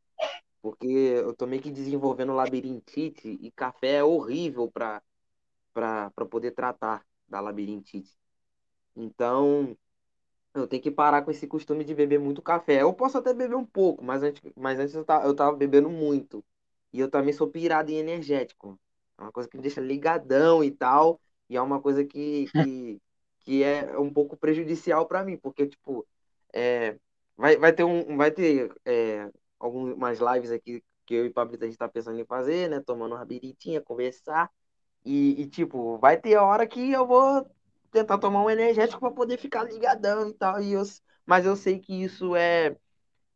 porque eu tô meio que desenvolvendo labirintite e café é horrível para poder tratar da labirintite. Então, eu tenho que parar com esse costume de beber muito café. Eu posso até beber um pouco, mas antes, mas antes eu, tava, eu tava bebendo muito. E eu também sou pirado em energético. É uma coisa que me deixa ligadão e tal. E é uma coisa que, que, que é um pouco prejudicial para mim, porque, tipo, é, vai, vai ter, um, vai ter é, algumas lives aqui que eu e o Pablito a gente tá pensando em fazer, né? Tomando uma biritinha, conversar. E, e, tipo, vai ter hora que eu vou tentar tomar um energético para poder ficar ligadão e tal. E eu, mas eu sei que isso é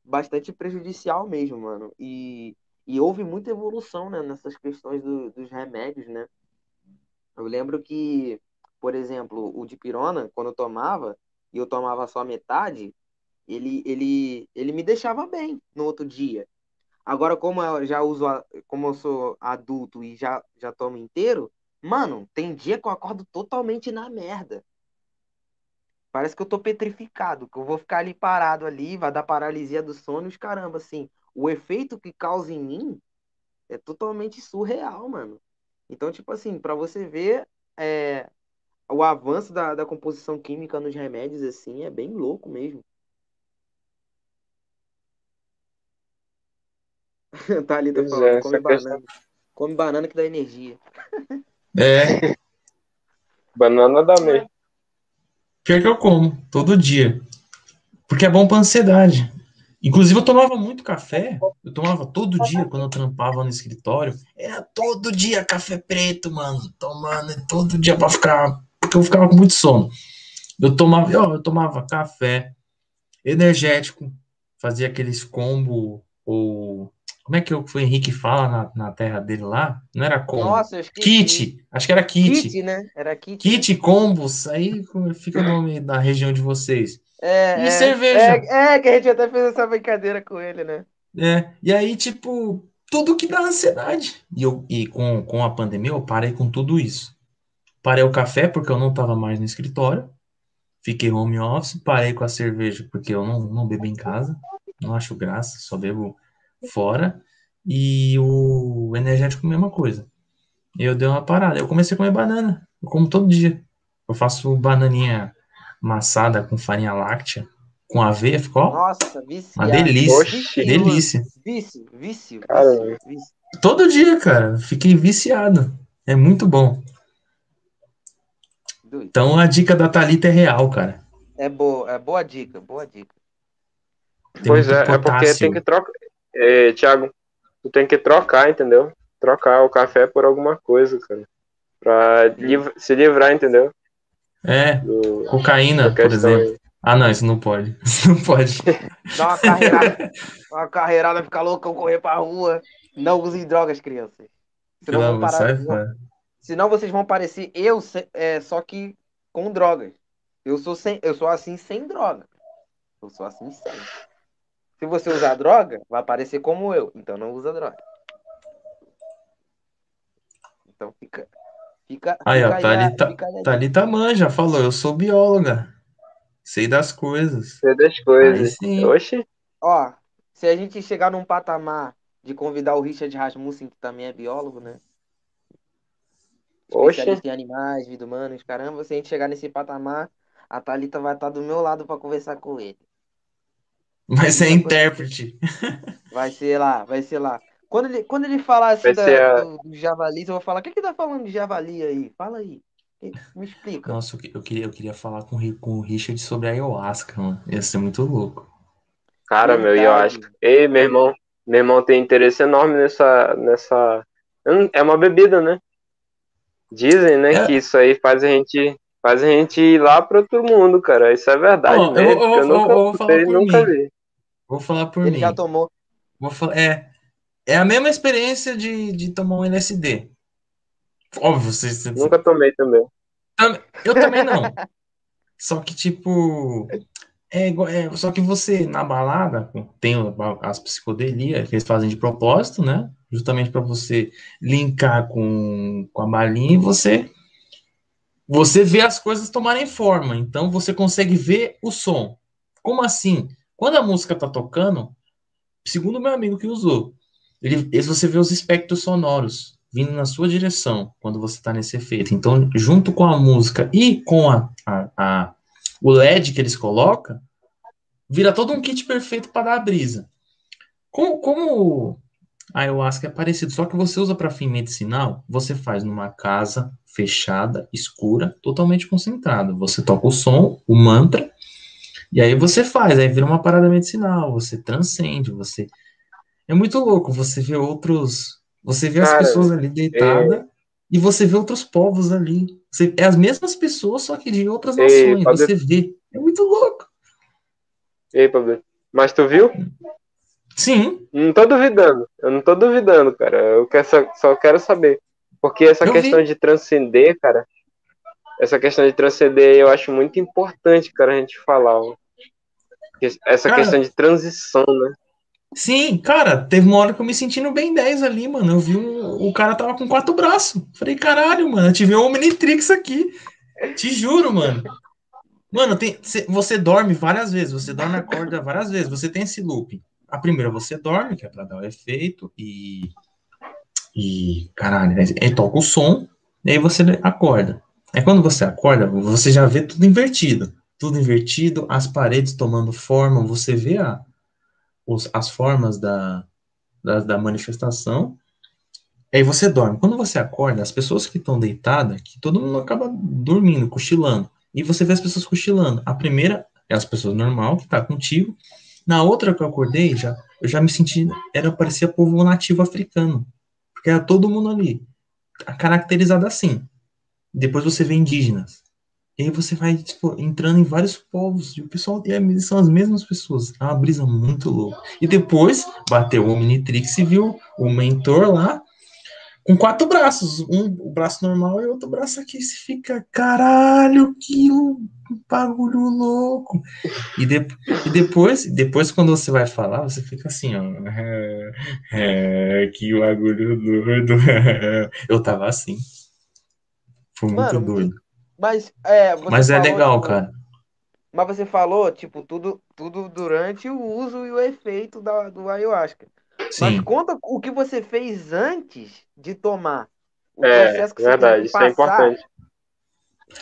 bastante prejudicial mesmo, mano. E, e houve muita evolução né, nessas questões do, dos remédios, né? Eu lembro que, por exemplo, o dipirona, quando eu tomava, e eu tomava só metade, ele, ele, ele me deixava bem no outro dia. Agora, como eu já uso, como eu sou adulto e já, já tomo inteiro, mano, tem dia que eu acordo totalmente na merda. Parece que eu tô petrificado, que eu vou ficar ali parado ali, vai dar paralisia do sono os caramba, assim o efeito que causa em mim é totalmente surreal, mano. Então, tipo assim, para você ver é, o avanço da, da composição química nos remédios, assim, é bem louco mesmo. tá ali, tá falando, é, come banana. Questão... Come banana que dá energia. É. banana dá mesmo. Pior que eu como, todo dia. Porque é bom pra ansiedade. Inclusive, eu tomava muito café, eu tomava todo dia quando eu trampava no escritório. Era todo dia café preto, mano, tomando todo dia para ficar. Porque eu ficava com muito sono. Eu tomava, ó, eu tomava café, energético, fazia aqueles combo, ou. Como é que o Henrique fala na, na terra dele lá? Não era combo. Nossa, acho que kit. Acho que era kit. Kit, né? Era kit. Kit, combos. Aí fica o nome da região de vocês. É, e é, cerveja. É, é, que a gente até fez essa brincadeira com ele, né? É, e aí, tipo, tudo que dá ansiedade. E, eu, e com, com a pandemia, eu parei com tudo isso. Parei o café porque eu não tava mais no escritório. Fiquei home office. Parei com a cerveja porque eu não, não bebo em casa. Não acho graça, só bebo fora. E o energético, mesma coisa. Eu dei uma parada. Eu comecei a comer banana. Eu como todo dia. Eu faço bananinha massada com farinha láctea, com aveia, ficou Nossa, viciado. Uma delícia. Oxi. Delícia. Vício, vício, vício, vício. Todo dia, cara. Fiquei viciado. É muito bom. Então a dica da Thalita é real, cara. É boa, é boa dica, boa dica. Tem pois é, é porque tem que trocar. É, Thiago, tu tem que trocar, entendeu? Trocar o café por alguma coisa, cara. Pra liv se livrar, entendeu? É, do, cocaína, por exemplo. Aí. Ah, não, isso não pode. Isso não pode. Dá uma carreirada, uma carreirada, ficar loucão, correr pra rua. Não usem drogas, crianças. Senão, não, parar, sai, senão vocês vão parecer eu, é, só que com drogas. Eu sou, sem, eu sou assim sem droga. Eu sou assim sem. Se você usar droga, vai parecer como eu. Então não usa droga. Então fica, Fica, aí, fica ó, Thalita, aí, Thalita manja, falou, eu sou bióloga. Sei das coisas. Sei das coisas. sim. Oxi. Ó, se a gente chegar num patamar de convidar o Richard Rasmussen, que também é biólogo, né? Especialista em animais, vida humana, caramba, se a gente chegar nesse patamar, a Thalita vai estar do meu lado para conversar com ele. Vai ser intérprete. Vai ser lá, vai ser lá. Quando ele, quando ele falar assim da, a... do, do javali, eu vou falar, o que que tá falando de javali aí? Fala aí. Me explica. Nossa, eu queria, eu queria falar com, com o Richard sobre a ayahuasca, mano. Ia ser muito louco. Cara, meu, eu acho. Ei, meu irmão, meu irmão tem interesse enorme nessa, nessa. É uma bebida, né? Dizem, né, é. que isso aí faz a gente, faz a gente ir lá para outro mundo, cara. Isso é verdade. Oh, né? eu, eu, eu, nunca, eu, vou falar por nunca vi. Vou falar por Ele mim. já tomou. Vou falar, é, é a mesma experiência de, de tomar um LSD. Óbvio, você, você... Nunca tomei também. Eu também não. Só que, tipo, é, é, só que você, na balada, tem as psicodelias que eles fazem de propósito, né? Justamente para você linkar com, com a balinha e você você vê as coisas tomarem forma. Então você consegue ver o som. Como assim? Quando a música tá tocando, segundo meu amigo que usou, ele, você vê os espectros sonoros vindo na sua direção quando você está nesse efeito. Então, junto com a música e com a, a, a o LED que eles colocam, vira todo um kit perfeito para dar a brisa. Como, como a ayahuasca é parecido, só que você usa para fim medicinal, você faz numa casa fechada, escura, totalmente concentrada. Você toca o som, o mantra, e aí você faz, aí vira uma parada medicinal, você transcende, você. É muito louco, você vê outros. Você vê Cara, as pessoas ali deitadas. É... E você vê outros povos ali. Você, é as mesmas pessoas, só que de outras nações. Você vê. É muito louco. Ei, Pablo. Mas tu viu? Sim. Não tô duvidando. Eu não tô duvidando, cara. Eu quero, só, só quero saber. Porque essa eu questão vi. de transcender, cara. Essa questão de transcender eu acho muito importante, cara, a gente falar. Ó. Essa cara, questão de transição, né? Sim, cara, teve uma hora que eu me senti no Ben 10 ali, mano. Eu vi um. O cara tava com quatro braços. Falei, caralho, mano, eu tive um Omnitrix aqui. Te juro, mano. Mano, tem, você dorme várias vezes, você dorme na corda várias vezes, você tem esse loop. A primeira você dorme, que é pra dar o efeito, e. E. Caralho, aí toca o som, e aí você acorda. Aí quando você acorda, você já vê tudo invertido. Tudo invertido, as paredes tomando forma, você vê a, os, as formas da, da, da manifestação. Aí você dorme. Quando você acorda, as pessoas que estão deitadas, que todo mundo acaba dormindo, cochilando. E você vê as pessoas cochilando. A primeira é as pessoas normal que tá contigo. Na outra que eu acordei, já, eu já me senti, era parecia povo nativo africano. Porque era todo mundo ali, caracterizado assim. Depois você vê indígenas. E aí você vai tipo, entrando em vários povos, e o pessoal e são as mesmas pessoas. É uma brisa muito louca. E depois bateu o Omnitrix e viu o mentor lá com quatro braços. Um o braço normal e outro braço aqui. Você fica, caralho, que bagulho louco. E, de, e depois, depois, quando você vai falar, você fica assim, ó. É, é, que bagulho doido. Eu tava assim. Foi muito Mano, doido. Mas é. Mas é legal, tipo, cara. Mas você falou, tipo, tudo, tudo durante o uso e o efeito da, do ayahuasca. Sim. Mas conta o que você fez antes de tomar. O é, processo que verdade, você isso é importante.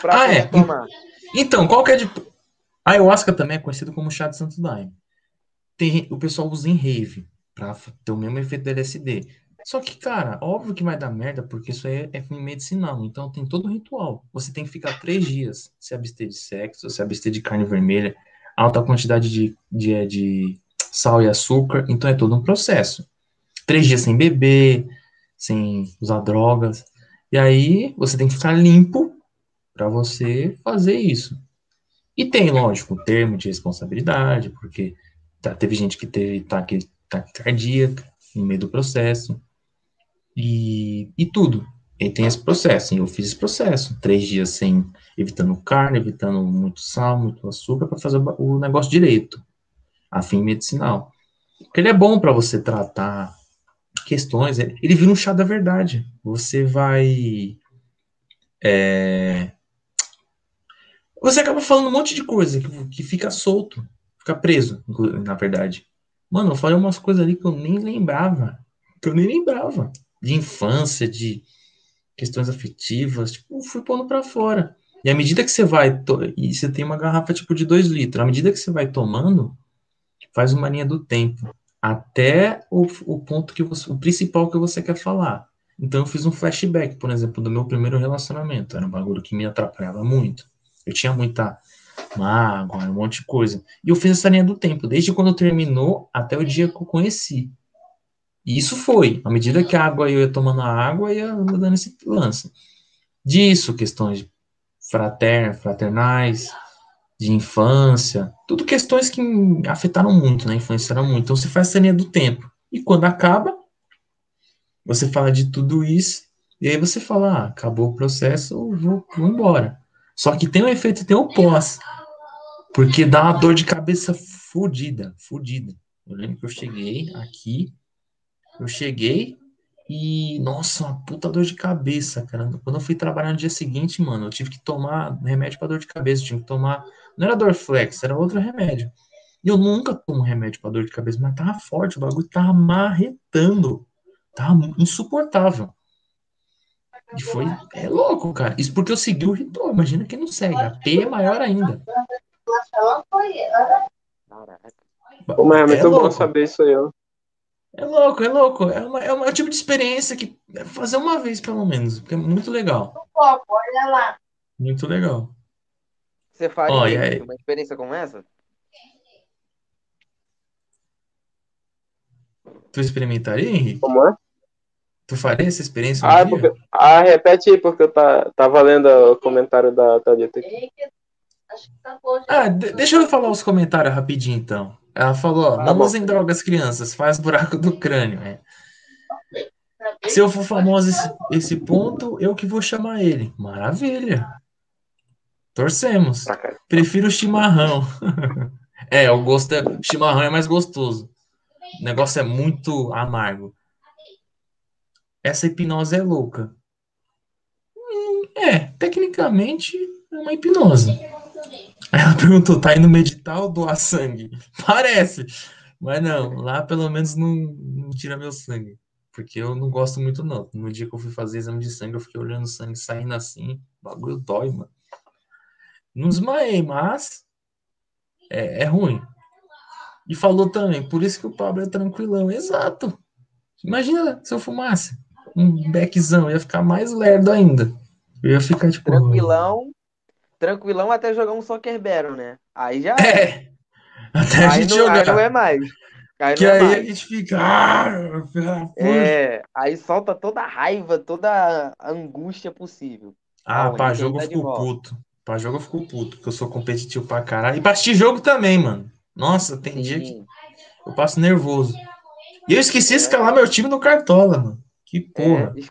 Pra ah, é. tomar. Então, qual que é de. A ayahuasca também é conhecido como chá de santo daime. Tem, o pessoal usa em rave para ter o mesmo efeito do LSD. Só que, cara, óbvio que vai dar merda, porque isso aí é fim medicinal. Então tem todo um ritual. Você tem que ficar três dias se abster de sexo, se abster de carne vermelha, alta quantidade de, de, de sal e açúcar. Então é todo um processo. Três dias sem beber, sem usar drogas. E aí você tem que ficar limpo para você fazer isso. E tem, lógico, termo de responsabilidade, porque tá, teve gente que teve taque, taque cardíaca no meio do processo e, e tudo. E tem esse processo, eu fiz esse processo, três dias sem, evitando carne, evitando muito sal, muito açúcar, para fazer o negócio direito, a fim medicinal. Porque ele é bom para você tratar questões, ele vira um chá da verdade. Você vai. É, você acaba falando um monte de coisa que, que fica solto, fica preso, na verdade. Mano, eu falei umas coisas ali que eu nem lembrava, que eu nem lembrava de infância, de questões afetivas, tipo, fui pondo para fora. E à medida que você vai, e você tem uma garrafa tipo de 2 litros, à medida que você vai tomando, faz uma linha do tempo, até o, o ponto que você, o principal que você quer falar. Então eu fiz um flashback, por exemplo, do meu primeiro relacionamento. Era um bagulho que me atrapalhava muito. Eu tinha muita mágoa, um monte de coisa. E eu fiz essa linha do tempo, desde quando terminou até o dia que eu conheci. E isso foi, à medida que a água eu ia tomando a água, ia dando esse lance. Disso, questões fraternas, fraternais, de infância, tudo questões que afetaram muito, né? Influenciaram muito. Então você faz essa linha do tempo. E quando acaba, você fala de tudo isso, e aí você fala, ah, acabou o processo, vou, vou embora. Só que tem um efeito, tem um pós. Porque dá uma dor de cabeça fodida, fodida. Eu lembro que eu cheguei aqui, eu cheguei e, nossa, uma puta dor de cabeça, cara. Quando eu fui trabalhar no dia seguinte, mano, eu tive que tomar remédio para dor de cabeça, eu tive que tomar, não era Dorflex, era outro remédio. E eu nunca tomo remédio para dor de cabeça, mas tava forte, o bagulho tava marretando. Tá insuportável. E foi. É louco, cara. Isso porque eu segui o ritual. Imagina quem não segue. A P é maior ainda. Pô, mas é muito é bom saber isso aí, ó. É louco, é louco. É, uma, é, uma, é um tipo de experiência que deve fazer uma vez, pelo menos. Porque é muito legal. Olha lá. Muito legal. Você faria oh, uma experiência como essa? Tu experimentaria, Henrique? Como é? Tu faria essa experiência um ah, porque... ah, repete aí, porque eu tá, tava lendo o comentário da Thalita aqui. Ah, deixa eu falar os comentários rapidinho, então. Ela falou, não usem drogas, crianças, faz buraco do crânio. É. Se eu for famoso esse, esse ponto, eu que vou chamar ele. Maravilha. Torcemos. Prefiro o chimarrão. é, o gosto é, chimarrão é mais gostoso. O negócio é muito amargo essa hipnose é louca. Hum, é, tecnicamente é uma hipnose. Aí ela perguntou, tá indo meditar ou doar sangue? Parece, mas não, lá pelo menos não, não tira meu sangue. Porque eu não gosto muito, não. No dia que eu fui fazer exame de sangue, eu fiquei olhando o sangue saindo assim. O bagulho dói, mano. Não desmaiei, mas é, é ruim. E falou também, por isso que o Pablo é tranquilão. Exato. Imagina se eu fumasse um beckzão, ia ficar mais lerdo ainda. Eu ia ficar tipo. Tranquilão. Tranquilão até jogar um Soccer Battle, né? Aí já é. é. Até a gente não, jogar. Aí não é mais. Aí que é aí mais. a gente fica. Ah, é, aí solta toda a raiva, toda a angústia possível. Ah, pra jogo eu fico puto. Pra jogo eu fico puto, porque eu sou competitivo pra caralho. E assistir jogo também, mano. Nossa, tem Sim. dia que eu passo nervoso. E eu esqueci de é. escalar meu time no Cartola, mano. Que porra. É,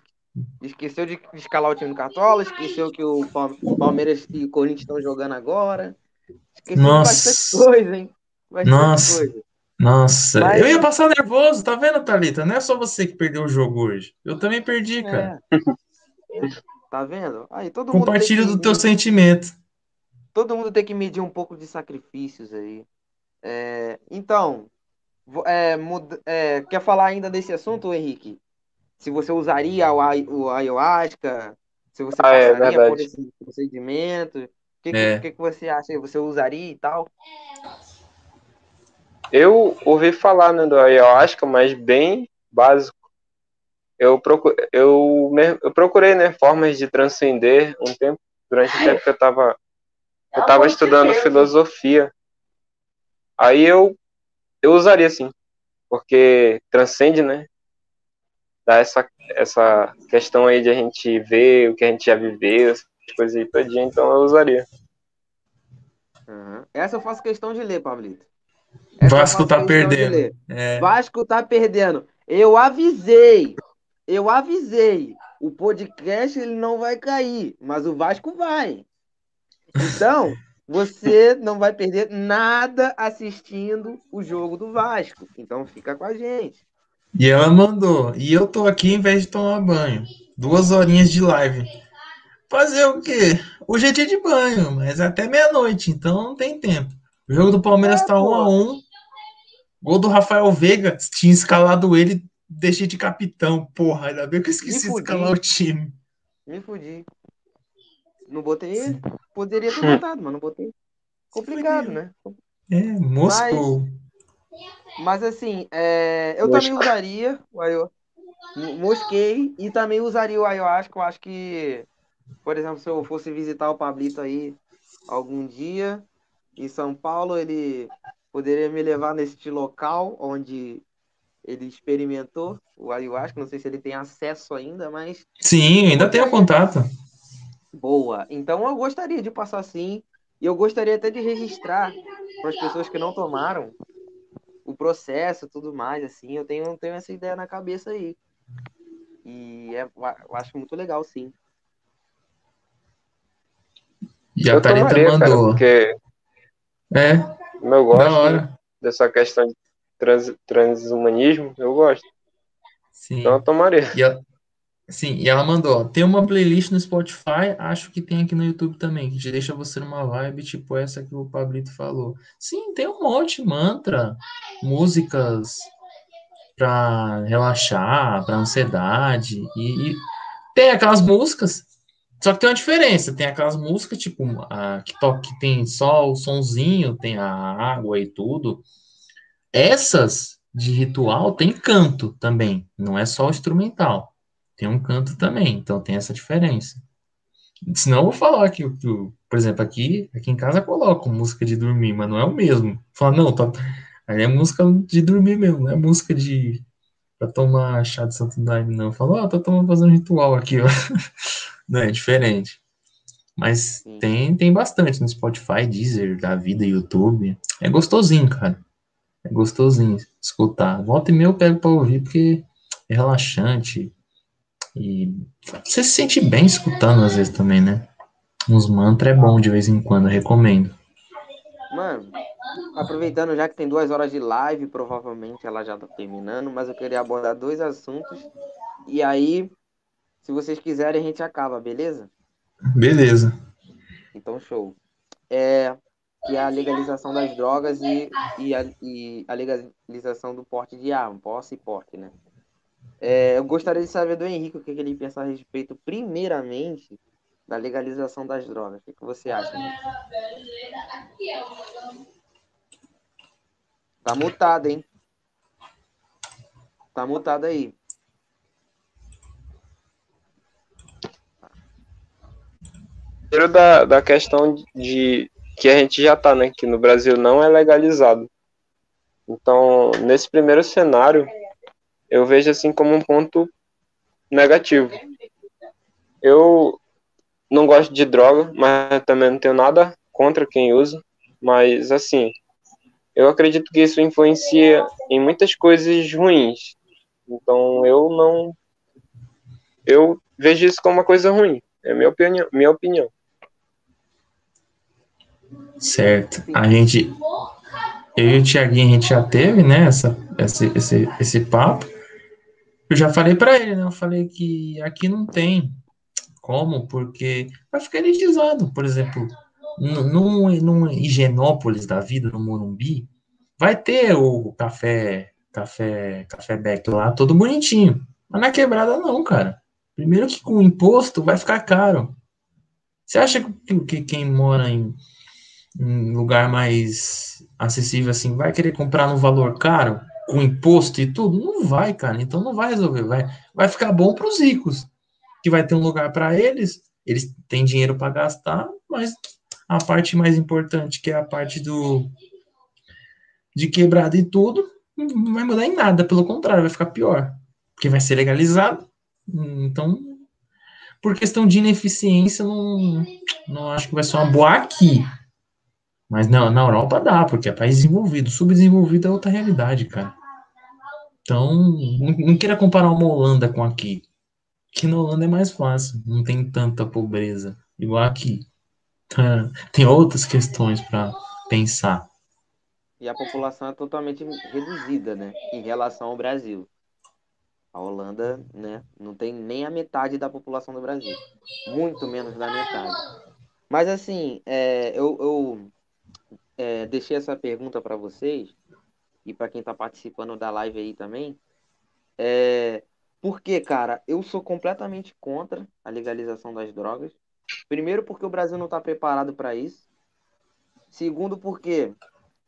esqueceu de escalar o time do Cartola, esqueceu que o Palmeiras e o Corinthians estão jogando agora. Esqueceu Nossa. bastante coisa, hein? Bastante Nossa. Coisa. Nossa, Mas... eu ia passar nervoso, tá vendo, Thalita? Não é só você que perdeu o jogo hoje. Eu também perdi, é. cara. Tá vendo? Aí, todo Compartilha mundo do teu sentimento. Todo mundo tem que medir um pouco de sacrifícios aí. É... Então, é, muda... é, quer falar ainda desse assunto, Henrique? Se você usaria o, o ayahuasca, se você ah, é passaria é por esse procedimento. O que, é. que, que, você acha? Você usaria e tal? Eu ouvi falar né, do ayahuasca, mas bem básico. Eu, procure, eu, eu procurei né, formas de transcender um tempo, durante o tempo que eu estava eu estava estudando filosofia. Aí eu, eu usaria sim, porque transcende, né? Dá essa, essa questão aí de a gente ver o que a gente já viveu, essas coisas aí todinha, então eu usaria. Uhum. Essa eu faço questão de ler, Pablito. Essa Vasco tá perdendo. É. Vasco tá perdendo. Eu avisei. Eu avisei. O podcast ele não vai cair, mas o Vasco vai. Então, você não vai perder nada assistindo o jogo do Vasco. Então fica com a gente. E ela mandou. E eu tô aqui em vez de tomar banho. Duas horinhas de live. Fazer o quê? Hoje é dia de banho, mas é até meia-noite, então não tem tempo. O jogo do Palmeiras é, tá 1 um a 1 um. Gol do Rafael Veiga, tinha escalado ele, deixei de capitão. Porra, ainda bem que eu esqueci de escalar o time. Me fudi. Não botei ele? Poderia ter botado, mas não botei. Complicado, né? É, Moscou. Mas... Mas assim, é, eu também usaria o ayahuasca. Mosquei e também usaria o ayahuasca. Eu acho que, por exemplo, se eu fosse visitar o Pablito aí algum dia em São Paulo, ele poderia me levar neste local onde ele experimentou o ayahuasca. Não sei se ele tem acesso ainda, mas. Sim, ainda tenho contato. Boa. Então eu gostaria de passar sim. E eu gostaria até de registrar para as pessoas que não tomaram o processo tudo mais, assim. Eu tenho, tenho essa ideia na cabeça aí. E é, eu acho muito legal, sim. E a Thalita tomaria, mandou. Cara, porque é. Eu gosto dessa questão de trans, transhumanismo, eu gosto. Sim. Então eu tomaria. E sim, e ela mandou, tem uma playlist no Spotify, acho que tem aqui no YouTube também, que te deixa você numa vibe tipo essa que o Pablito falou. Sim, tem um monte, mantra, músicas para relaxar, para ansiedade, e, e, tem aquelas músicas, só que tem uma diferença, tem aquelas músicas tipo a, que, toca, que tem só o sonzinho, tem a água e tudo. Essas de ritual tem canto também, não é só instrumental, tem um canto também, então tem essa diferença. Senão eu vou falar que, por exemplo, aqui, aqui em casa coloco música de dormir, mas não é o mesmo. Fala, não, tá, Aí é música de dormir mesmo, não é música de pra tomar chá de Santo Daime, não. Fala, ó, oh, tô tomando fazendo um ritual aqui, ó. não, é diferente. Mas tem, tem bastante no Spotify, Deezer, da vida, YouTube. É gostosinho, cara. É gostosinho escutar. Volta e meia eu pego pra ouvir, porque é relaxante. E você se sente bem escutando às vezes também, né? Uns mantra é bom de vez em quando, recomendo. Mano, aproveitando já que tem duas horas de live, provavelmente ela já tá terminando, mas eu queria abordar dois assuntos. E aí, se vocês quiserem, a gente acaba, beleza? Beleza. Então, show. É, que é a legalização das drogas e, e, a, e a legalização do porte de arma, posse e porte, né? É, eu gostaria de saber do Henrique o que, ele pensa a respeito, primeiramente, da legalização das drogas. O que, você acha? Tá mutado, hein? Tá mutado aí. Primeiro da, da questão de que a gente já tá, né? Que no Brasil não é legalizado. Então, nesse primeiro cenário, eu vejo assim como um ponto negativo. Eu não gosto de droga, mas também não tenho nada contra quem usa. Mas, assim, eu acredito que isso influencia em muitas coisas ruins. Então eu não. Eu vejo isso como uma coisa ruim. É minha opinião. Minha opinião. Certo. A gente. Eu e o Tiaguinho, a gente já teve, né, essa, esse, esse, esse papo. Eu já falei para ele, né? Eu falei que aqui não tem como, porque vai ficar elitizado. Por exemplo, num, num Higienópolis da vida, no Morumbi, vai ter o café, café, café Beck lá, todo bonitinho. Mas na quebrada não, cara. Primeiro que com o imposto vai ficar caro. Você acha que, que quem mora em, em lugar mais acessível assim vai querer comprar no valor caro, com imposto e tudo? Não vai, cara. Então não vai resolver. Vai, vai ficar bom para os ricos, que vai ter um lugar para eles. Eles têm dinheiro para gastar, mas a parte mais importante, que é a parte do de quebrada e tudo, não vai mudar em nada, pelo contrário, vai ficar pior, porque vai ser legalizado. Então, por questão de ineficiência, não, não acho que vai ser uma boa aqui. Mas não, na Europa dá, porque é país desenvolvido. Subdesenvolvido é outra realidade, cara. Então, não, não queira comparar uma Holanda com aqui. Que na Holanda é mais fácil, não tem tanta pobreza. Igual aqui. Tem outras questões para pensar. E a população é totalmente reduzida, né? Em relação ao Brasil. A Holanda, né? Não tem nem a metade da população do Brasil. Muito menos da metade. Mas assim, é, eu, eu é, deixei essa pergunta para vocês e para quem está participando da live aí também. É, porque, cara, eu sou completamente contra a legalização das drogas. Primeiro, porque o Brasil não está preparado para isso. Segundo, porque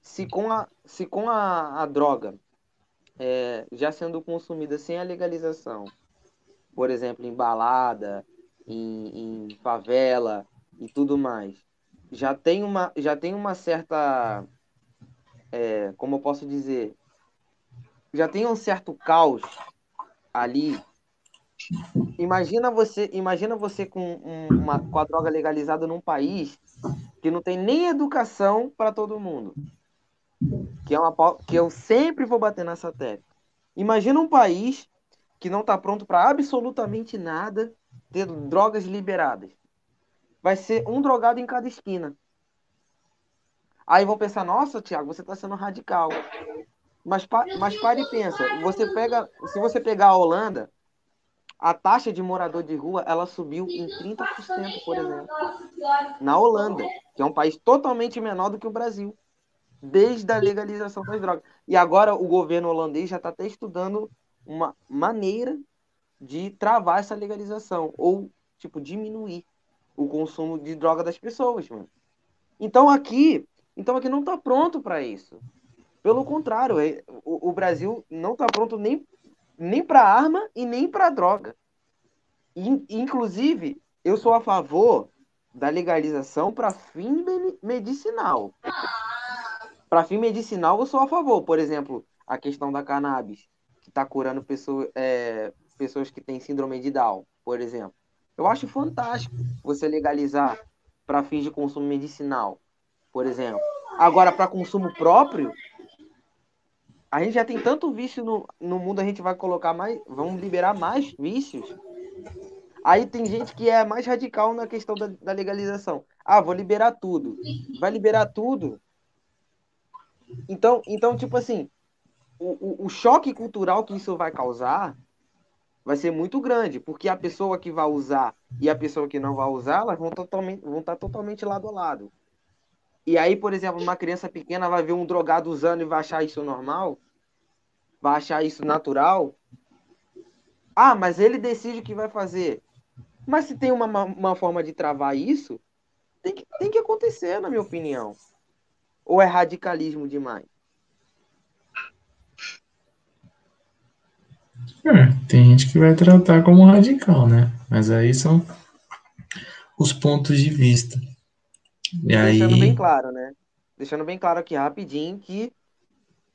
se com a, se com a, a droga é, já sendo consumida sem a legalização, por exemplo, em balada, em, em favela e tudo mais, já tem uma, já tem uma certa, é, como eu posso dizer, já tem um certo caos ali. Imagina você, imagina você com um, uma com a droga legalizada num país que não tem nem educação para todo mundo. Que é uma que eu sempre vou bater nessa tecla. Imagina um país que não está pronto para absolutamente nada, tendo drogas liberadas. Vai ser um drogado em cada esquina. Aí vão pensar, nossa, Thiago, você está sendo radical. Mas, mas pare e pensa, você pega, se você pegar a Holanda, a taxa de morador de rua ela subiu em 30%, por exemplo. Na Holanda, que é um país totalmente menor do que o Brasil, desde a legalização das drogas. E agora o governo holandês já está até estudando uma maneira de travar essa legalização ou tipo diminuir o consumo de droga das pessoas, mano. Então aqui, então aqui não está pronto para isso. Pelo contrário, é, o, Brasil não está pronto nem nem para arma e nem para droga. Inclusive, eu sou a favor da legalização para fim medicinal. Para fim medicinal, eu sou a favor. Por exemplo, a questão da cannabis, que está curando pessoa, é, pessoas que têm síndrome de Down, por exemplo. Eu acho fantástico você legalizar para fins de consumo medicinal, por exemplo. Agora, para consumo próprio, a gente já tem tanto vício no, no mundo, a gente vai colocar mais. Vamos liberar mais vícios. Aí tem gente que é mais radical na questão da, da legalização. Ah, vou liberar tudo. Vai liberar tudo. Então, então tipo assim, o, o, o choque cultural que isso vai causar vai ser muito grande, porque a pessoa que vai usar e a pessoa que não vai usar, elas vão, totalmente, vão estar totalmente lado a lado. E aí, por exemplo, uma criança pequena vai ver um drogado usando e vai achar isso normal? Vai achar isso natural? Ah, mas ele decide o que vai fazer. Mas se tem uma, uma forma de travar isso, tem que, tem que acontecer, na minha opinião. Ou é radicalismo demais? É, tem gente que vai tratar como radical, né? Mas aí são os pontos de vista. E Deixando aí... bem claro, né? Deixando bem claro aqui rapidinho que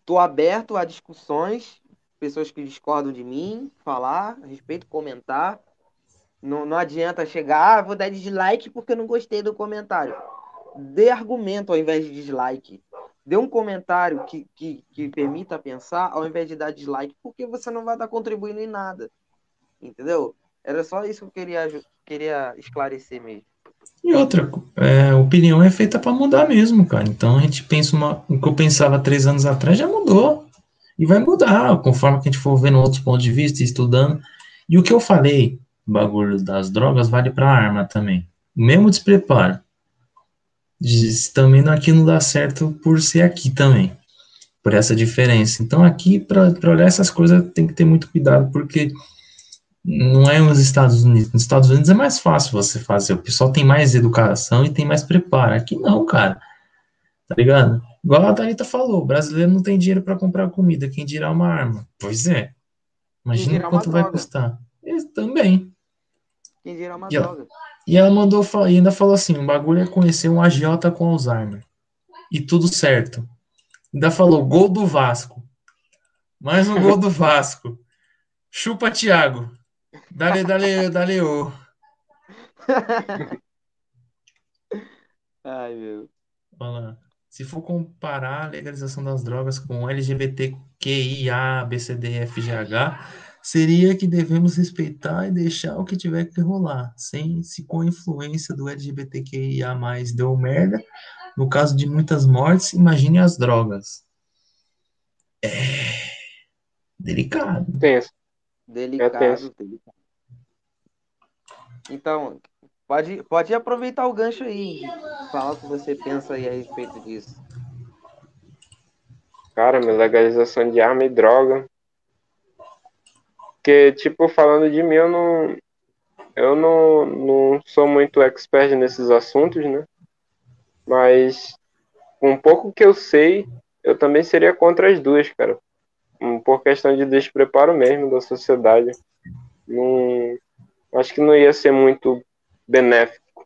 tô aberto a discussões, pessoas que discordam de mim, falar a respeito, comentar. Não, não adianta chegar, ah, vou dar dislike porque eu não gostei do comentário. Dê argumento ao invés de dislike. Dê um comentário que, que, que permita pensar ao invés de dar dislike, porque você não vai estar contribuindo em nada. Entendeu? Era só isso que eu queria, queria esclarecer mesmo. E outra, é, opinião é feita para mudar mesmo, cara. Então a gente pensa uma, o que eu pensava três anos atrás já mudou. E vai mudar, conforme a gente for vendo outros pontos de vista estudando. E o que eu falei, o bagulho das drogas, vale para arma também. Mesmo despreparo. Diz, também aqui não dá certo por ser aqui também. Por essa diferença. Então aqui, para olhar essas coisas, tem que ter muito cuidado, porque não é nos Estados Unidos. Nos Estados Unidos é mais fácil você fazer. O pessoal tem mais educação e tem mais preparo. Aqui não, cara. Tá ligado? Igual a Thalita falou, o brasileiro não tem dinheiro para comprar comida, quem dirá uma arma. Pois é. Imagina quanto vai custar. Eles também. Quem dirá uma e droga. Ela, e ela mandou e ainda falou assim: o bagulho é conhecer um agiota com Alzheimer. E tudo certo. Ainda falou gol do Vasco. Mais um gol do Vasco. Chupa, Thiago. Dale, dale, dale, ô. Ai, meu. Olha Se for comparar a legalização das drogas com LGBTQIA, BCD, FGH, seria que devemos respeitar e deixar o que tiver que rolar, sem se com a influência do LGBTQIA+, deu merda, no caso de muitas mortes, imagine as drogas. É delicado. Tenso. Delicado, é delicado. Então, pode, pode aproveitar o gancho aí. Fala o que você pensa aí a respeito disso. Cara, minha legalização de arma e droga. Porque, tipo, falando de mim, eu não. Eu não, não sou muito expert nesses assuntos, né? Mas, um pouco que eu sei, eu também seria contra as duas, cara. por questão de despreparo mesmo da sociedade. Não, acho que não ia ser muito benéfico.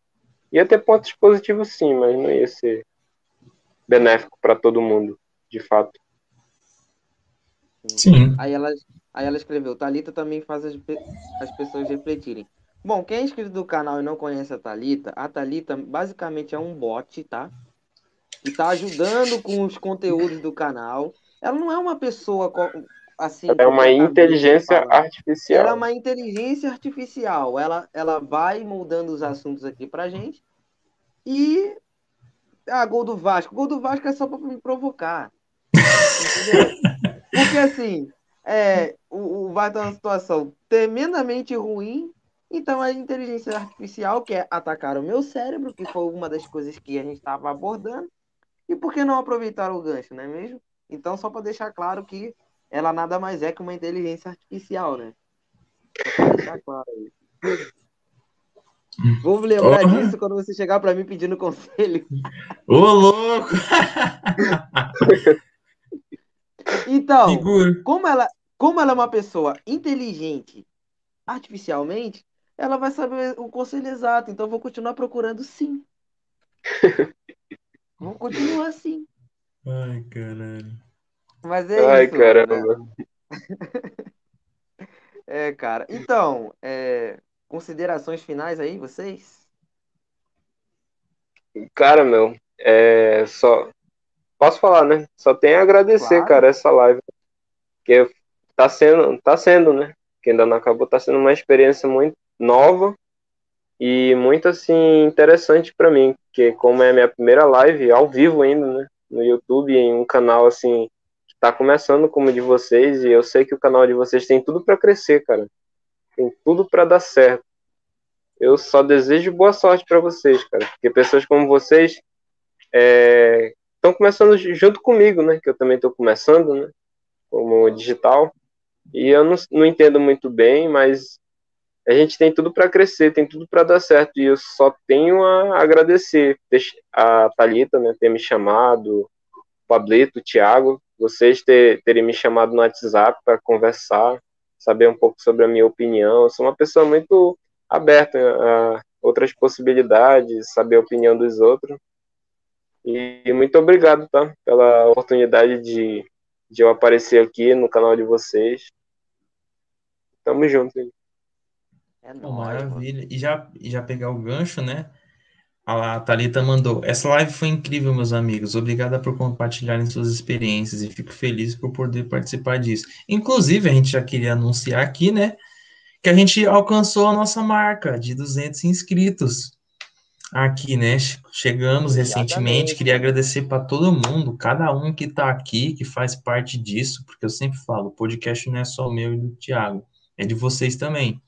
Ia ter pontos positivos sim, mas não ia ser benéfico para todo mundo, de fato. Sim. Aí ela, aí ela escreveu, Talita também faz as, as pessoas refletirem. Bom, quem é inscrito do canal e não conhece a Talita, a Talita basicamente é um bot, tá? E tá ajudando com os conteúdos do canal. Ela não é uma pessoa assim. É uma inteligência artificial. Ela é uma inteligência artificial. Ela, ela vai moldando os assuntos aqui pra gente. E. Ah, gol do Vasco. Gol do Vasco é só pra me provocar. Entendeu? Porque assim, é, o, o Vasco tá numa situação tremendamente ruim então a inteligência artificial quer atacar o meu cérebro, que foi uma das coisas que a gente estava abordando, e por que não aproveitar o gancho, não é mesmo? Então, só para deixar claro que ela nada mais é que uma inteligência artificial, né? Só para deixar claro. Vou lembrar oh. disso quando você chegar para mim pedindo conselho. Ô, louco! então, como ela, como ela é uma pessoa inteligente artificialmente, ela vai saber o conselho exato. Então vou continuar procurando sim. vou continuar assim. Ai, caralho. Mas é Ai, isso. caramba. Né? é, cara. Então, é... considerações finais aí, vocês? Cara, meu, é só. Posso falar, né? Só tenho a agradecer, claro. cara, essa live. Que tá sendo, tá sendo, né? Que ainda não acabou, tá sendo uma experiência muito nova e muito assim interessante para mim, porque como é a minha primeira live ao vivo ainda, né, no YouTube em um canal assim que está começando como o de vocês e eu sei que o canal de vocês tem tudo para crescer, cara. Tem tudo para dar certo. Eu só desejo boa sorte para vocês, cara, porque pessoas como vocês estão começando junto comigo, né, que eu também estou começando, né, como digital. E eu não, não entendo muito bem, mas a gente tem tudo para crescer, tem tudo para dar certo. E eu só tenho a agradecer a Talita, né, ter me chamado, o Pablito, o Thiago, vocês ter, terem me chamado no WhatsApp para conversar, saber um pouco sobre a minha opinião. Eu sou uma pessoa muito aberta a outras possibilidades, saber a opinião dos outros. E muito obrigado, tá, pela oportunidade de, de eu aparecer aqui no canal de vocês. Tamo junto. Hein? É nóis, maravilha. Mano. E já, e já pegar o gancho, né? A Thalita mandou. Essa live foi incrível, meus amigos. Obrigada por compartilharem suas experiências e fico feliz por poder participar disso. Inclusive, a gente já queria anunciar aqui, né? Que a gente alcançou a nossa marca de 200 inscritos aqui, né? Chegamos recentemente. Queria agradecer para todo mundo, cada um que está aqui, que faz parte disso, porque eu sempre falo: o podcast não é só meu e do Thiago, é de vocês também.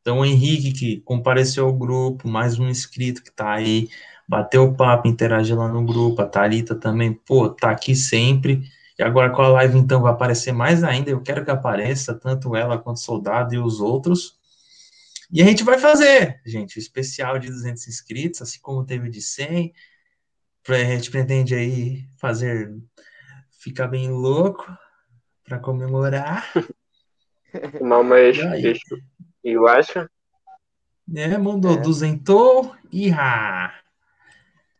Então, o Henrique, que compareceu ao grupo, mais um inscrito que tá aí, bateu o papo, interagiu lá no grupo, a Thalita também, pô, tá aqui sempre. E agora com a live, então, vai aparecer mais ainda. Eu quero que apareça, tanto ela quanto o soldado e os outros. E a gente vai fazer, gente, o especial de 200 inscritos, assim como teve de 100. A gente pretende aí fazer, ficar bem louco para comemorar. Não, mas deixa, eu acho. É, mandou, é. duzentou e rá.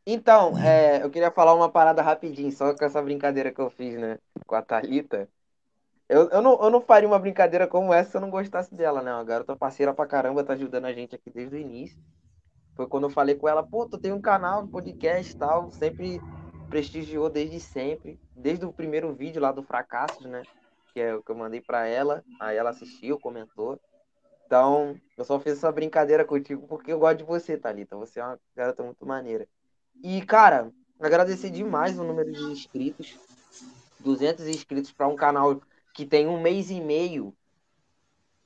Então, é, eu queria falar uma parada rapidinho, só com essa brincadeira que eu fiz, né, com a Thalita. Eu, eu, não, eu não faria uma brincadeira como essa se eu não gostasse dela, né? A garota parceira pra caramba, tá ajudando a gente aqui desde o início. Foi quando eu falei com ela, pô, tu tem um canal, podcast e tal, sempre prestigiou desde sempre, desde o primeiro vídeo lá do Fracassos, né? Que é o que eu mandei pra ela, aí ela assistiu, comentou. Então, eu só fiz essa brincadeira contigo porque eu gosto de você, Thalita. Você é uma garota muito maneira. E, cara, agradecer demais o número de inscritos. 200 inscritos para um canal que tem um mês e meio.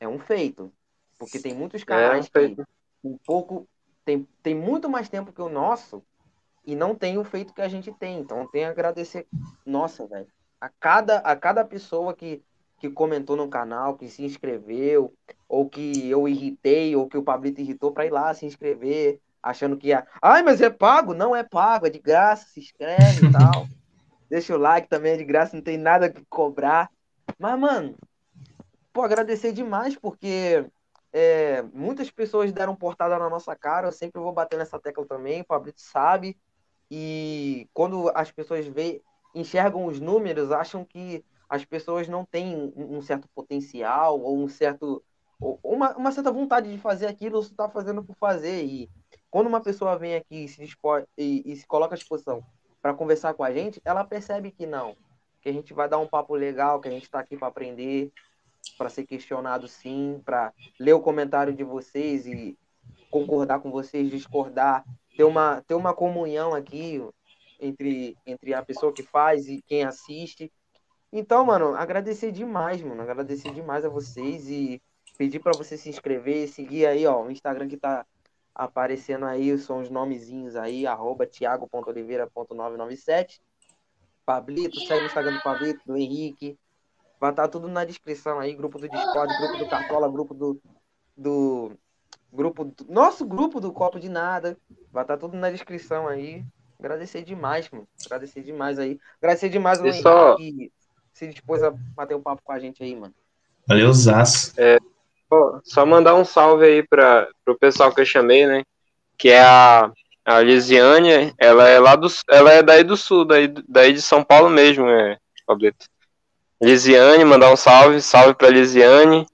É um feito. Porque tem muitos é canais é um que um pouco tem, tem muito mais tempo que o nosso e não tem o feito que a gente tem. Então, tem a agradecer. Nossa, velho. A cada, a cada pessoa que que comentou no canal, que se inscreveu, ou que eu irritei, ou que o Pablito irritou para ir lá se inscrever, achando que ia. Ai, mas é pago? Não é pago, é de graça, se inscreve e tal. Deixa o like também, é de graça, não tem nada que cobrar. Mas, mano, pô, agradecer demais, porque é, muitas pessoas deram portada na nossa cara, eu sempre vou bater nessa tecla também, o Fabrício sabe. E quando as pessoas veem, enxergam os números, acham que as pessoas não têm um certo potencial ou um certo uma, uma certa vontade de fazer aquilo, você está fazendo por fazer. E quando uma pessoa vem aqui e se, dispor, e, e se coloca à disposição para conversar com a gente, ela percebe que não, que a gente vai dar um papo legal, que a gente está aqui para aprender, para ser questionado sim, para ler o comentário de vocês e concordar com vocês, discordar, ter uma, ter uma comunhão aqui entre, entre a pessoa que faz e quem assiste. Então, mano, agradecer demais, mano. Agradecer demais a vocês e pedir para você se inscrever, seguir aí, ó, o Instagram que tá aparecendo aí, são os nomezinhos aí, arroba thiago.oliveira.997. Pablito, segue o Instagram do Pablito, do Henrique. Vai estar tá tudo na descrição aí, grupo do Discord, grupo do Cartola, grupo do, do grupo do, nosso grupo do Copo de Nada. Vai estar tá tudo na descrição aí. Agradecer demais, mano. Agradecer demais aí. Agradecer demais o Henrique só... que se dispôs a bater um papo com a gente aí, mano. Valeu, Zaço. É, só mandar um salve aí para o pessoal que eu chamei, né? Que é a, a Lisiane, ela é lá do ela é daí do sul, daí, daí de São Paulo mesmo, é, Pablito. Lisiane, mandar um salve, salve para Lisiane,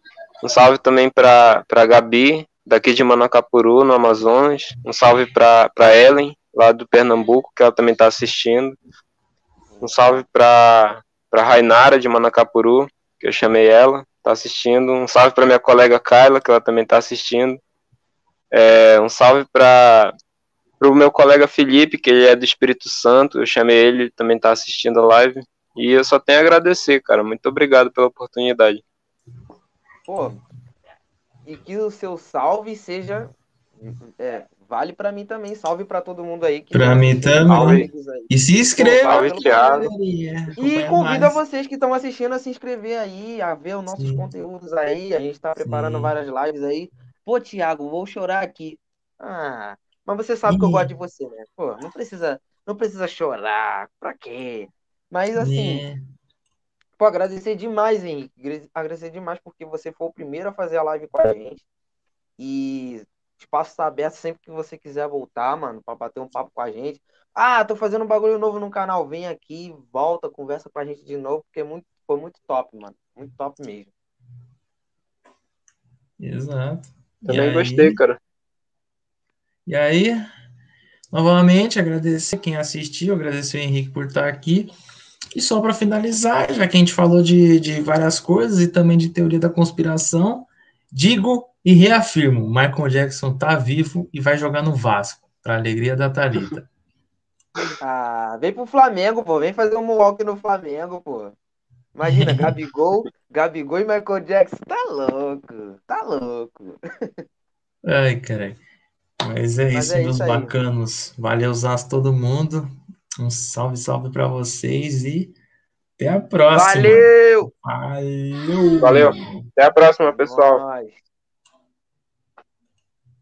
um salve também para para Gabi, daqui de Manacapuru, no Amazonas, um salve para Ellen, lá do Pernambuco, que ela também está assistindo. Um salve para para Rainara de Manacapuru, que eu chamei ela tá assistindo. Um salve para minha colega Kyla, que ela também tá assistindo. É, um salve para o meu colega Felipe, que ele é do Espírito Santo. Eu chamei ele, ele também tá assistindo a live. E eu só tenho a agradecer, cara. Muito obrigado pela oportunidade. Pô, e que o seu salve seja é, Vale para mim também. Salve para todo mundo aí. Para mim também. E se inscreva. Salve, Thiago. E convido a vocês que estão assistindo a se inscrever aí, a ver os nossos Sim. conteúdos aí. A gente está preparando Sim. várias lives aí. Pô, Thiago, vou chorar aqui. Ah, mas você sabe que eu gosto de você, né? Pô, não precisa, não precisa chorar. Pra quê? Mas assim, é. pô, agradecer demais, Henrique. Agradecer demais porque você foi o primeiro a fazer a live com a gente. E Espaço tá aberto sempre que você quiser voltar, mano, para bater um papo com a gente. Ah, tô fazendo um bagulho novo no canal. Vem aqui, volta, conversa com a gente de novo, porque é muito, foi muito top, mano. Muito top mesmo. Exato. Também e gostei, aí... cara. E aí, novamente, agradecer quem assistiu, agradecer o Henrique por estar aqui. E só para finalizar, já que a gente falou de, de várias coisas e também de teoria da conspiração, digo e reafirmo, Michael Jackson tá vivo e vai jogar no Vasco, para alegria da Thalita. Ah, vem pro Flamengo, pô. Vem fazer um walk no Flamengo, pô. Imagina, Gabigol, Gabigol e Michael Jackson. Tá louco, tá louco. Ai, caralho. Mas é Mas isso, é meus isso bacanos. Valeu, Zaz, todo mundo. Um salve, salve para vocês e até a próxima. Valeu! Valeu! Valeu! Até a próxima, pessoal.